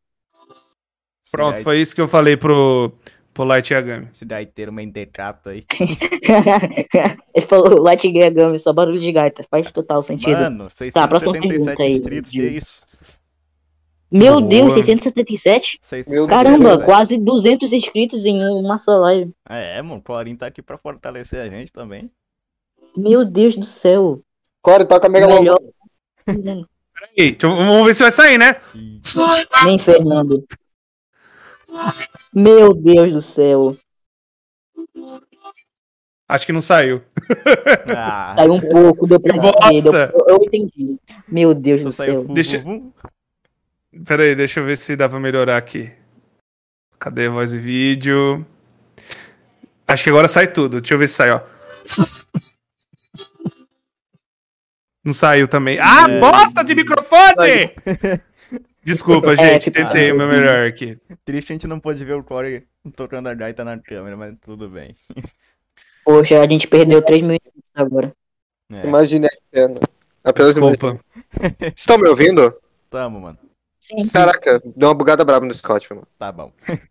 Pronto, foi isso que eu falei pro, pro Light Yagami. Esse gaiteiro mentecapto aí. ele falou Light Yagami, só barulho de gaita. Faz total sentido. Mano, Tá, próxima 677 pergunta aí, distritos, que Gil. isso? Meu Boa. Deus, 677? Seis- Meu Caramba, quase 200 inscritos em uma só live. É, mano, o Clarinho tá aqui pra fortalecer a gente também. Meu Deus do céu. Core, toca Mega Melhor. Peraí, eu- vamos ver se vai sair, né? Nem Fernando. Meu Deus do céu. Acho que não saiu. Ah, Saiu um pouco, deu pra Que entender. Eu, eu entendi. Meu Deus só do saiu céu. Deixa- Pera aí, deixa eu ver se dá pra melhorar aqui. Cadê a voz e vídeo? Acho que agora sai tudo. Deixa eu ver se sai, ó. Não saiu também. Ah, É. bosta de microfone! Desculpa, É, gente. tipo, Tentei o meu melhor aqui. Triste a gente não pôde ver o Core tocando a gaita na câmera, mas tudo bem. Poxa, a gente perdeu 3 mil agora. É, Imagine a cena. Apenas Desculpa. Vocês estão me ouvindo? tamo, mano. Sim. Caraca, deu uma bugada brava no Scott, mano. Tá bom.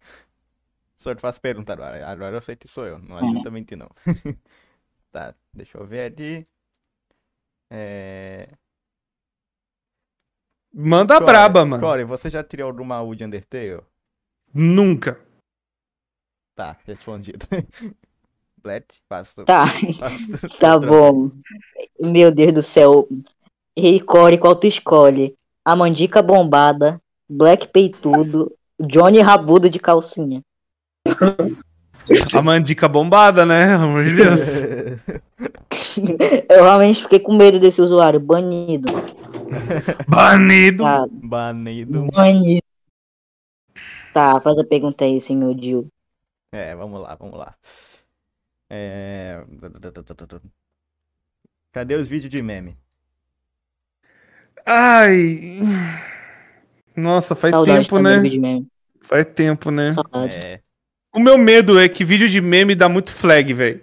Só te faço pergunta agora. Agora eu sei que sou eu. Não Uhum. adianta mentir, não. tá, deixa eu ver ali. É... Manda a Core, braba, mano. Core, você já tirou alguma U de Undertale? Nunca. Tá, respondido. Black, faço. Tá, faço tá bom. Meu Deus do céu. Rei Core, qual tu escolhe? A Mandica Bombada, Black Peitudo, Johnny Rabudo de calcinha. A mandica bombada, né? Pelo amor de Deus. Eu realmente fiquei com medo desse usuário. Banido. Banido. Tá, Banido. banido. Tá, faz a pergunta aí, senhor Dil. É, vamos lá, vamos lá. É... Cadê os vídeos de meme? Ai. Nossa, faz Saudade tempo, né? Faz tempo, né? Saudade. É, O meu medo é que vídeo de meme dá muito flag, velho.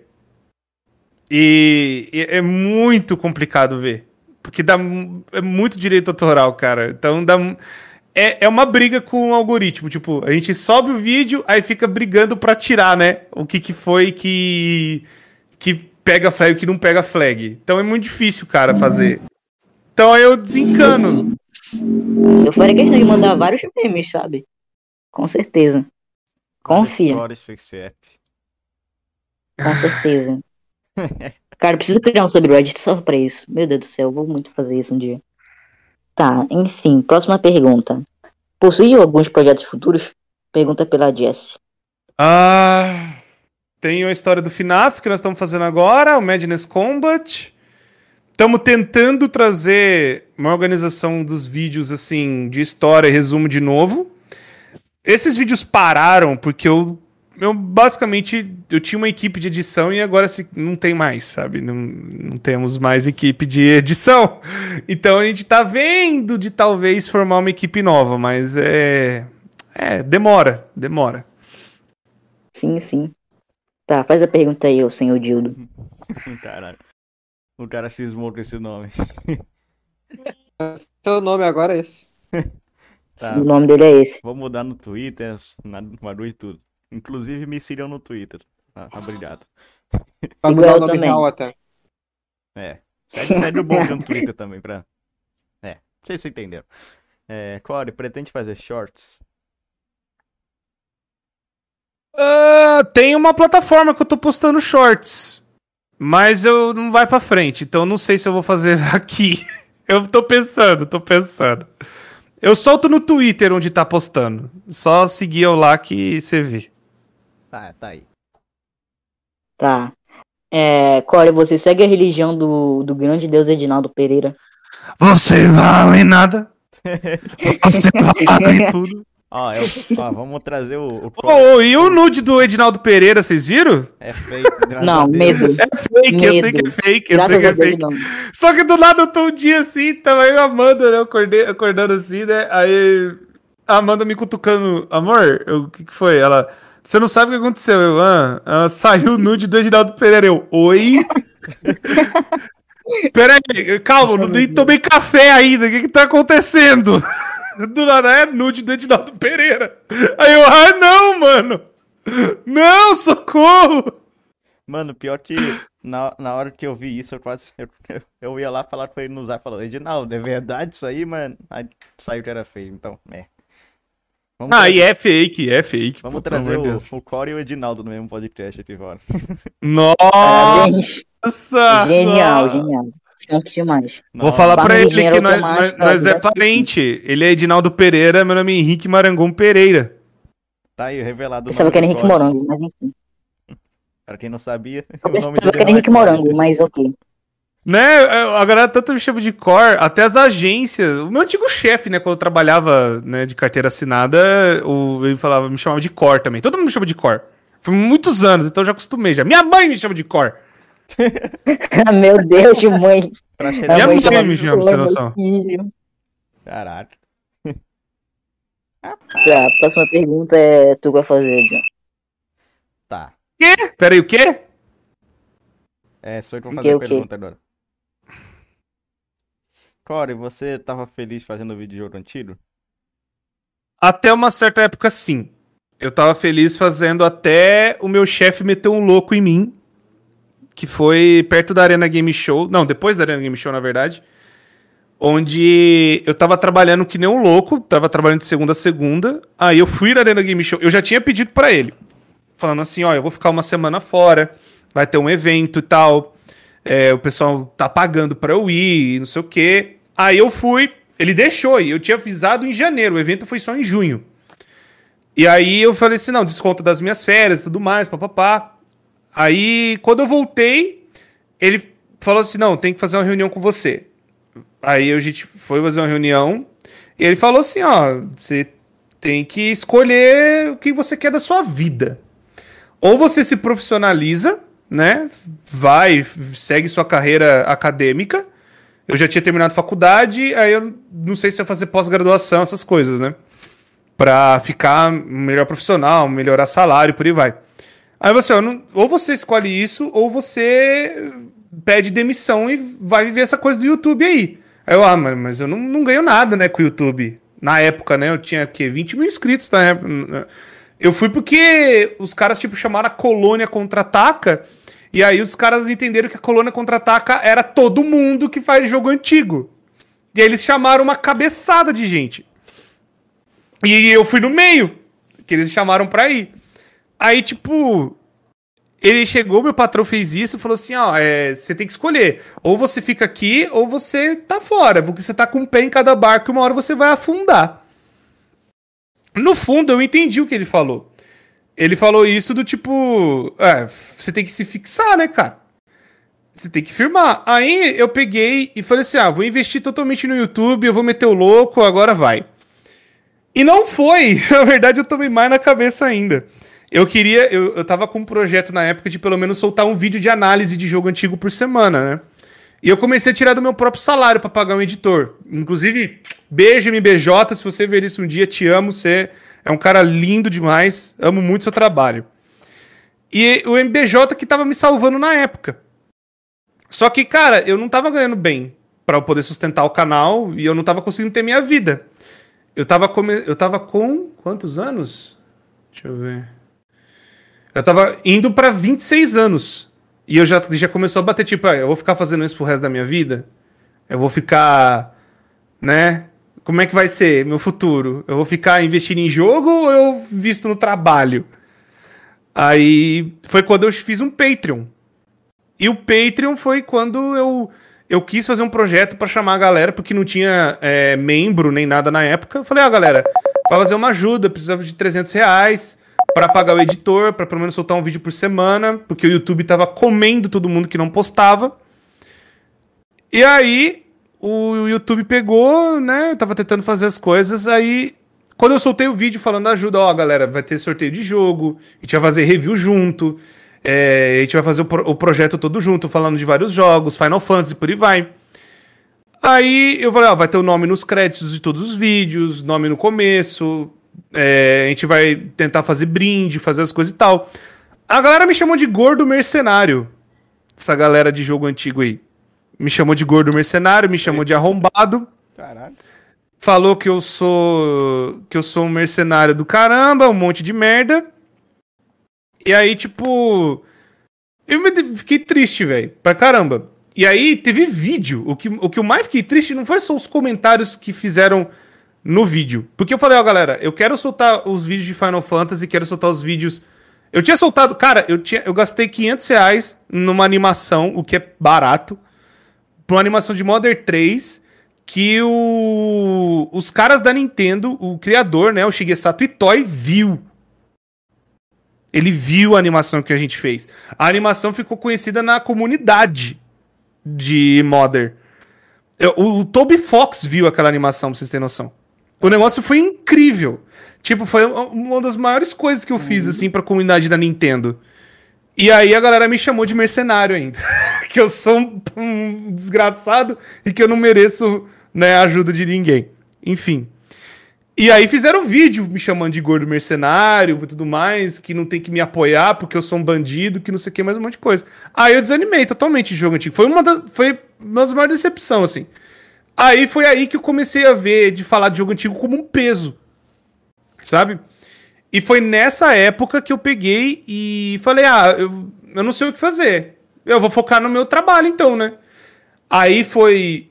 E, e é muito complicado ver. Porque dá é muito direito autoral, cara. Então dá. É, é uma briga com o algoritmo. Tipo, a gente sobe o vídeo, aí fica brigando pra tirar, né? O que, que foi que. que pega flag e o que não pega flag. Então é muito difícil, cara, fazer. Então aí eu desencano. Eu faria questão de mandar vários memes, sabe? Com certeza. Confia, App. com certeza. Cara, eu preciso criar um subreddit só pra isso. Meu Deus do céu, eu vou muito fazer isso um dia. Tá, enfim, próxima pergunta. Possui alguns projetos futuros? Pergunta pela Jess. Ah, tem a história do FNAF que nós estamos fazendo agora, o Madness Combat. Estamos tentando trazer uma organização dos vídeos assim de história e resumo de novo. Esses vídeos pararam porque eu, eu basicamente eu tinha uma equipe de edição e agora se, não tem mais, sabe? Não, não temos mais equipe de edição. Então a gente tá vendo de talvez formar uma equipe nova, mas é é demora, demora. Sim, sim. Tá, faz a pergunta aí, ô senhor Dildo. Caralho. O cara cismou com esse nome. Seu nome agora é esse. Tá. O nome dele é esse. Vou mudar no Twitter, na Maru e tudo. Inclusive me sigam no Twitter. Ah, obrigado. Pra Igual mudar o nome também. real até. É. Segue, segue o bom no Twitter também pra. É, vocês entenderam. É, Core, pretende fazer shorts? Ah, tem uma plataforma que eu tô postando shorts, mas eu não vai pra frente, então eu não sei se eu vou fazer aqui. Eu tô pensando, tô pensando. Eu solto no Twitter onde tá postando. Só seguir eu lá que você vê. Tá, tá aí. Tá. É, Core, você segue a religião do, do grande deus Edinaldo Pereira? Você vale nada. Você vale tudo. Ó, eu, ó, vamos trazer o, o ô, e o nude do Edinaldo Pereira, vocês viram? É fake, graças Não, a Deus. medo. É fake, eu sei que é Medo. fake, eu Graças sei que é fake. não. Só que do lado eu tô um dia assim, tava eu e a Amanda, né? Eu acordei, acordando assim, né? Aí a Amanda me cutucando, amor, o que, que foi? Ela, você não sabe o que aconteceu? Eu, ah, ela saiu nude do Edinaldo Pereira. Eu, oi? Peraí, calma, eu nem tomei café ainda, o que que tá acontecendo? Do nada é nude do Edinaldo Pereira. Aí eu, ah, não, mano! Não, socorro! Mano, pior que na, na hora que eu vi isso, eu quase. Eu, eu ia lá falar pra ele não usar. Falou, Edinaldo, é verdade isso aí, mano? Aí saiu que era feio, então, é. Vamos Ah, e é fake, é fake. Vamos trazer o, Deus. o Core e o Edinaldo no mesmo podcast aqui. Parabéns. Nossa! Genial, genial. Demais. Vou falar de ele que nós, nós, automático, nós é parente. Ele é Edinaldo Pereira, meu nome é Henrique Marangon Pereira. Tá aí, revelado Pensava nome que era Henrique. Morango, mas enfim. Pra quem não sabia, Eu o nome dele era não Henrique é Core. Morango, mas ok. Né, a galera tanto me chama de core, até as agências. O meu antigo chefe, né, quando eu trabalhava né, de carteira assinada, o, ele falava, me chamava de core também. Todo mundo me chama de core. Foi muitos anos, então eu já acostumei já. Minha mãe me chama de core. Meu Deus, de mãe. Pra A cheirar Minha mãe mãe chama me de chama, pra você ter meu noção. filho. Caraca. Tá, a próxima pergunta é tu que vai fazer, John. Tá. Pera aí, o quê? É, sou eu que vou O fazer quê, a o quê? pergunta agora. Core, você tava feliz fazendo vídeo de jogo antigo? Até uma certa época, sim. Eu tava feliz fazendo até o meu chefe meter um louco em mim. Que foi perto da Arena Game Show. Não, depois da Arena Game Show, na verdade. Onde eu tava trabalhando que nem um louco. Tava trabalhando de segunda a segunda. Aí eu fui na Arena Game Show. Eu já tinha pedido pra ele. Falando assim, ó, eu vou ficar uma semana fora. Vai ter um evento e tal. É, o pessoal tá pagando pra eu ir, não sei o quê. Aí eu fui, ele deixou, e eu tinha avisado em janeiro, o evento foi só em junho. E aí eu falei assim, não, desconto das minhas férias e tudo mais, papapá. Aí, quando eu voltei, ele falou assim, não, tem que fazer uma reunião com você. Aí a gente foi fazer uma reunião, e ele falou assim, ó, você tem que escolher o que você quer da sua vida. Ou você se profissionaliza, né? Vai, segue sua carreira acadêmica. Eu já tinha terminado faculdade, aí eu não sei se ia fazer pós-graduação, essas coisas, né? Pra ficar melhor profissional, melhorar salário, por aí vai. Aí você, ó, não- ou você escolhe isso, ou você pede demissão e vai viver essa coisa do YouTube aí. Aí eu, ah, mas, eu não, não ganho nada, né, com o YouTube. Na época, né, eu tinha, o quê? 20 mil inscritos na época. Eu fui porque os caras, tipo, chamaram a Colônia Contra-Ataca, e aí os caras entenderam que a Colônia Contra-Ataca era todo mundo que faz jogo antigo. E aí eles chamaram uma cabeçada de gente. E eu fui no meio, que eles chamaram pra ir. Aí, tipo, ele chegou, meu patrão fez isso e falou assim: ó, é, você tem que escolher. Ou você fica aqui, ou você tá fora. Porque você tá com um pé em cada barco e uma hora você vai afundar. No fundo, eu entendi o que ele falou. Ele falou isso do tipo: é, você tem que se fixar, né, cara? Você tem que firmar. Aí eu peguei e falei assim: ah, vou investir totalmente no YouTube, eu vou meter o louco, agora vai. E não foi. Na verdade, eu tomei mais na cabeça ainda. Eu queria. Eu, eu tava com um projeto na época de pelo menos soltar um vídeo de análise de jogo antigo por semana, né? E eu comecei a tirar do meu próprio salário pra pagar um editor. Inclusive, beijo MBJ, se você ver isso um dia, te amo. Você é um cara lindo demais. Amo muito seu trabalho. E o MBJ que tava me salvando na época. Só que, cara, eu não tava ganhando bem pra eu poder sustentar o canal e eu não tava conseguindo ter minha vida. Eu tava, come... eu tava com quantos anos? Deixa eu ver. Eu tava indo pra 26 anos. E eu já, já começou a bater, tipo, ah, eu vou ficar fazendo isso pro resto da minha vida? Eu vou ficar, né? Como é que vai ser meu futuro? Eu vou ficar investindo em jogo ou eu visto no trabalho? Aí foi quando eu fiz um Patreon. E o Patreon foi quando eu, eu quis fazer um projeto pra chamar a galera, porque não tinha é, membro nem nada na época. Eu falei, ah, galera, vai fazer uma ajuda, precisava de 300 reais pra pagar o editor, pra pelo menos soltar um vídeo por semana, porque o YouTube tava comendo todo mundo que não postava. E aí, o YouTube pegou, né? Eu tava tentando fazer as coisas, aí. Quando eu soltei o vídeo falando ajuda, ó, galera, vai ter sorteio de jogo, a gente vai fazer review junto, é, a gente vai fazer o, pro- o projeto todo junto, falando de vários jogos, Final Fantasy, por aí vai. Aí eu falei, ó, vai ter o nome nos créditos de todos os vídeos, nome no começo, é, a gente vai tentar fazer brinde, fazer as coisas e tal. A galera me chamou de gordo mercenário. Essa galera de jogo antigo aí. Me chamou de gordo mercenário, me chamou de arrombado. Caralho. Falou que eu sou. que eu sou um mercenário do caramba, um monte de merda. E aí, tipo. Eu me- fiquei triste, velho, pra caramba. E aí teve vídeo. O que, o que eu mais fiquei triste não foi só os comentários que fizeram no vídeo. Porque eu falei, ó, galera, eu quero soltar os vídeos de Final Fantasy, quero soltar os vídeos. Eu tinha soltado, cara, eu, tinha, eu gastei 500 reais numa animação, o que é barato, pra uma animação de Modern 3, que o, os caras da Nintendo, o criador, né, o Shigesato Itoi, viu. Ele viu a animação que a gente fez. A animação ficou conhecida na comunidade de Modern. O, o Toby Fox viu aquela animação, pra vocês terem noção. O negócio foi incrível. Tipo, foi uma das maiores coisas que eu fiz, assim, pra comunidade da Nintendo. E aí a galera me chamou de mercenário ainda. que eu sou um, um desgraçado e que eu não mereço né, a ajuda de ninguém. Enfim. E aí fizeram vídeo me chamando de gordo mercenário e tudo mais, que não tem que me apoiar porque eu sou um bandido, que não sei o que, mais um monte de coisa. Aí eu desanimei totalmente de jogo antigo. Foi uma, da, foi uma das maiores decepções, assim. Aí foi aí que eu comecei a ver de falar de jogo antigo como um peso. Sabe? E foi nessa época que eu peguei e falei: ah, eu, eu não sei o que fazer. Eu vou focar no meu trabalho então, né? Aí foi.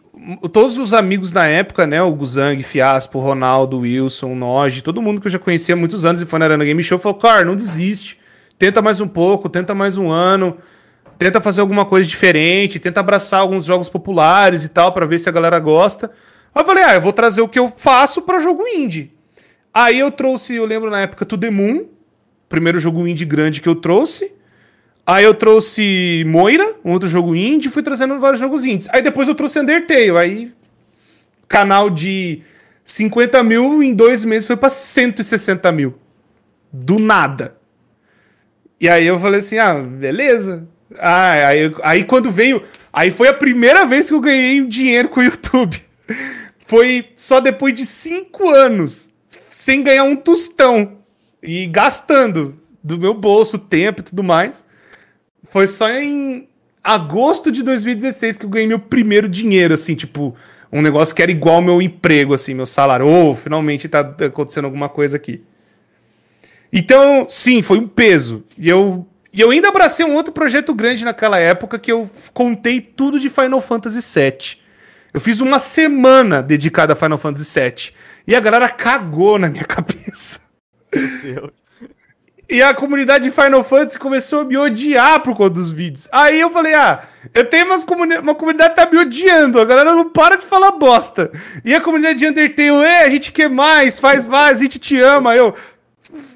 Todos os amigos na época, né? O Guzang, Fiaspo, Ronaldo, Wilson, Noge, todo mundo que eu já conhecia há muitos anos e foi na Arena Game Show falou: cara, não desiste. Tenta mais um pouco, tenta mais um ano. Tenta fazer alguma coisa diferente, tenta abraçar alguns jogos populares e tal, pra ver se a galera gosta. Aí eu falei, ah, eu vou trazer o que eu faço pra jogo indie. Aí eu trouxe, eu lembro na época, To The Moon, primeiro jogo indie grande que eu trouxe. Aí eu trouxe Moira, um outro jogo indie, fui trazendo vários jogos indies. Aí depois eu trouxe Undertale, aí canal de 50 mil em dois meses foi pra 160 mil. Do nada. E aí eu falei assim, ah, beleza. Ah, aí, aí quando veio... Aí foi a primeira vez que eu ganhei dinheiro com o YouTube. Foi só depois de cinco anos, sem ganhar um tostão. E gastando do meu bolso, tempo e tudo mais. Foi só em agosto de 2016 que eu ganhei meu primeiro dinheiro, assim, tipo, um negócio que era igual ao meu emprego, assim, meu salário. Ô, finalmente tá acontecendo alguma coisa aqui. Então, sim, foi um peso. E eu, e eu ainda abracei um outro projeto grande naquela época que eu contei tudo de Final Fantasy VII. Eu fiz uma semana dedicada a Final Fantasy VII. E a galera cagou na minha cabeça. Deus. E a comunidade de Final Fantasy começou a me odiar por conta dos vídeos. Aí eu falei, ah, eu tenho umas comuni uma comunidade que tá me odiando, a galera não para de falar bosta. E a comunidade de Undertale, é, a gente quer mais, faz mais, a gente te ama. Eu,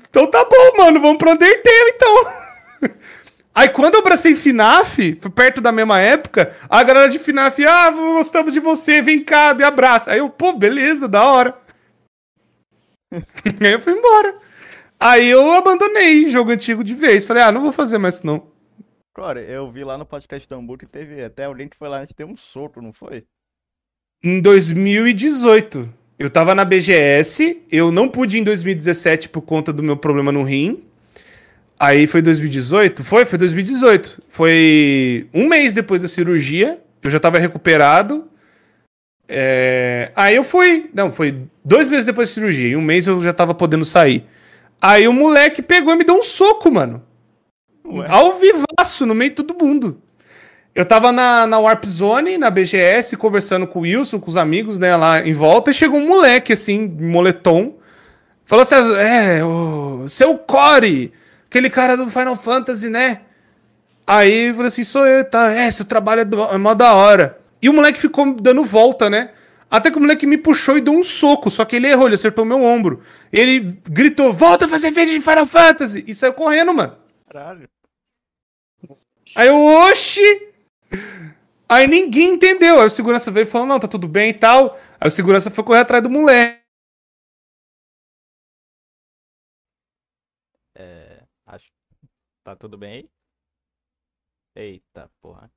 então tá bom, mano, vamos pro Undertale então. Aí quando eu abracei FNAF, foi perto da mesma época, a galera de FNAF, ah, gostamos de você, vem cá, me abraça. Aí eu, pô, beleza, da hora. Aí eu fui embora. Aí eu abandonei jogo antigo de vez. Falei, ah, não vou fazer mais isso não. Cara, eu vi lá no podcast do Hamburgo que teve até alguém que foi lá antes de ter um solto, não foi? Em 2018, eu tava na BGS, eu não pude ir em 2017 por conta do meu problema no rim. Aí foi 2018? Foi, foi 2018. Foi um mês depois da cirurgia, eu já tava recuperado. É, Aí eu fui. Não, foi dois meses depois da cirurgia. Em um mês eu já tava podendo sair. Aí o moleque pegou e me deu um soco, mano. Ué. Ao vivaço, no meio de todo mundo. Eu tava na, na Warp Zone, na BGS, conversando com o Wilson, com os amigos, né, lá em volta, e chegou um moleque, assim, moletom. Falou assim, é, o seu Core, aquele cara do Final Fantasy, né? Aí eu falei assim, sou eu, tá? É, seu trabalho é, do, é mó da hora. E o moleque ficou dando volta, né? Até que o moleque me puxou e deu um soco, só que ele errou, ele acertou meu ombro. Ele gritou, volta a fazer vídeo de Final Fantasy! E saiu correndo, mano. Caralho. Aí eu, oxi! Aí ninguém entendeu. Aí o segurança veio e falou, não, tá tudo bem e tal. Aí o segurança foi correr atrás do moleque. É. Acho. Tá tudo bem aí? Eita porra.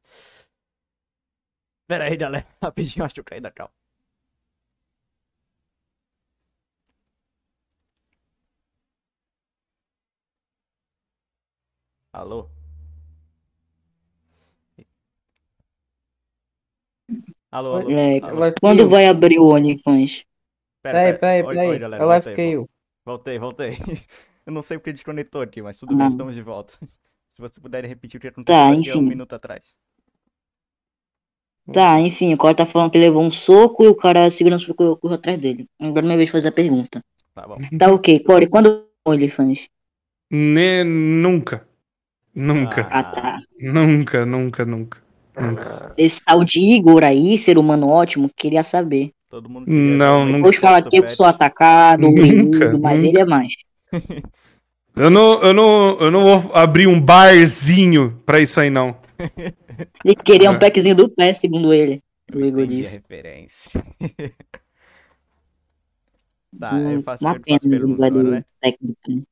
Pera aí, galera. Rapidinho, acho que eu caí da cal. Alô? Alô, alô. É, alô. Quando vai abrir o OnlyFans? Peraí, peraí, peraí. Ela caiu. Voltei, voltei. Eu não sei porque desconectou aqui, mas tudo bem, Ah. estamos de volta. Se você puder repetir o que aconteceu Tá, aqui há um enfim. minuto atrás. Tá, enfim, o cara tá falando que levou um soco e o cara, segurança ficou correu atrás dele. Agora é minha vez de fazer a pergunta. Tá bom. Tá ok, Corey, quando o OnlyFans? Ne- nunca. Nunca. Ah, tá. Nunca, nunca, nunca. Nunca. Esse tal de Igor aí, ser humano ótimo, queria saber. Todo mundo Não, queria- nunca. Depois fala que eu sou atacado, Nunca, mas nunca. ele é mais. Eu não, eu, não, eu não vou abrir um barzinho pra isso aí, não. Ele queria É. um packzinho do pé, segundo ele. Igor Entendi a referência. tá, Hum, eu faço, eu pergunta agora, né? técnico. né?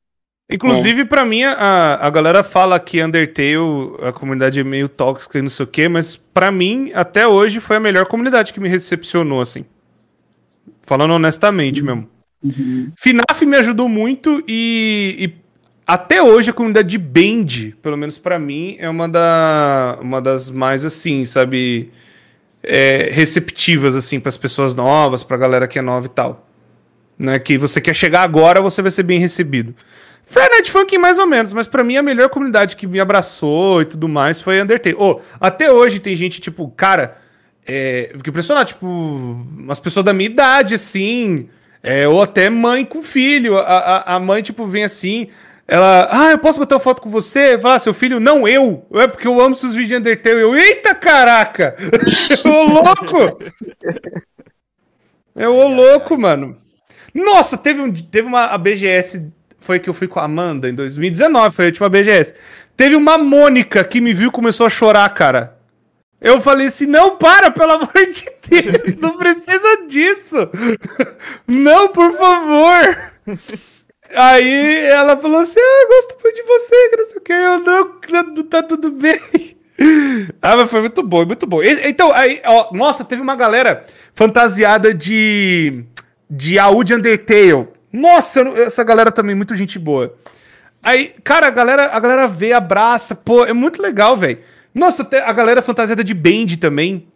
Inclusive, pra mim, a, a galera fala que Undertale, a comunidade é meio tóxica e não sei o quê, mas pra mim, até hoje, foi a melhor comunidade que me recepcionou, assim. Falando honestamente mesmo. Uhum. FNAF me ajudou muito e, e até hoje a comunidade de Band, pelo menos pra mim, é uma, da, uma das mais assim, sabe, é, receptivas assim para as pessoas novas, pra galera que é nova e tal. Né, que você quer chegar agora, você vai ser bem recebido. Friday Funk mais ou menos, mas pra mim a melhor comunidade que me abraçou e tudo mais foi Undertale. Oh, até hoje tem gente tipo, cara, é, eu fiquei impressionado, tipo, umas pessoas da minha idade assim, é, ou até mãe com filho. A, a, a mãe, tipo, vem assim. Ela, ah, eu posso botar uma foto com você? Fala, seu filho, não eu. É porque eu amo seus vídeos de Undertale. Eu, eita caraca! Ô louco! É ô louco, mano. Nossa, teve, um, teve uma a BGS. Foi que eu fui com a Amanda em 2019, foi a última BGS. Teve uma Mônica que me viu e começou a chorar, cara. Eu falei assim: não, para, pelo amor de Deus, não precisa disso. Não, por favor. Aí ela falou assim: ah, eu gosto muito de você, que não sei o que. Eu não, não tá tudo bem. Ah, mas foi muito bom, muito bom. Então, aí, ó, nossa, teve uma galera fantasiada de. de AU de Undertale. Nossa, essa galera também, muito gente boa. Aí, cara, a galera, a galera vê, abraça, pô, é muito legal, velho. Nossa, até a galera fantasiada de Band também.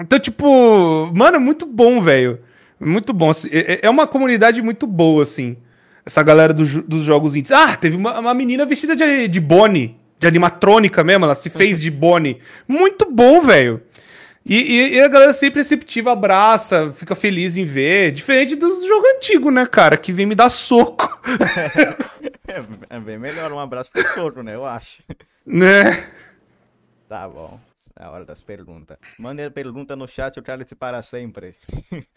Então, tipo, mano, é muito bom, velho. Muito bom. assim, É, é uma comunidade muito boa, assim. Essa galera do dos jogos indies. Ah, teve uma, uma menina vestida de, de Bonnie, de animatrônica mesmo, ela se fez de Bonnie. Muito bom, velho. E, e- e a galera sempre receptiva, abraça, fica feliz em ver. Diferente dos jogos antigos, né, cara? Que vem me dar soco. É, é bem melhor um abraço pro outro, né? Eu acho. Né? Tá bom. É a hora das perguntas. Mande a pergunta no chat, eu esse para sempre.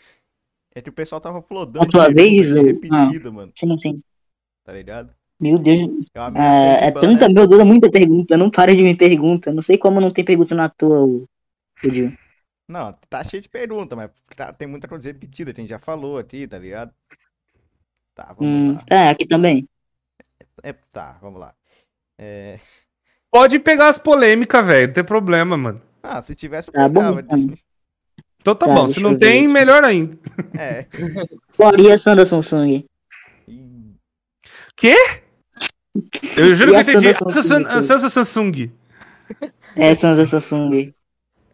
É que o pessoal tava flodando. A tua pergunta vez, ou- repetida, mano. Sim, sim. Tá ligado? Meu Deus. É, de é tanta, né? meu Deus, é muita pergunta. Não para de me pergunta. Não sei como não tem pergunta na tua, Gil. Não, tá cheio de pergunta, mas tá- tem muita coisa repetida, a gente já falou aqui, tá ligado? Tá, vamos Hum, lá. é, aqui também. É, tá, vamos lá. É... Pode pegar as polêmicas, velho. Não tem problema, mano. Ah, se tivesse, eu Tá bom, pegava. então. Então tá, Tá, bom. Se não tem, ver. melhor ainda. É. Qual a Sandra Samsung? Ih, Eu juro E que eu entendi. Samsung, Samsung, Samsung? Samsung, Samsung. É, Sandra Samsung.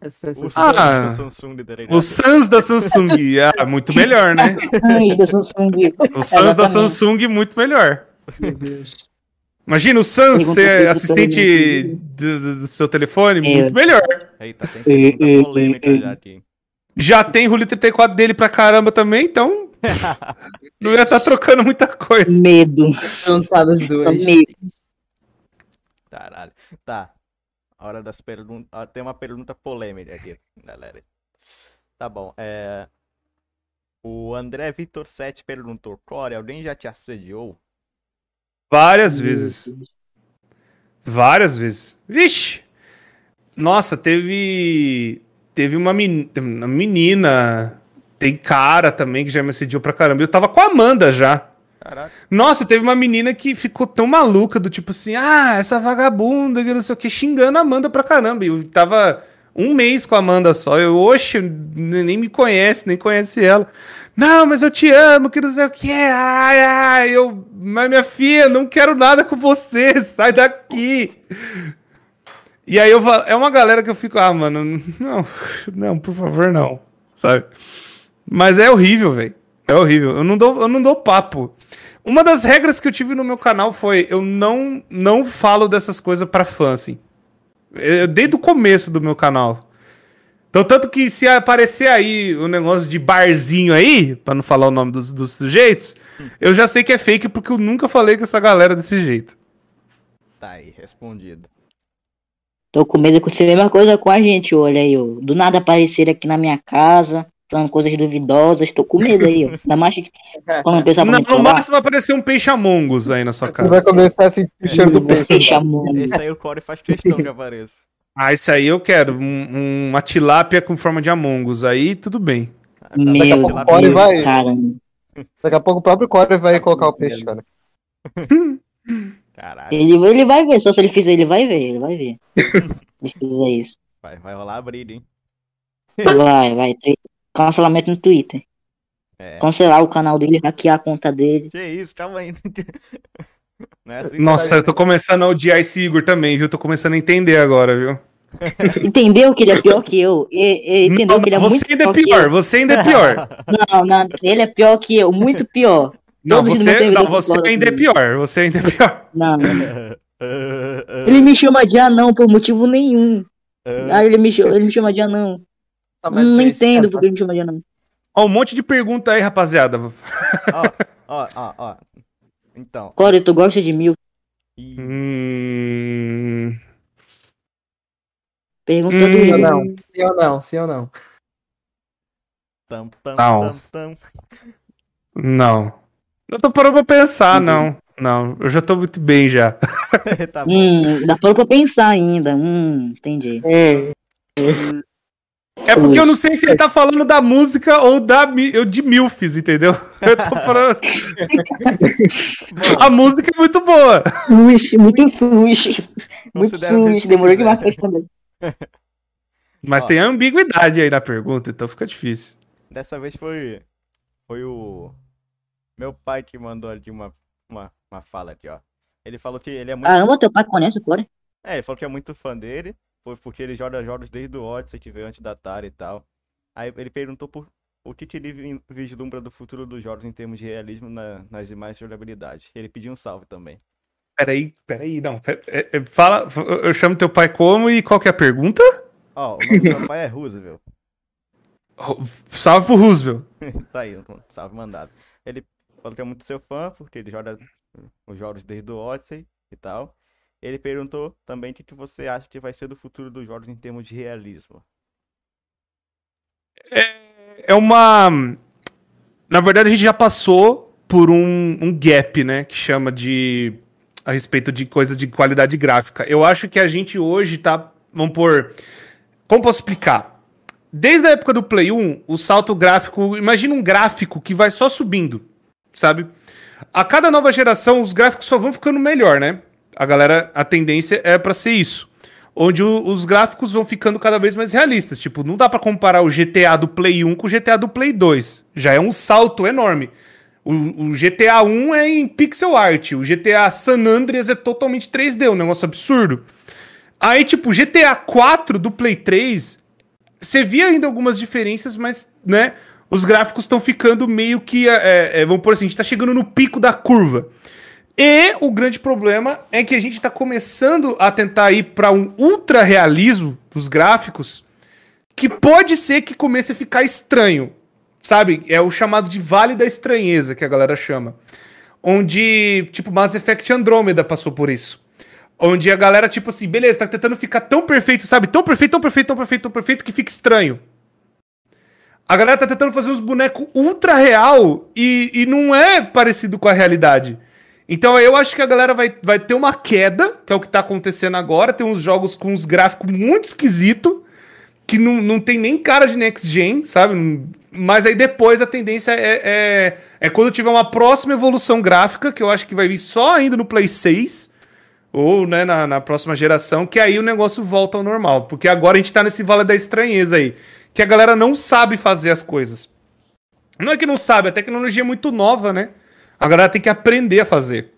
É. Ah. Samsung, Samsung, tá? O Sans da Samsung. Ah, muito melhor, né? Ai, da Samsung. O Sans da. Samsung, muito melhor. Meu Deus. Imagina o Sans ser assistente do, do- seu telefone, É. muito melhor. Eita, tem Eh, pergunta eh, polêmica eh, já aqui. Já tem Rulho 34 dele pra caramba também, então. não ia estar trocando muita coisa. Medo. Juntadas as duas. Medo. Caralho. Tá. Hora das perguntas. Ah, tem uma pergunta polêmica aqui, galera. Tá bom. É... O André Vitor 7 perguntou: Core, alguém já te assediou? Várias vezes. Várias vezes. Vixe! Nossa, teve. Teve uma, men- uma menina. Tem cara também que já me assediou pra caramba. Eu tava com a Amanda já. Caraca. Nossa, teve uma menina que ficou tão maluca do tipo assim, ah, essa vagabunda, que não sei o que, xingando a Amanda pra caramba. Eu tava um mês com a Amanda só. Eu, oxe, nem me conhece, nem conhece ela. Não, mas eu te amo, que não sei o que. Ai, ai, eu. Mas minha filha, não quero nada com você, sai daqui. E aí eu é uma galera que eu fico, ah, mano, não, não, por favor, não, sabe? Mas é horrível, velho. É horrível. Eu não dou, eu não dou papo. Uma das regras que eu tive no meu canal foi eu não não falo dessas coisas pra fã, assim. Eu- desde o começo do meu canal. Então, tanto que se aparecer aí o negócio de barzinho aí, pra não falar o nome dos, dos sujeitos, eu já sei que é fake porque eu nunca falei com essa galera desse jeito. Tá aí, respondido. Tô com medo de acontecer a mesma coisa com a gente, olha aí, ó. Do nada aparecer aqui na minha casa, falando coisas duvidosas, tô com medo aí, ó. Ainda mais que quando o pessoal Não, no falar, máximo vai aparecer um peixe Among Us aí na sua Você vai casa. começar a sentir o cheiro do peixe. Fecha a mão. Esse aí o Core faz questão que apareça. Ah, isso aí eu quero. Um- uma tilápia com forma de Among Us. Aí tudo bem. Meu pouco o Core Deus, vai- caramba. Daqui a pouco o próprio Core vai colocar o peixe, cara. Caralho, Ele, ele vai ver, só se ele fizer, ele vai ver, ele vai ver. Se fizer isso. vai, vai rolar a briga, hein? Vai, vai. Cancelamento no Twitter. É. Cancelar o canal dele, hackear a conta dele. Que isso, calma aí. Não é assim Nossa, tá- eu tô começando a odiar esse Igor também, viu? Tô começando a entendeu agora, viu? Entendeu que ele é pior que eu? E- e- entendeu Não, que ele é você muito ainda é pior que pior, você ainda é pior. Não, não, ele é pior que eu, muito pior. Não, Todos os você, não, você ainda é pior. Você ainda é pior. Não, ele me chama de anão por motivo nenhum. Ah, ele me chama, ele me chama de anão. Tá, Não entendo porque ele me chama de anão. Ó, um monte de pergunta aí, rapaziada. Ó, ó, ó, ó. Então. Core, tu gosta de mil? E... Hum... Pergunta Hum, do Sim ou Igor. não? Sim ou não? Sim ou não? Tam, tam, Não. tam, tam. Não. Eu tô parando pra pensar, não. Não, eu já tô muito bem já. tá bom. Hum, dá pra pensar ainda. Hum, entendi. É porque eu não sei se ele tá falando da música ou da de Milfs, entendeu? Eu tô falando. A música é muito boa. Sushi, muito sushi. Muito você Demorou demais pra responder. Mas Ó. tem ambiguidade aí na pergunta, então fica difícil. Dessa vez foi. Foi o. Meu pai que mandou ali uma, uma, uma fala aqui, ó. Ele falou que ele é muito. Caramba, teu pai conhece o Core? É, ele falou que é muito fã dele, foi porque ele joga jogos desde o Odyssey, que veio antes da Atari e tal. Aí ele perguntou por o que, vi- vislumbra do futuro dos jogos em termos de realismo na- nas imagens de jogabilidade. Ele pediu um salve também. Peraí, peraí, não. pera- é- é, fala, eu chamo teu pai como e qual que é a pergunta? Ó, o nome do meu pai é Roosevelt. Salve pro Roosevelt. tá aí, um salve mandado. Ele falou que é muito seu fã, porque ele joga os jogos desde o Odyssey e tal. Ele perguntou também o que, você acha que vai ser do futuro dos jogos em termos de realismo. É uma. Na verdade, a gente já passou por um, um gap, né? Que chama de. A respeito de coisa de qualidade gráfica. Eu acho que a gente hoje tá. Vamos por. Como posso explicar? Desde a época do Play 1, o salto gráfico. Imagina um gráfico que vai só subindo, sabe? A cada nova geração, os gráficos só vão ficando melhor, né? A galera, a tendência é pra ser isso onde o- os gráficos vão ficando cada vez mais realistas. Tipo, não dá pra comparar o GTA do Play 1 com o GTA do Play 2. Já é um salto enorme. O, o GTA 1 é em pixel art, o GTA San Andreas é totalmente 3D, um negócio absurdo. Aí, tipo, GTA 4 do Play 3, você via ainda algumas diferenças, mas, né, os gráficos estão ficando meio que, é, é, vamos por assim, a gente tá chegando no pico da curva. E o grande problema é que a gente está começando a tentar ir para um ultra realismo dos gráficos que pode ser que comece a ficar estranho. Sabe? É o chamado de Vale da Estranheza que a galera chama. Onde, tipo, Mass Effect Andromeda passou por isso. Onde a galera, tipo assim, beleza, tá tentando ficar tão perfeito, sabe? Tão perfeito, tão perfeito, tão perfeito, tão perfeito que fica estranho. A galera tá tentando fazer uns bonecos ultra real e, e não é parecido com a realidade. Então eu acho que a galera vai, vai ter uma queda, que é o que tá acontecendo agora. Tem uns jogos com uns gráficos muito esquisito que não, não tem nem cara de next gen, sabe? Mas aí depois a tendência é, é, é quando tiver uma próxima evolução gráfica, que eu acho que vai vir só ainda no Play 6, ou né, na, na próxima geração, que aí o negócio volta ao normal. Porque agora a gente tá nesse vale da estranheza aí, que a galera não sabe fazer as coisas. Não é que não sabe, a tecnologia é muito nova, né? A galera tem que aprender a fazer.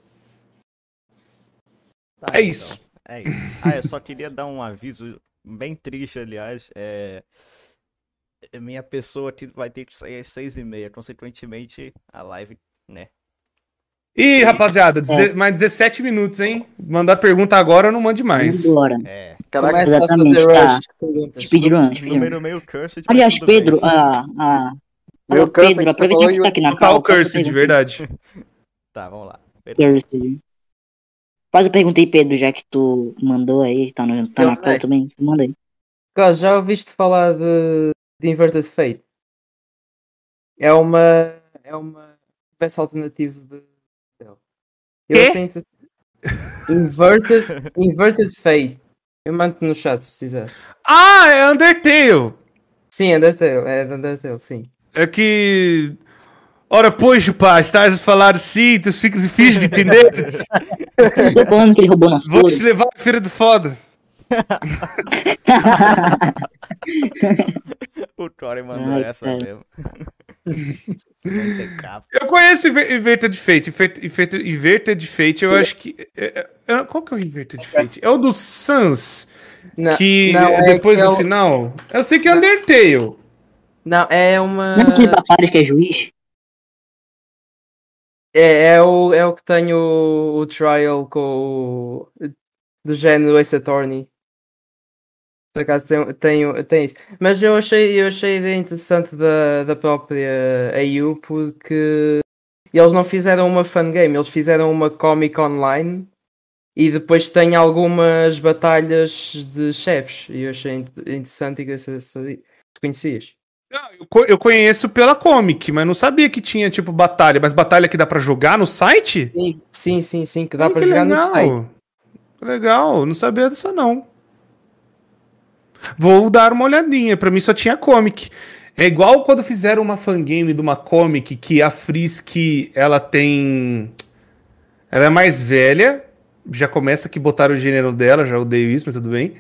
Tá É aí, isso. então. É isso. Ah, eu só queria dar um aviso bem triste, aliás. É... Minha pessoa aqui vai ter que sair às seis e meia. Consequentemente, a live, né? Ih, rapaziada, deze- mais 17 minutos, hein? Mandar pergunta agora, eu não mande mais. Embora. É. Caraca, Começa a exatamente, fazer tá. Speedrun, speedrun. Número meio cursed. mas Aliás. Pedro, ah, ah, Meu Pedro, que você aproveita falou que e tá aqui na Total cal. faz a Cursed, verdade. Tá, vamos lá. Pedro. Cursed. Faz a pergunta aí, Pedro, já que tu mandou aí, tá, no, tá Eu na sei. também. Manda aí. Carlos, já ouviste falar de, de Inverted Fate? É uma. É uma peça alternativa de. Eu achei interessante. Inverted, Inverted Fate. Eu mando no chat se precisar. Ah, é Undertale. Sim, Undertale, é de Undertale, sim. É que. Ora, pois, pá, estás a falar assim, tu ficas difícil de entender. Falando que ele roubou nosso Vou te levar à feira de foda. O Tori mandou Ai, essa cara. mesmo. Eu conheço Inver- Inverted Fate. Inver- Inver- Inverted Fate, eu acho que. é- é- Qual que é o Inverted Fate? É o do Sans, Não, que não, é é depois que do é o- final. Eu sei que é Undertale. Não, é uma. Não é aquele papares que é juiz? É, é, o, é o que tem o, o trial com o. do género Ace Attorney. Por acaso tem, tem, tem isso. Mas eu achei, eu achei a ideia interessante da, da própria AU porque eles não fizeram uma fangame, eles fizeram uma comic online e depois tem algumas batalhas de chefes. E eu achei in- interessante e que se, se conhecias. Eu co- eu conheço pela comic, mas não sabia que tinha, tipo, batalha. Mas batalha que dá pra jogar no site? Sim, sim, sim, sim, que dá Ah, para que jogar no legal. site. Legal, não sabia dessa não. Vou dar uma olhadinha, pra mim só tinha comic. É igual quando fizeram uma fangame de uma comic que a Frisk, ela tem... Ela é mais velha, já começa que botaram o gênero dela, já odeio isso, mas tudo bem.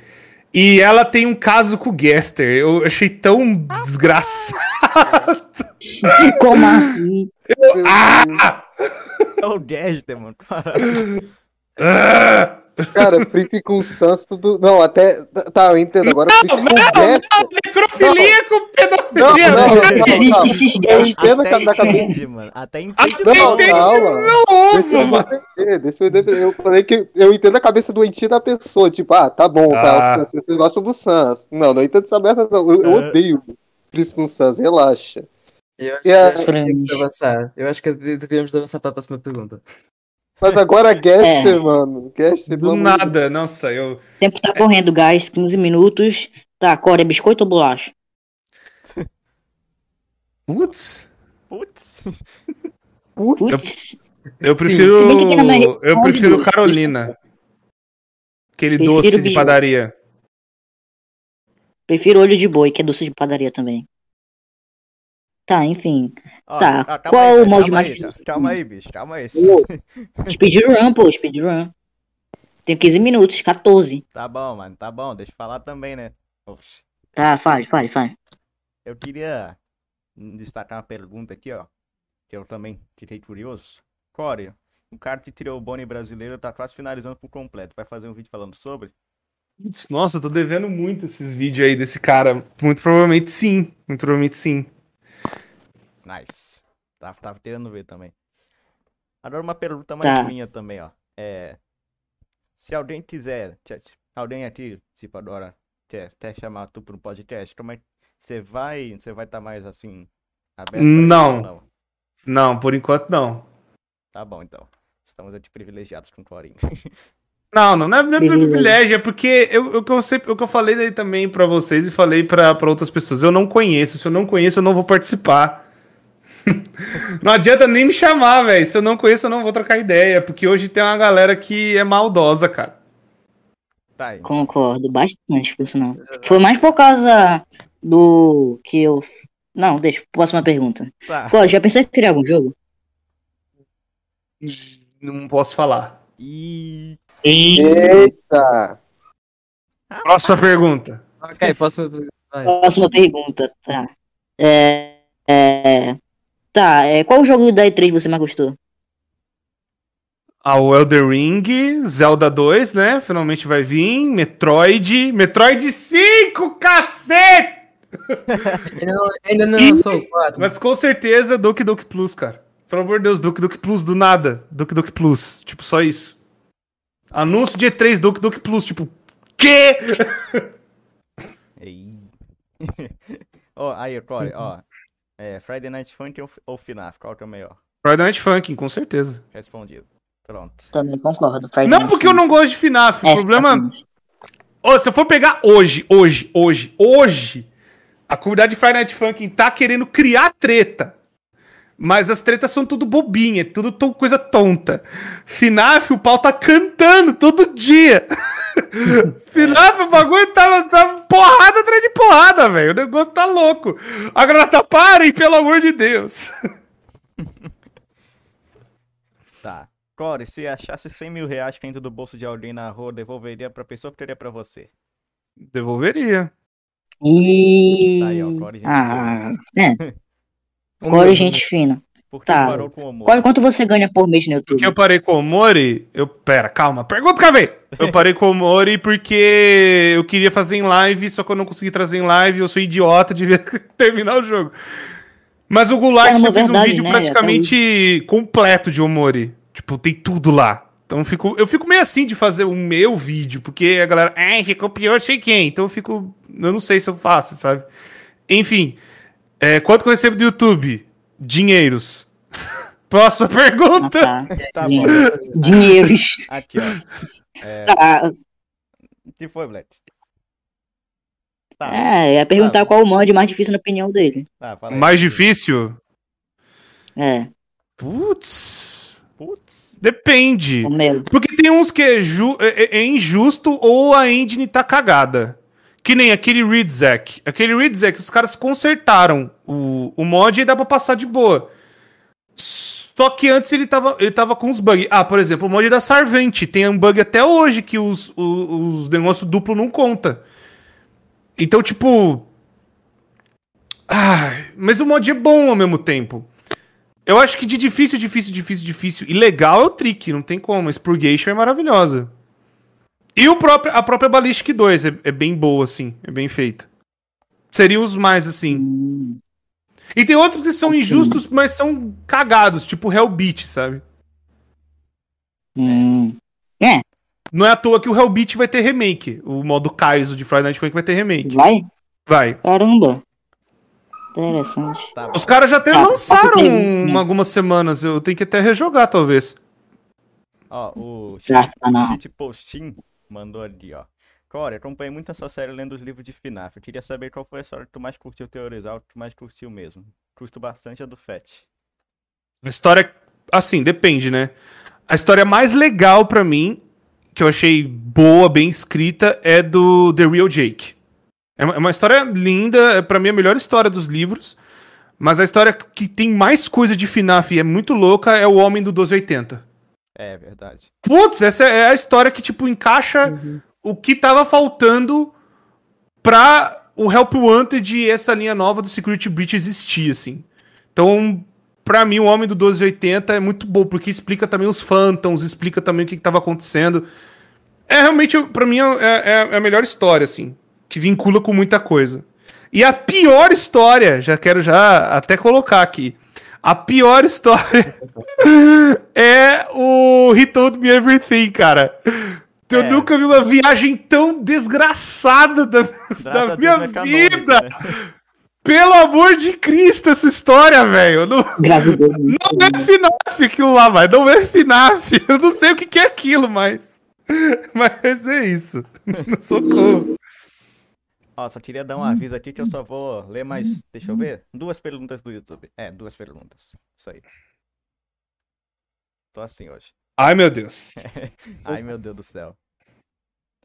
E ela tem um caso com o Gaster, eu achei tão desgraçado. Como assim? Ah! É o Gaster, mano. Ah! Cara, Freak com Sans, tudo. Não, até. Tá, eu entendo. Agora Freak com Gaster. Necrofilia com Não, pedofilia. não, não, não. Xixi, Eu entendo que Até cabeça. entende, mano. Até entende. Até Não, entende calma. meu Deixa ovo, eu mano. deixa eu defender. Eu falei que eu entendo a cabeça doentia da pessoa. Tipo, ah, tá bom, Ah. tá. o Sans, Vocês gostam do Sans. Não, não entendo essa merda, não. Eu, eu Ah. odeio Freak com Sans, relaxa. Eu acho, E a- eu acho que devíamos avançar. Eu acho que devíamos avançar para a próxima pergunta. Mas agora Gaster, mano. Gaster, Do nada, nossa, eu. O tempo tá correndo, guys. 15 minutos. Tá, Core, é biscoito ou bolacha? Putz, Putz. Putz. eu prefiro. Aqui na minha Eu prefiro. Carolina. Aquele Prefiro doce de padaria. Prefiro olho de boi, que é doce de padaria também. Tá, enfim. Ó, Tá, ó, qual aí, o cara, molde calma mais aí. Calma aí, bicho. Calma aí. Speedrun, pô, speedrun. Tem 15 minutos, 14. Tá bom, mano. Tá bom. Deixa eu falar também, né? Tá, fale, fale, fale. Eu queria destacar uma pergunta aqui, ó. Que eu também fiquei curioso. Core, o cara que tirou o Boni brasileiro tá quase finalizando por completo. Vai fazer um vídeo falando sobre? Nossa, eu tô devendo muito esses vídeos aí desse cara. Muito provavelmente sim. Muito provavelmente sim. Nice. Tava, tava querendo ver também. Agora uma pergunta mais Tá. minha também, ó. É. Se alguém quiser, se- se alguém aqui, tipo, adora, quer, quer chamar tu para um podcast, como é que você vai, você vai estar mais assim, aberto isso Não. não? Não, por enquanto não. Tá bom, então. Estamos aqui privilegiados com o Corinho. Não, não, não é, não é privilégio, é porque eu, o que eu sempre, o que eu falei daí também pra vocês e falei pra pra outras pessoas, eu não conheço, se eu não conheço, eu não vou participar. Não adianta nem me chamar, velho. Se eu não conheço, eu não vou trocar ideia, porque hoje tem uma galera que é maldosa, cara. Tá aí. Concordo bastante com isso, não. Foi mais por causa do que eu. Não, deixa, próxima pergunta. Tá. Pô, já pensou em criar algum jogo? Não posso falar. E Eita! Próxima pergunta. Ok, próxima pergunta. Vai. Próxima pergunta, tá. É. é tá, é, qual jogo da E3 você mais gostou? Ah, o Elder Ring, Zelda 2, né? Finalmente vai vir. Metroid. Metroid 5, cacete! Ainda não, ainda não Ih, lançou o 4. Mas com certeza Doki Doki Plus, cara. Pelo amor de Deus, Duke Duke Plus do nada. Duke Duke Plus. Tipo, só isso. Anúncio de E3 Duke Duke Plus. Tipo, quê? Ó, aí, Corey, ó. É, Friday Night Funk ou, ou FNAF? Qual que é o melhor? Friday Night Funkin', com certeza. Respondido. Pronto. Também concordo. Friday Não Night porque eu Funkin'. não gosto de FNAF. O É, problema. exatamente. Ô, se eu for pegar hoje, hoje, hoje, hoje, a comunidade de Friday Night Funkin' tá querendo criar treta. Mas as tretas são tudo bobinha, é tudo to- coisa tonta. FNAF, o pau tá cantando todo dia. FNAF, o bagulho tá, tá porrada atrás de porrada, velho. O negócio tá louco. A galera tá, parem, pelo amor de Deus. Tá. Corey, se achasse 100 mil reais caindo do bolso de alguém na rua, devolveria pra pessoa ou teria pra você? Devolveria. E... Tá aí, ó, Corey, gente Ah, é. Um Core, gente fina. Por que Tá. parou com o? Core, quanto você ganha por mês no YouTube? Porque eu parei com o Mori, eu. Pera, calma, pergunta, Cavei! Eu parei com o Mori porque eu queria fazer em live, só que eu não consegui trazer em live, eu sou idiota, devia terminar o jogo. Mas o Gulag já fez um vídeo né? praticamente completo de Omori. Tipo, tem tudo lá. Então eu fico, eu fico meio assim de fazer o meu vídeo, porque a galera, ah, você copiou sei quem. Então eu fico. Eu não sei se eu faço, sabe? Enfim. É, quanto que eu recebo do YouTube? Dinheiros. Próxima Ah, pergunta. tá. Tá bom. Dinheiro. Dinheiros. Aqui, ó. É, Tá. o que foi, Black? Tá, É, ia perguntar Tá. qual o mod mais difícil na opinião dele. tá, fala aí. Mais difícil? É, Putz. Putz. Depende. Porque tem uns que é, ju- é- é injusto ou a engine tá cagada. Que nem aquele Ridzek. Aquele Ridzek, os caras consertaram o, o mod e dá pra passar de boa. Só que antes ele tava, ele tava com os bugs. Ah, por exemplo, o mod da Sarvente. Tem um bug até hoje que os, os, os negócios duplo não conta. Então, tipo. Ai, mas o mod é bom ao mesmo tempo. Eu acho que de difícil, difícil, difícil, difícil e legal é o Trick, não tem como. A Spurgation é maravilhosa. E o próprio, a própria Ballistic 2 é, é bem boa, assim, é bem feita. Seriam os mais, assim. Hum, E tem outros que são injustos, mas são cagados, tipo Hellbeat, sabe? hum. Não é à toa que o Hellbeat vai ter remake. O modo Kaizo de Friday Night Funkin' vai ter remake. Vai? Vai. Caramba. Interessante. Tá. Os caras já até Tá, lançaram ok, um- algumas semanas. Eu tenho que até rejogar, talvez. Ó, o Shit, tá Shit Postin mandou ali, ó. Corey, acompanhei muito a sua série lendo os livros de FNAF. Eu queria saber qual foi a história que tu mais curtiu teorizar, ou que tu mais curtiu mesmo. Curto bastante a do Fett. A história, assim, depende, né? A história mais legal pra mim, que eu achei boa, bem escrita, é do The Real Jake. É uma, é história linda, é pra mim a melhor história dos livros. Mas a história que tem mais coisa de FNAF e é muito louca é o Homem do 1280. É, verdade. Putz, essa é a história que, tipo, encaixa o que tava faltando pra o Help Wanted e essa linha nova do Security Breach existir, assim. Então, pra mim, o Homem do 1280 é muito bom, porque explica também os Phantoms, explica também o que, que tava acontecendo. É realmente, pra mim, é, é- é a melhor história, assim, que vincula com muita coisa. E a pior história, já quero já até colocar aqui, a pior história é o He Told Me Everything, cara. Eu É. nunca vi uma viagem tão desgraçada da, da Deus minha é vida. né? Pelo amor de Cristo, essa história, velho. Não, não é FNAF aquilo lá, mas não é FNAF. Eu não sei o que que é aquilo, mas. Mas é isso. Socorro. Ó, só queria dar um aviso aqui que eu só vou ler mais. Deixa eu ver. Duas perguntas do YouTube. É, duas perguntas. Isso aí. Tô assim hoje. Ai, meu Deus. Ai, meu Deus do céu.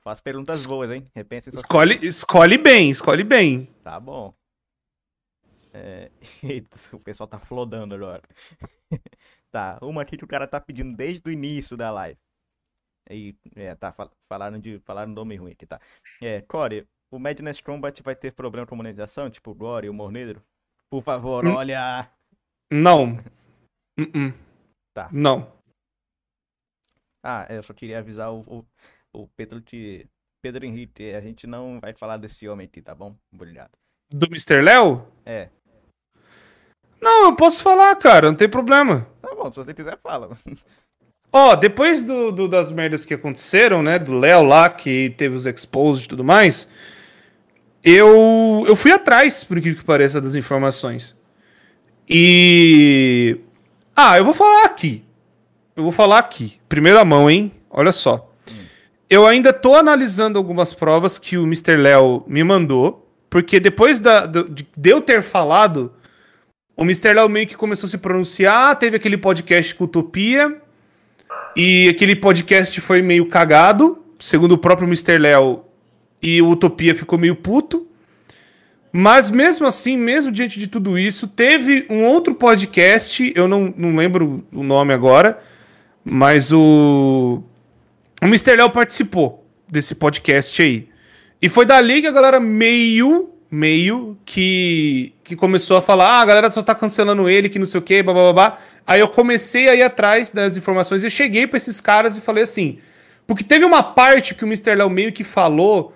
Faço perguntas boas, hein? Repensem suas Escolhe, escolhe bem, escolhe bem. Tá bom. É... Eita, o pessoal tá flodando agora. tá, uma aqui que o cara tá pedindo desde o início da live. E, é, tá, fal- falaram de falaram nome ruim aqui, tá. É, Core, o Madness Combat vai ter problema com monetização, tipo o Gore e o Humor Negro? Por favor, Hum. olha! Não. Uh-uh. Tá. Não. Ah, eu só queria avisar o, o, o Pedro que... Pedro Henrique, a gente não vai falar desse homem aqui, tá bom? Obrigado. Do Mr. Léo? É, Não, eu posso falar, cara, não tem problema. Tá bom, se você quiser, fala. Ó, depois do, do- das merdas que aconteceram, né? Do Léo lá, que teve os exposed e tudo mais, eu, eu fui atrás, por incrível que pareça, das informações. E. Ah, eu vou falar aqui. Eu vou falar aqui. Primeira mão, hein? Olha só. Eu ainda tô analisando algumas provas que o Mr. Léo me mandou, porque depois da, de de eu ter falado, o Mr. Léo meio que começou a se pronunciar, teve aquele podcast com Utopia, e aquele podcast foi meio cagado, segundo o próprio Mr. Léo, e o Utopia ficou meio puto. Mas mesmo assim, mesmo diante de tudo isso, teve um outro podcast, eu não, não lembro o nome agora, mas o. O Mr. Léo participou desse podcast aí. E foi dali que a galera meio, meio, que, que começou a falar: ah, a galera só tá cancelando ele, que não sei o quê, blá. Aí eu comecei a ir atrás das informações e cheguei pra esses caras e falei assim. Porque teve uma parte que o Mr. Léo meio que falou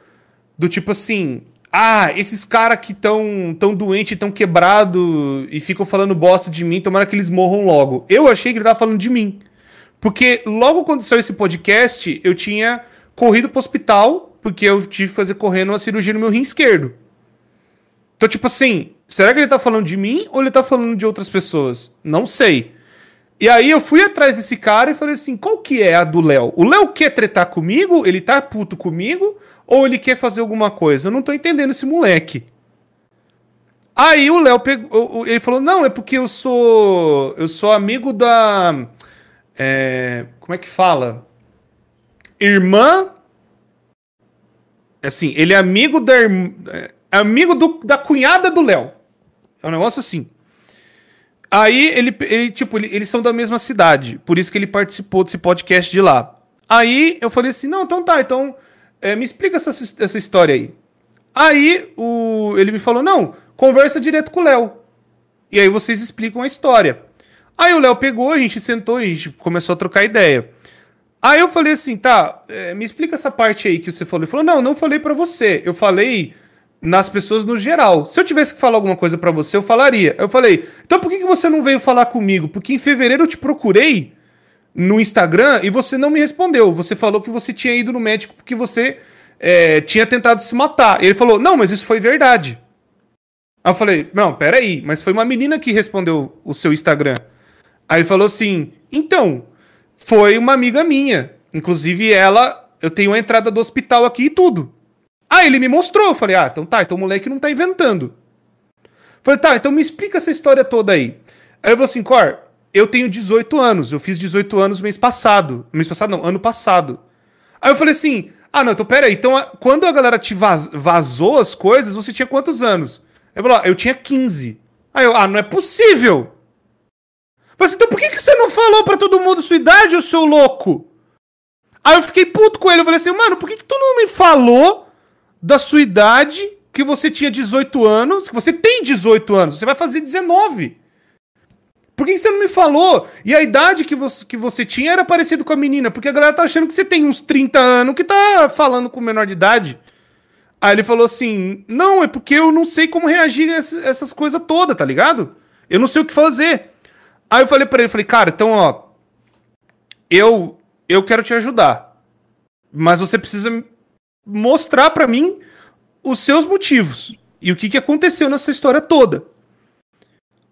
do tipo assim. Ah, esses caras que tão, tão doente, tão quebrado e ficam falando bosta de mim, tomara que eles morram logo. Eu achei que ele tava falando de mim. Porque logo quando saiu esse podcast, eu tinha corrido pro hospital, porque eu tive que fazer correndo uma cirurgia no meu rim esquerdo. Então, tipo assim, será que ele tá falando de mim ou ele tá falando de outras pessoas? Não sei. E aí eu fui atrás desse cara e falei assim, qual que é a do Léo? O Léo quer tretar comigo? Ele tá puto comigo? Ou ele quer fazer alguma coisa? Eu não tô entendendo esse moleque. Aí o Léo pegou, ele falou, não, é porque eu sou, eu sou amigo da, é, como é que fala? Irmã, assim, ele é amigo da, é, amigo do- da cunhada do Léo. É um negócio assim. Aí ele, ele tipo, ele- eles são da mesma cidade, por isso que ele participou desse podcast de lá. Aí eu falei assim, não, então tá, então é, me explica essa, essa história aí. Aí o, ele me falou, não, conversa direto com o Léo. E aí vocês explicam a história. Aí o Léo pegou, a gente sentou e a gente começou a trocar ideia. Aí eu falei assim, tá, é, me explica essa parte aí que você falou. Ele falou, não, não falei pra você. Eu falei nas pessoas no geral. Se eu tivesse que falar alguma coisa pra você, eu falaria. Eu falei, então por que, que você não veio falar comigo? Porque em fevereiro eu te procurei no Instagram e você não me respondeu. Você falou que você tinha ido no médico porque você é, tinha tentado se matar. Ele falou, não, mas isso foi verdade. Aí eu falei, não, peraí, mas foi uma menina que respondeu o seu Instagram. Aí ele falou assim, então, foi uma amiga minha. Inclusive ela, eu tenho a entrada do hospital aqui e tudo. Aí ele me mostrou, eu falei, ah, então tá, então o moleque não tá inventando. Falei, tá, então me explica essa história toda aí. Aí eu falei assim, Cor, eu tenho 18 anos, eu fiz 18 anos mês passado. Mês passado não, ano passado. Aí eu falei assim, ah, não, então pera aí, então quando a galera te vaz- vazou as coisas, você tinha quantos anos? Ele falou, eu tinha 15. Aí eu, ah, não é possível. Eu Falei assim, então por que, que você não falou pra todo mundo sua idade, ô seu louco? Aí eu fiquei puto com ele, eu falei assim, mano, por que, que tu não me falou da sua idade, que você tinha 18 anos, que você tem 18 anos, você vai fazer 19. Por que, você não me falou? E a idade que você, que você tinha era parecido com a menina, porque a galera tá achando que você tem uns 30 anos que tá falando com menor de idade. Aí ele falou assim: Não, é porque eu não sei como reagir a essa- essas coisas todas, tá ligado? Eu não sei o que fazer. Aí eu falei pra ele, falei, cara, então, ó, eu, eu quero te ajudar. Mas você precisa mostrar pra mim os seus motivos. E o que, que aconteceu nessa história toda.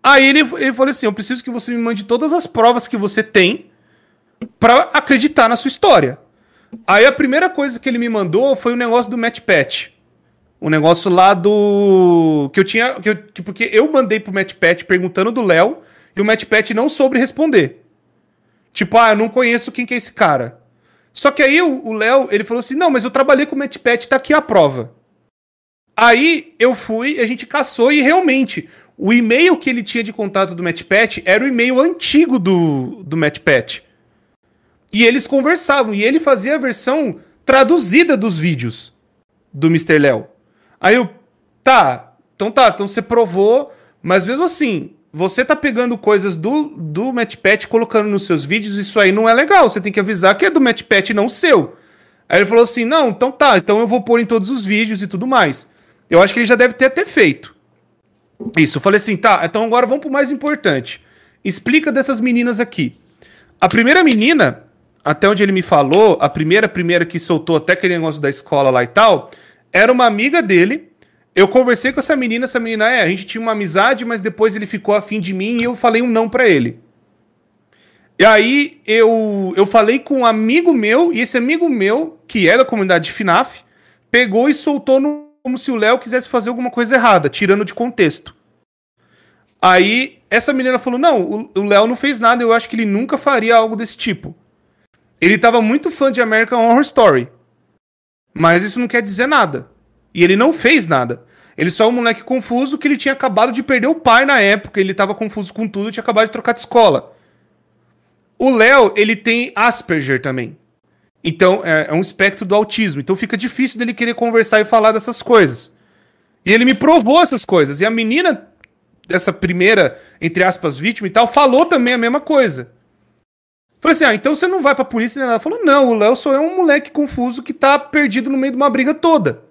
Aí ele, ele falou assim: Eu preciso que você me mande todas as provas que você tem pra acreditar na sua história. Aí a primeira coisa que ele me mandou foi o negócio do Patch. O negócio lá do. Que eu tinha. Que eu- que- porque eu mandei pro Patch perguntando do Léo e o Patch não soube responder. Tipo, ah, eu não conheço quem que é esse cara. Só que aí o Léo, ele falou assim: não, mas eu trabalhei com o Patch, tá aqui a prova. Aí eu fui, a gente caçou e realmente o e-mail que ele tinha de contato do MatchPat era o e-mail antigo do, do MatchPat. E eles conversavam, e ele fazia a versão traduzida dos vídeos do Mr. Léo. Aí eu, tá, então tá, então você provou, mas mesmo assim, você tá pegando coisas do, do MatchPat colocando nos seus vídeos, isso aí não é legal, você tem que avisar que é do MatchPat não seu. Aí ele falou assim: não, então tá, então eu vou pôr em todos os vídeos e tudo mais. Eu acho que ele já deve ter até feito. Isso, eu falei assim, tá, então agora vamos pro mais importante. Explica dessas meninas aqui. A primeira menina, até onde ele me falou, a primeira, primeira que soltou até aquele negócio da escola lá e tal, era uma amiga dele. Eu conversei com essa menina, essa menina, é, a gente tinha uma amizade, mas depois ele ficou afim de mim e eu falei um não pra ele. E aí eu, eu falei com um amigo meu, e esse amigo meu, que é da comunidade FNAF, pegou e soltou no, como se o Léo quisesse fazer alguma coisa errada, tirando de contexto. Aí essa menina falou: Não, o Léo não fez nada, eu acho que ele nunca faria algo desse tipo. Ele tava muito fã de American Horror Story. Mas isso não quer dizer nada. E ele não fez nada. Ele só é um moleque confuso que ele tinha acabado de perder o pai na época, ele tava confuso com tudo, tinha acabado de trocar de escola. O Léo, ele tem Asperger também. Então, é, é, um espectro do autismo. Então fica difícil dele querer conversar e falar dessas coisas. E ele me provou essas coisas. E a menina dessa primeira, entre aspas, vítima e tal, falou também a mesma coisa. Falei assim: ah, então você não vai pra polícia? Ela falou: não, o Léo só é um moleque confuso que tá perdido no meio de uma briga toda.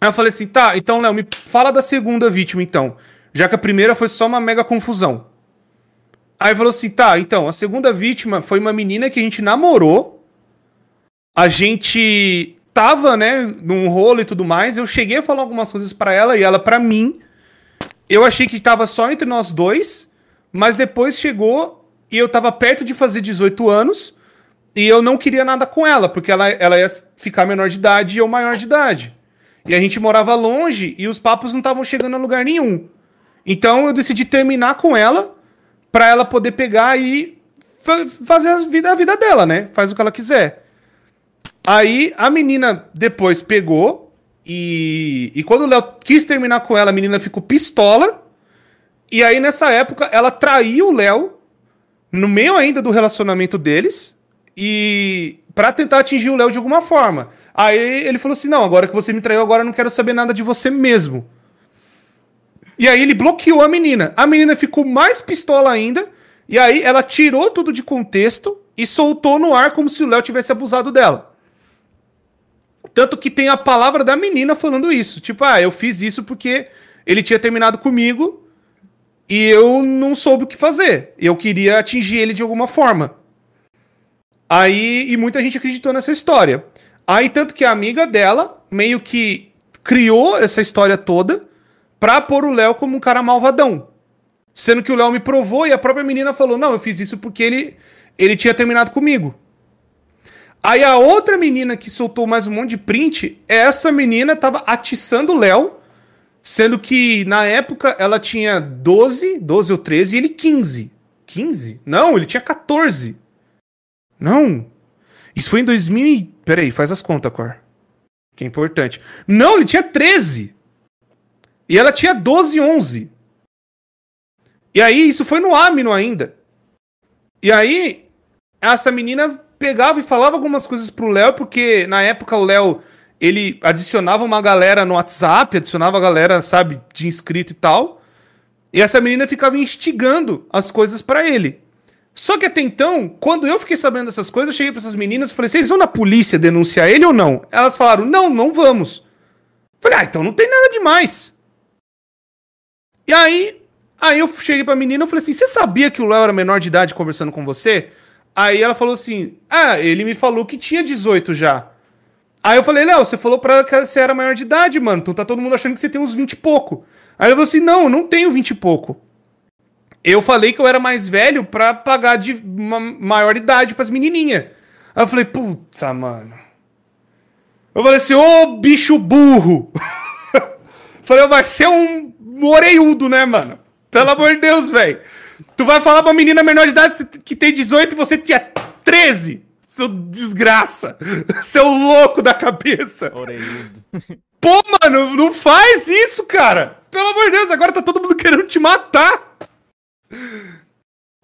Aí eu falei assim: tá, então, Léo, me fala da segunda vítima, então. Já que a primeira foi só uma mega confusão. Aí falou assim: tá, então, a segunda vítima foi uma menina que a gente namorou. A gente tava, né, num rolo e tudo mais. Eu cheguei a falar algumas coisas para ela e ela para mim. Eu achei que tava só entre nós dois, mas depois chegou e eu tava perto de fazer 18 anos e eu não queria nada com ela, porque ela, ela ia ficar menor de idade e eu maior de idade. E a gente morava longe e os papos não estavam chegando a lugar nenhum. Então eu decidi terminar com ela para ela poder pegar e fa fazer a vida, a vida dela, né? Faz o que ela quiser. Aí a menina depois pegou e, e quando o Léo quis terminar com ela, a menina ficou pistola. E aí, nessa época, ela traiu o Léo no meio ainda do relacionamento deles e para tentar atingir o Léo de alguma forma. Aí ele falou assim: "Não, agora que você me traiu, agora eu não quero saber nada de você mesmo". E aí ele bloqueou a menina. A menina ficou mais pistola ainda, e aí ela tirou tudo de contexto e soltou no ar como se o Léo tivesse abusado dela. Tanto que tem a palavra da menina falando isso. Tipo, ah, eu fiz isso porque ele tinha terminado comigo e eu não soube o que fazer. Eu queria atingir ele de alguma forma. Aí, e muita gente acreditou nessa história. Aí, tanto que a amiga dela meio que criou essa história toda pra pôr o Léo como um cara malvadão. Sendo que o Léo me provou e a própria menina falou: Não, eu fiz isso porque ele, ele tinha terminado comigo. Aí a outra menina que soltou mais um monte de print, essa menina tava atiçando o Léo, sendo que na época ela tinha 12, 12 ou 13 e ele 15. 15? Não, ele tinha 14. Não. Isso foi em 2000 e... Peraí, faz as contas, Cor. Que é importante. Não, ele tinha 13. E ela tinha 12, 11. E aí, isso foi no Amino ainda. E aí, essa menina pegava e falava algumas coisas pro Léo, porque na época o Léo ele adicionava uma galera no WhatsApp, adicionava a galera, sabe, de inscrito e tal. E essa menina ficava instigando as coisas para ele. Só que até então, quando eu fiquei sabendo dessas coisas, eu cheguei para essas meninas e falei: "Vocês vão na polícia denunciar ele ou não?" Elas falaram: "Não, não vamos." Falei: "Ah, então não tem nada demais." E aí, aí eu cheguei pra menina e falei assim: "Você sabia que o Léo era menor de idade conversando com você?" Aí ela falou assim: Ah, ele me falou que tinha 18 já. Aí eu falei, Léo, você falou pra ela que você era maior de idade, mano. Então tá todo mundo achando que você tem uns 20 e pouco. Aí ela falou assim: não, eu não tenho 20 e pouco. Eu falei que eu era mais velho pra pagar de uma maior idade pras menininhas. Aí eu falei, puta, mano. Eu falei assim, ô bicho burro. falei, vai ser um oreiudo, né, mano? Pelo amor de Deus, velho. Tu vai falar pra menina menor de idade que tem 18 e você tinha 13. Seu desgraça. Seu louco da cabeça. Oreiudo. Pô, mano, não faz isso, cara. Pelo amor de Deus, agora tá todo mundo querendo te matar.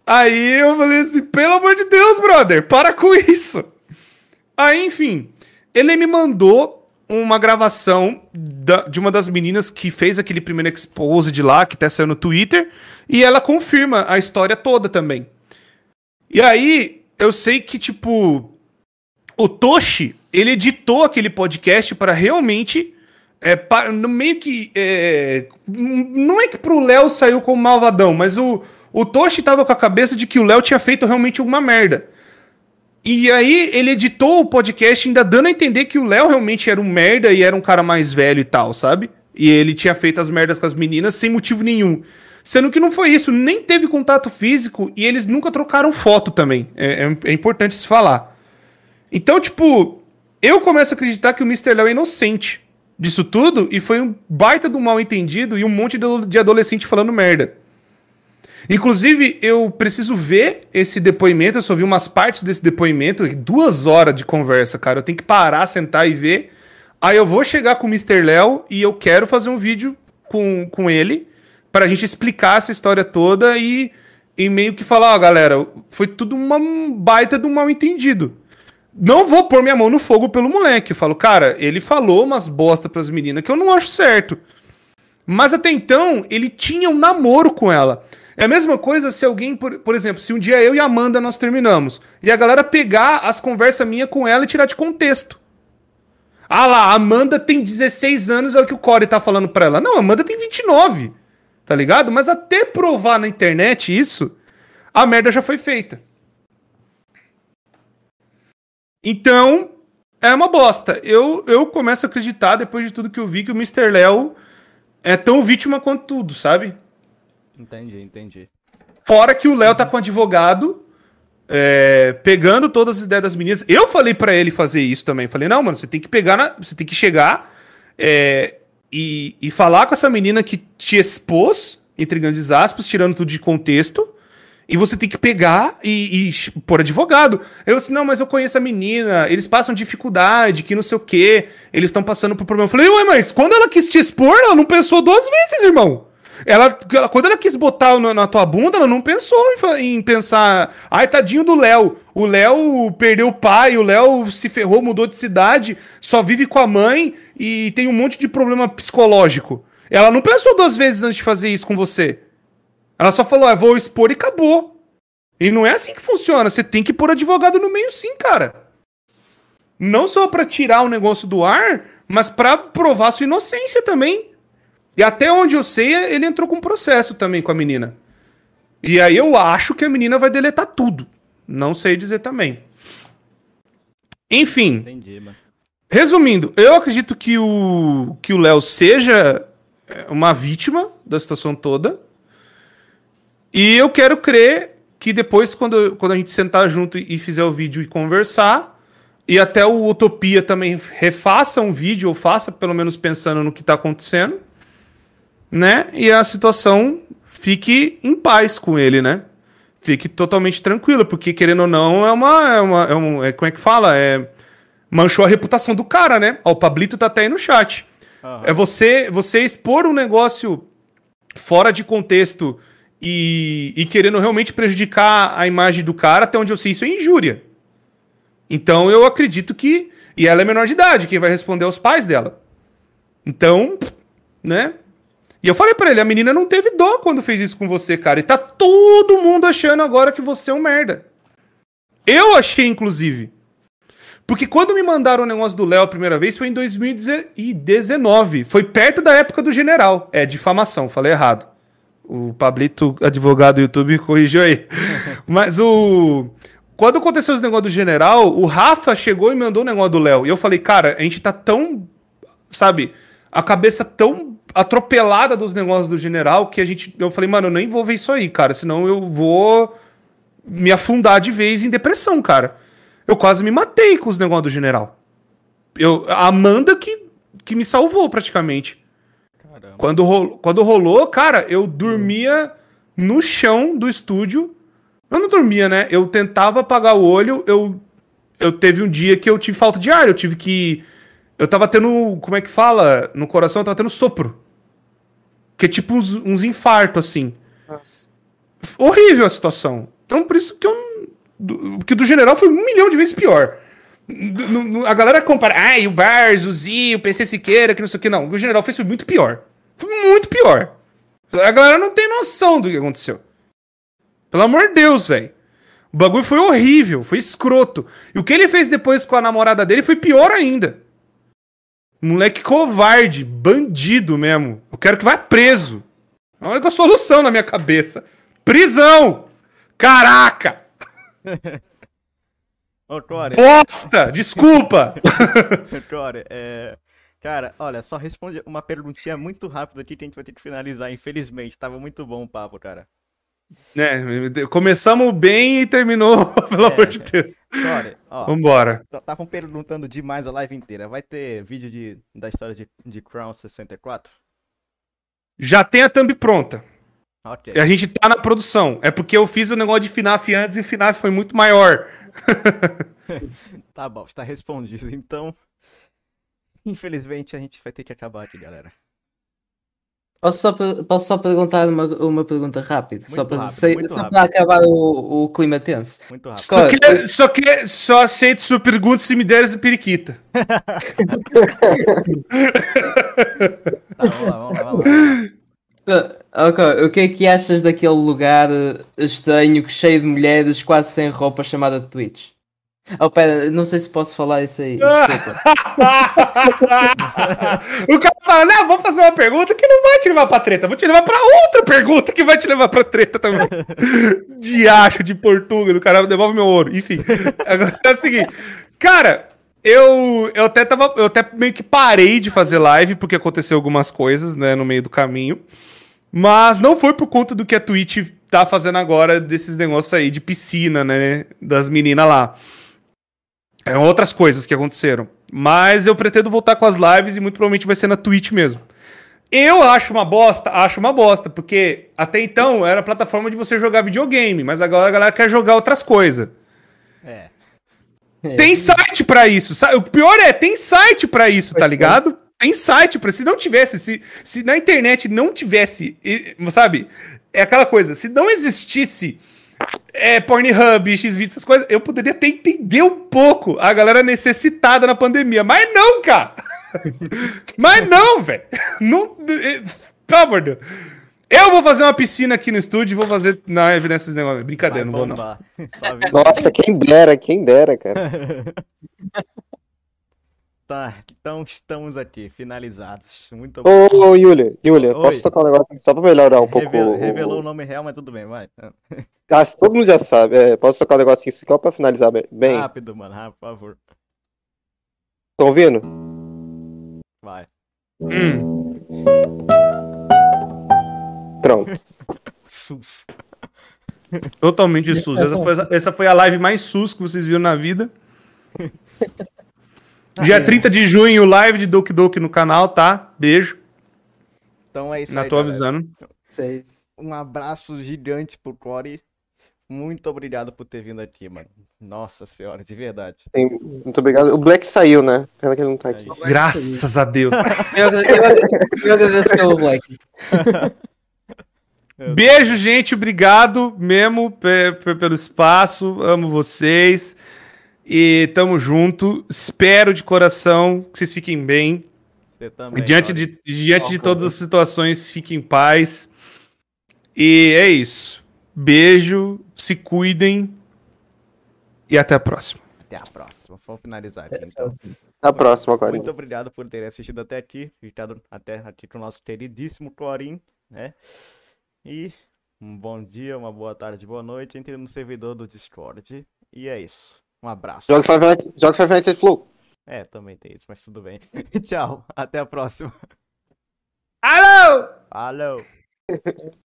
Aí eu falei assim, pelo amor de Deus, brother, para com isso. Aí, enfim, ele me mandou uma gravação da, de uma das meninas que fez aquele primeiro expose de lá, que até saiu no Twitter, e ela confirma a história toda também. E aí, eu sei que, tipo, o Toshi, ele editou aquele podcast para realmente É, pa- no meio que. é, não é que pro Léo saiu como malvadão, mas o, o Toshi tava com a cabeça de que o Léo tinha feito realmente alguma merda. E aí ele editou o podcast ainda dando a entender que o Léo realmente era um merda e era um cara mais velho e tal, sabe? E ele tinha feito as merdas com as meninas sem motivo nenhum. Sendo que não foi isso, nem teve contato físico e eles nunca trocaram foto também. É, é- é importante se falar. Então, tipo, eu começo a acreditar que o Mr. Léo é inocente disso tudo e foi um baita do mal entendido e um monte de adolescente falando merda. Inclusive, eu preciso ver esse depoimento, eu só vi umas partes desse depoimento, duas horas de conversa, cara. Eu tenho que parar, sentar e ver. Aí eu vou chegar com o Mr. Léo e eu quero fazer um vídeo com, com ele pra gente explicar essa história toda e, e meio que falar, ó, galera, foi tudo uma baita do mal entendido. Não vou pôr minha mão no fogo pelo moleque. Eu falo, cara, ele falou umas bosta pras meninas que eu não acho certo. Mas até então, ele tinha um namoro com ela. É a mesma coisa se alguém, por, por exemplo, se um dia eu e a Amanda nós terminamos, e a galera pegar as conversas minha com ela e tirar de contexto. Ah lá, a Amanda tem 16 anos, é o que o Corey tá falando pra ela. Não, a Amanda tem 29, tá ligado? Mas até provar na internet isso, a merda já foi feita. Então, é uma bosta. Eu, eu começo a acreditar, depois de tudo que eu vi, que o Mr. Léo é tão vítima quanto tudo, sabe? Entendi, entendi. Fora que o Léo tá com advogado, é, pegando todas as ideias das meninas. Eu falei pra ele fazer isso também. Falei, não, mano, você tem que pegar, na- você tem que chegar é, e, e falar com essa menina que te expôs, entre grandes aspas, tirando tudo de contexto. E você tem que pegar e, e pôr advogado. Eu disse, não, mas eu conheço a menina, eles passam dificuldade, que não sei o quê, eles estão passando por problema. Eu falei, ué, mas quando ela quis te expor, ela não pensou duas vezes, irmão. Ela, ela- quando ela quis botar na, na tua bunda, ela não pensou em, em pensar, ai, tadinho do Léo. O Léo perdeu o pai, o Léo se ferrou, mudou de cidade, só vive com a mãe e tem um monte de problema psicológico. Ela não pensou duas vezes antes de fazer isso com você. Ela só falou, ah, vou expor e acabou. E não é assim que funciona. Você tem que pôr advogado no meio sim, cara. Não só pra tirar o negócio do ar, mas pra provar sua inocência também. E até onde eu sei, ele entrou com processo também com a menina. E aí eu acho que a menina vai deletar tudo. Não sei dizer também. Enfim, Entendi, mano. Resumindo, eu acredito que o que o Léo seja é, uma vítima da situação toda. E eu quero crer que depois, quando, quando a gente sentar junto e fizer o vídeo e conversar, e até o Utopia também refaça um vídeo, ou faça pelo menos pensando no que está acontecendo, né? E a situação fique em paz com ele, né? Fique totalmente tranquilo, porque querendo ou não, é uma. É uma é um, é, como é que fala? É manchou a reputação do cara, né? Ó, o Pablito tá até aí no chat. Aham. É você, você expor um negócio fora de contexto e, e querendo realmente prejudicar a imagem do cara, até onde eu sei, isso é injúria. Então eu acredito que. E ela é menor de idade, quem vai responder aos pais dela. Então, né? E eu falei pra ele, a menina não teve dó quando fez isso com você, cara. E tá todo mundo achando agora que você é um merda. Eu achei, inclusive. Porque quando me mandaram o negócio do Léo a primeira vez foi em 2019. Foi perto da época do general. É, difamação, falei errado. O Pablito, advogado do YouTube, corrigiu aí. Mas o. Quando aconteceu esse negócio do general, o Rafa chegou e mandou o negócio do Léo. E eu falei, cara, a gente tá tão. Sabe? A cabeça tão atropelada dos negócios do general que a gente. Eu falei, mano, eu nem vou ver isso aí, cara. Senão eu vou me afundar de vez em depressão, cara. Eu quase me matei com os negócios do general. Eu, a Amanda que, que me salvou praticamente. Caramba. Quando, rolo- quando rolou, cara, eu dormia no chão do estúdio. Eu não dormia, né? Eu tentava apagar o olho. Eu, eu teve um dia que eu tive falta de ar. Eu tive que. Eu tava tendo. Como é que fala? No coração eu tava tendo sopro. Que é tipo uns, uns infartos, assim. Nossa. Horrível a situação. Então, por isso que eu. Do, que do general foi um milhão de vezes pior. No- no- a galera compara. Ai, o Bars, o Zi, o PC Siqueira, que não sei o que. Não, o general fez foi muito pior. Foi muito pior. A galera não tem noção do que aconteceu. Pelo amor de Deus, velho. O bagulho foi horrível, foi escroto. E o que ele fez depois com a namorada dele foi pior ainda. Moleque covarde, bandido mesmo. Eu quero que vá preso. É a única solução na minha cabeça. Prisão! Caraca! Ô, Core, Bosta! Desculpa! Core, é... Cara, olha, só responde uma perguntinha muito rápida aqui que a gente vai ter que finalizar, infelizmente. Tava muito bom o papo, cara. Né, começamos bem e terminou, pelo É. amor de Deus. Ó, Vambora. estavam perguntando demais a live inteira. Vai ter vídeo de, da história de, de Crown 64? Já tem a thumb pronta. Ok. A gente tá na produção. É porque eu fiz o negócio de FNAF antes e o FNAF foi muito maior. Tá bom, está respondido. Então, infelizmente a gente vai ter que acabar aqui, galera. Posso só, posso só perguntar uma, uma pergunta rápida? Só, para, rápido, só para acabar o, o clima tenso. Muito rápido. Só que, só que só aceito sua pergunta se me deres a periquita. Tá, vamos lá, vamos lá, vamos lá. Ah, ok, o que é que achas daquele lugar estranho, que cheio de mulheres, quase sem roupa, chamada Twitch? Oh, pera, não sei se posso falar isso aí. Desculpa. o cara fala, não, vou fazer uma pergunta que não vai te levar pra treta, vou te levar pra outra pergunta que vai te levar pra treta também. Diacho de Portuga do caralho, devolve meu ouro. Enfim, agora é o seguinte, cara, eu, eu até tava, eu até meio que parei de fazer live porque aconteceu algumas coisas, né, no meio do caminho. Mas não foi por conta do que a Twitch tá fazendo agora desses negócios aí de piscina, né, das meninas lá. Eram outras coisas que aconteceram. Mas eu pretendo voltar com as lives e muito provavelmente vai ser na Twitch mesmo. Eu acho uma bosta, acho uma bosta, porque até então era a plataforma de você jogar videogame, mas agora a galera quer jogar outras coisas. É. Tem site pra isso, sabe? O pior é, tem site pra isso, tá Pois é. ligado? Tem site pra se não tivesse, se, se na internet não tivesse, sabe? É aquela coisa, se não existisse é, Pornhub, Xvideos, essas coisas, eu poderia até entender um pouco a galera necessitada na pandemia, mas não, cara! mas não, velho! Não, eh, pelo amor de Deus. Eu vou fazer uma piscina aqui no estúdio e vou fazer na evidência negócios. Vai Brincadeira, não vou não. bombar. Nossa, quem dera, quem dera, cara. Tá, então estamos aqui, finalizados. Muito bom. Ô, ô Yulia, Yulia, Oi. posso tocar um negócio aqui só pra melhorar um pouco? Revelou, o- revelou o nome real, mas tudo bem, vai. Ah, se todo mundo já sabe. É, posso tocar um negocinho só pra finalizar bem? Rápido, mano, rápido, por favor. estão ouvindo? Vai. Hum. Pronto. Sus. Totalmente SUS. Essa foi, essa foi a live mais SUS que vocês viram na vida. Dia 30 de junho, live de Doki Doki no canal, tá? Beijo. Então é isso Já aí, tô galera. avisando. Seis. Um abraço gigante pro Core. Muito obrigado por ter vindo aqui, mano. Nossa senhora, de verdade. Tem- Muito obrigado. O Black saiu, né? Pena que ele não tá aqui. É isso. Graças a Deus. Eu, eu, eu agradeço pelo Black. Beijo, gente. Obrigado mesmo pe- pe- pelo espaço. Amo vocês. E tamo junto. Espero de coração que vocês fiquem bem. Você também. E diante de, diante de todas as situações, fiquem em paz. E é isso. Beijo, se cuidem e até a próxima. Até a próxima. Vamos finalizar aqui, então. Na próxima agora. Muito obrigado por terem assistido até aqui, ficado até aqui com o nosso queridíssimo Corim, né? E um bom dia, uma boa tarde, boa noite. Entre no servidor do Discord. E é isso. Um abraço. Joga Five Nights at Flow. É, também tem isso, mas tudo bem. Tchau, até a próxima. Alô! Falou!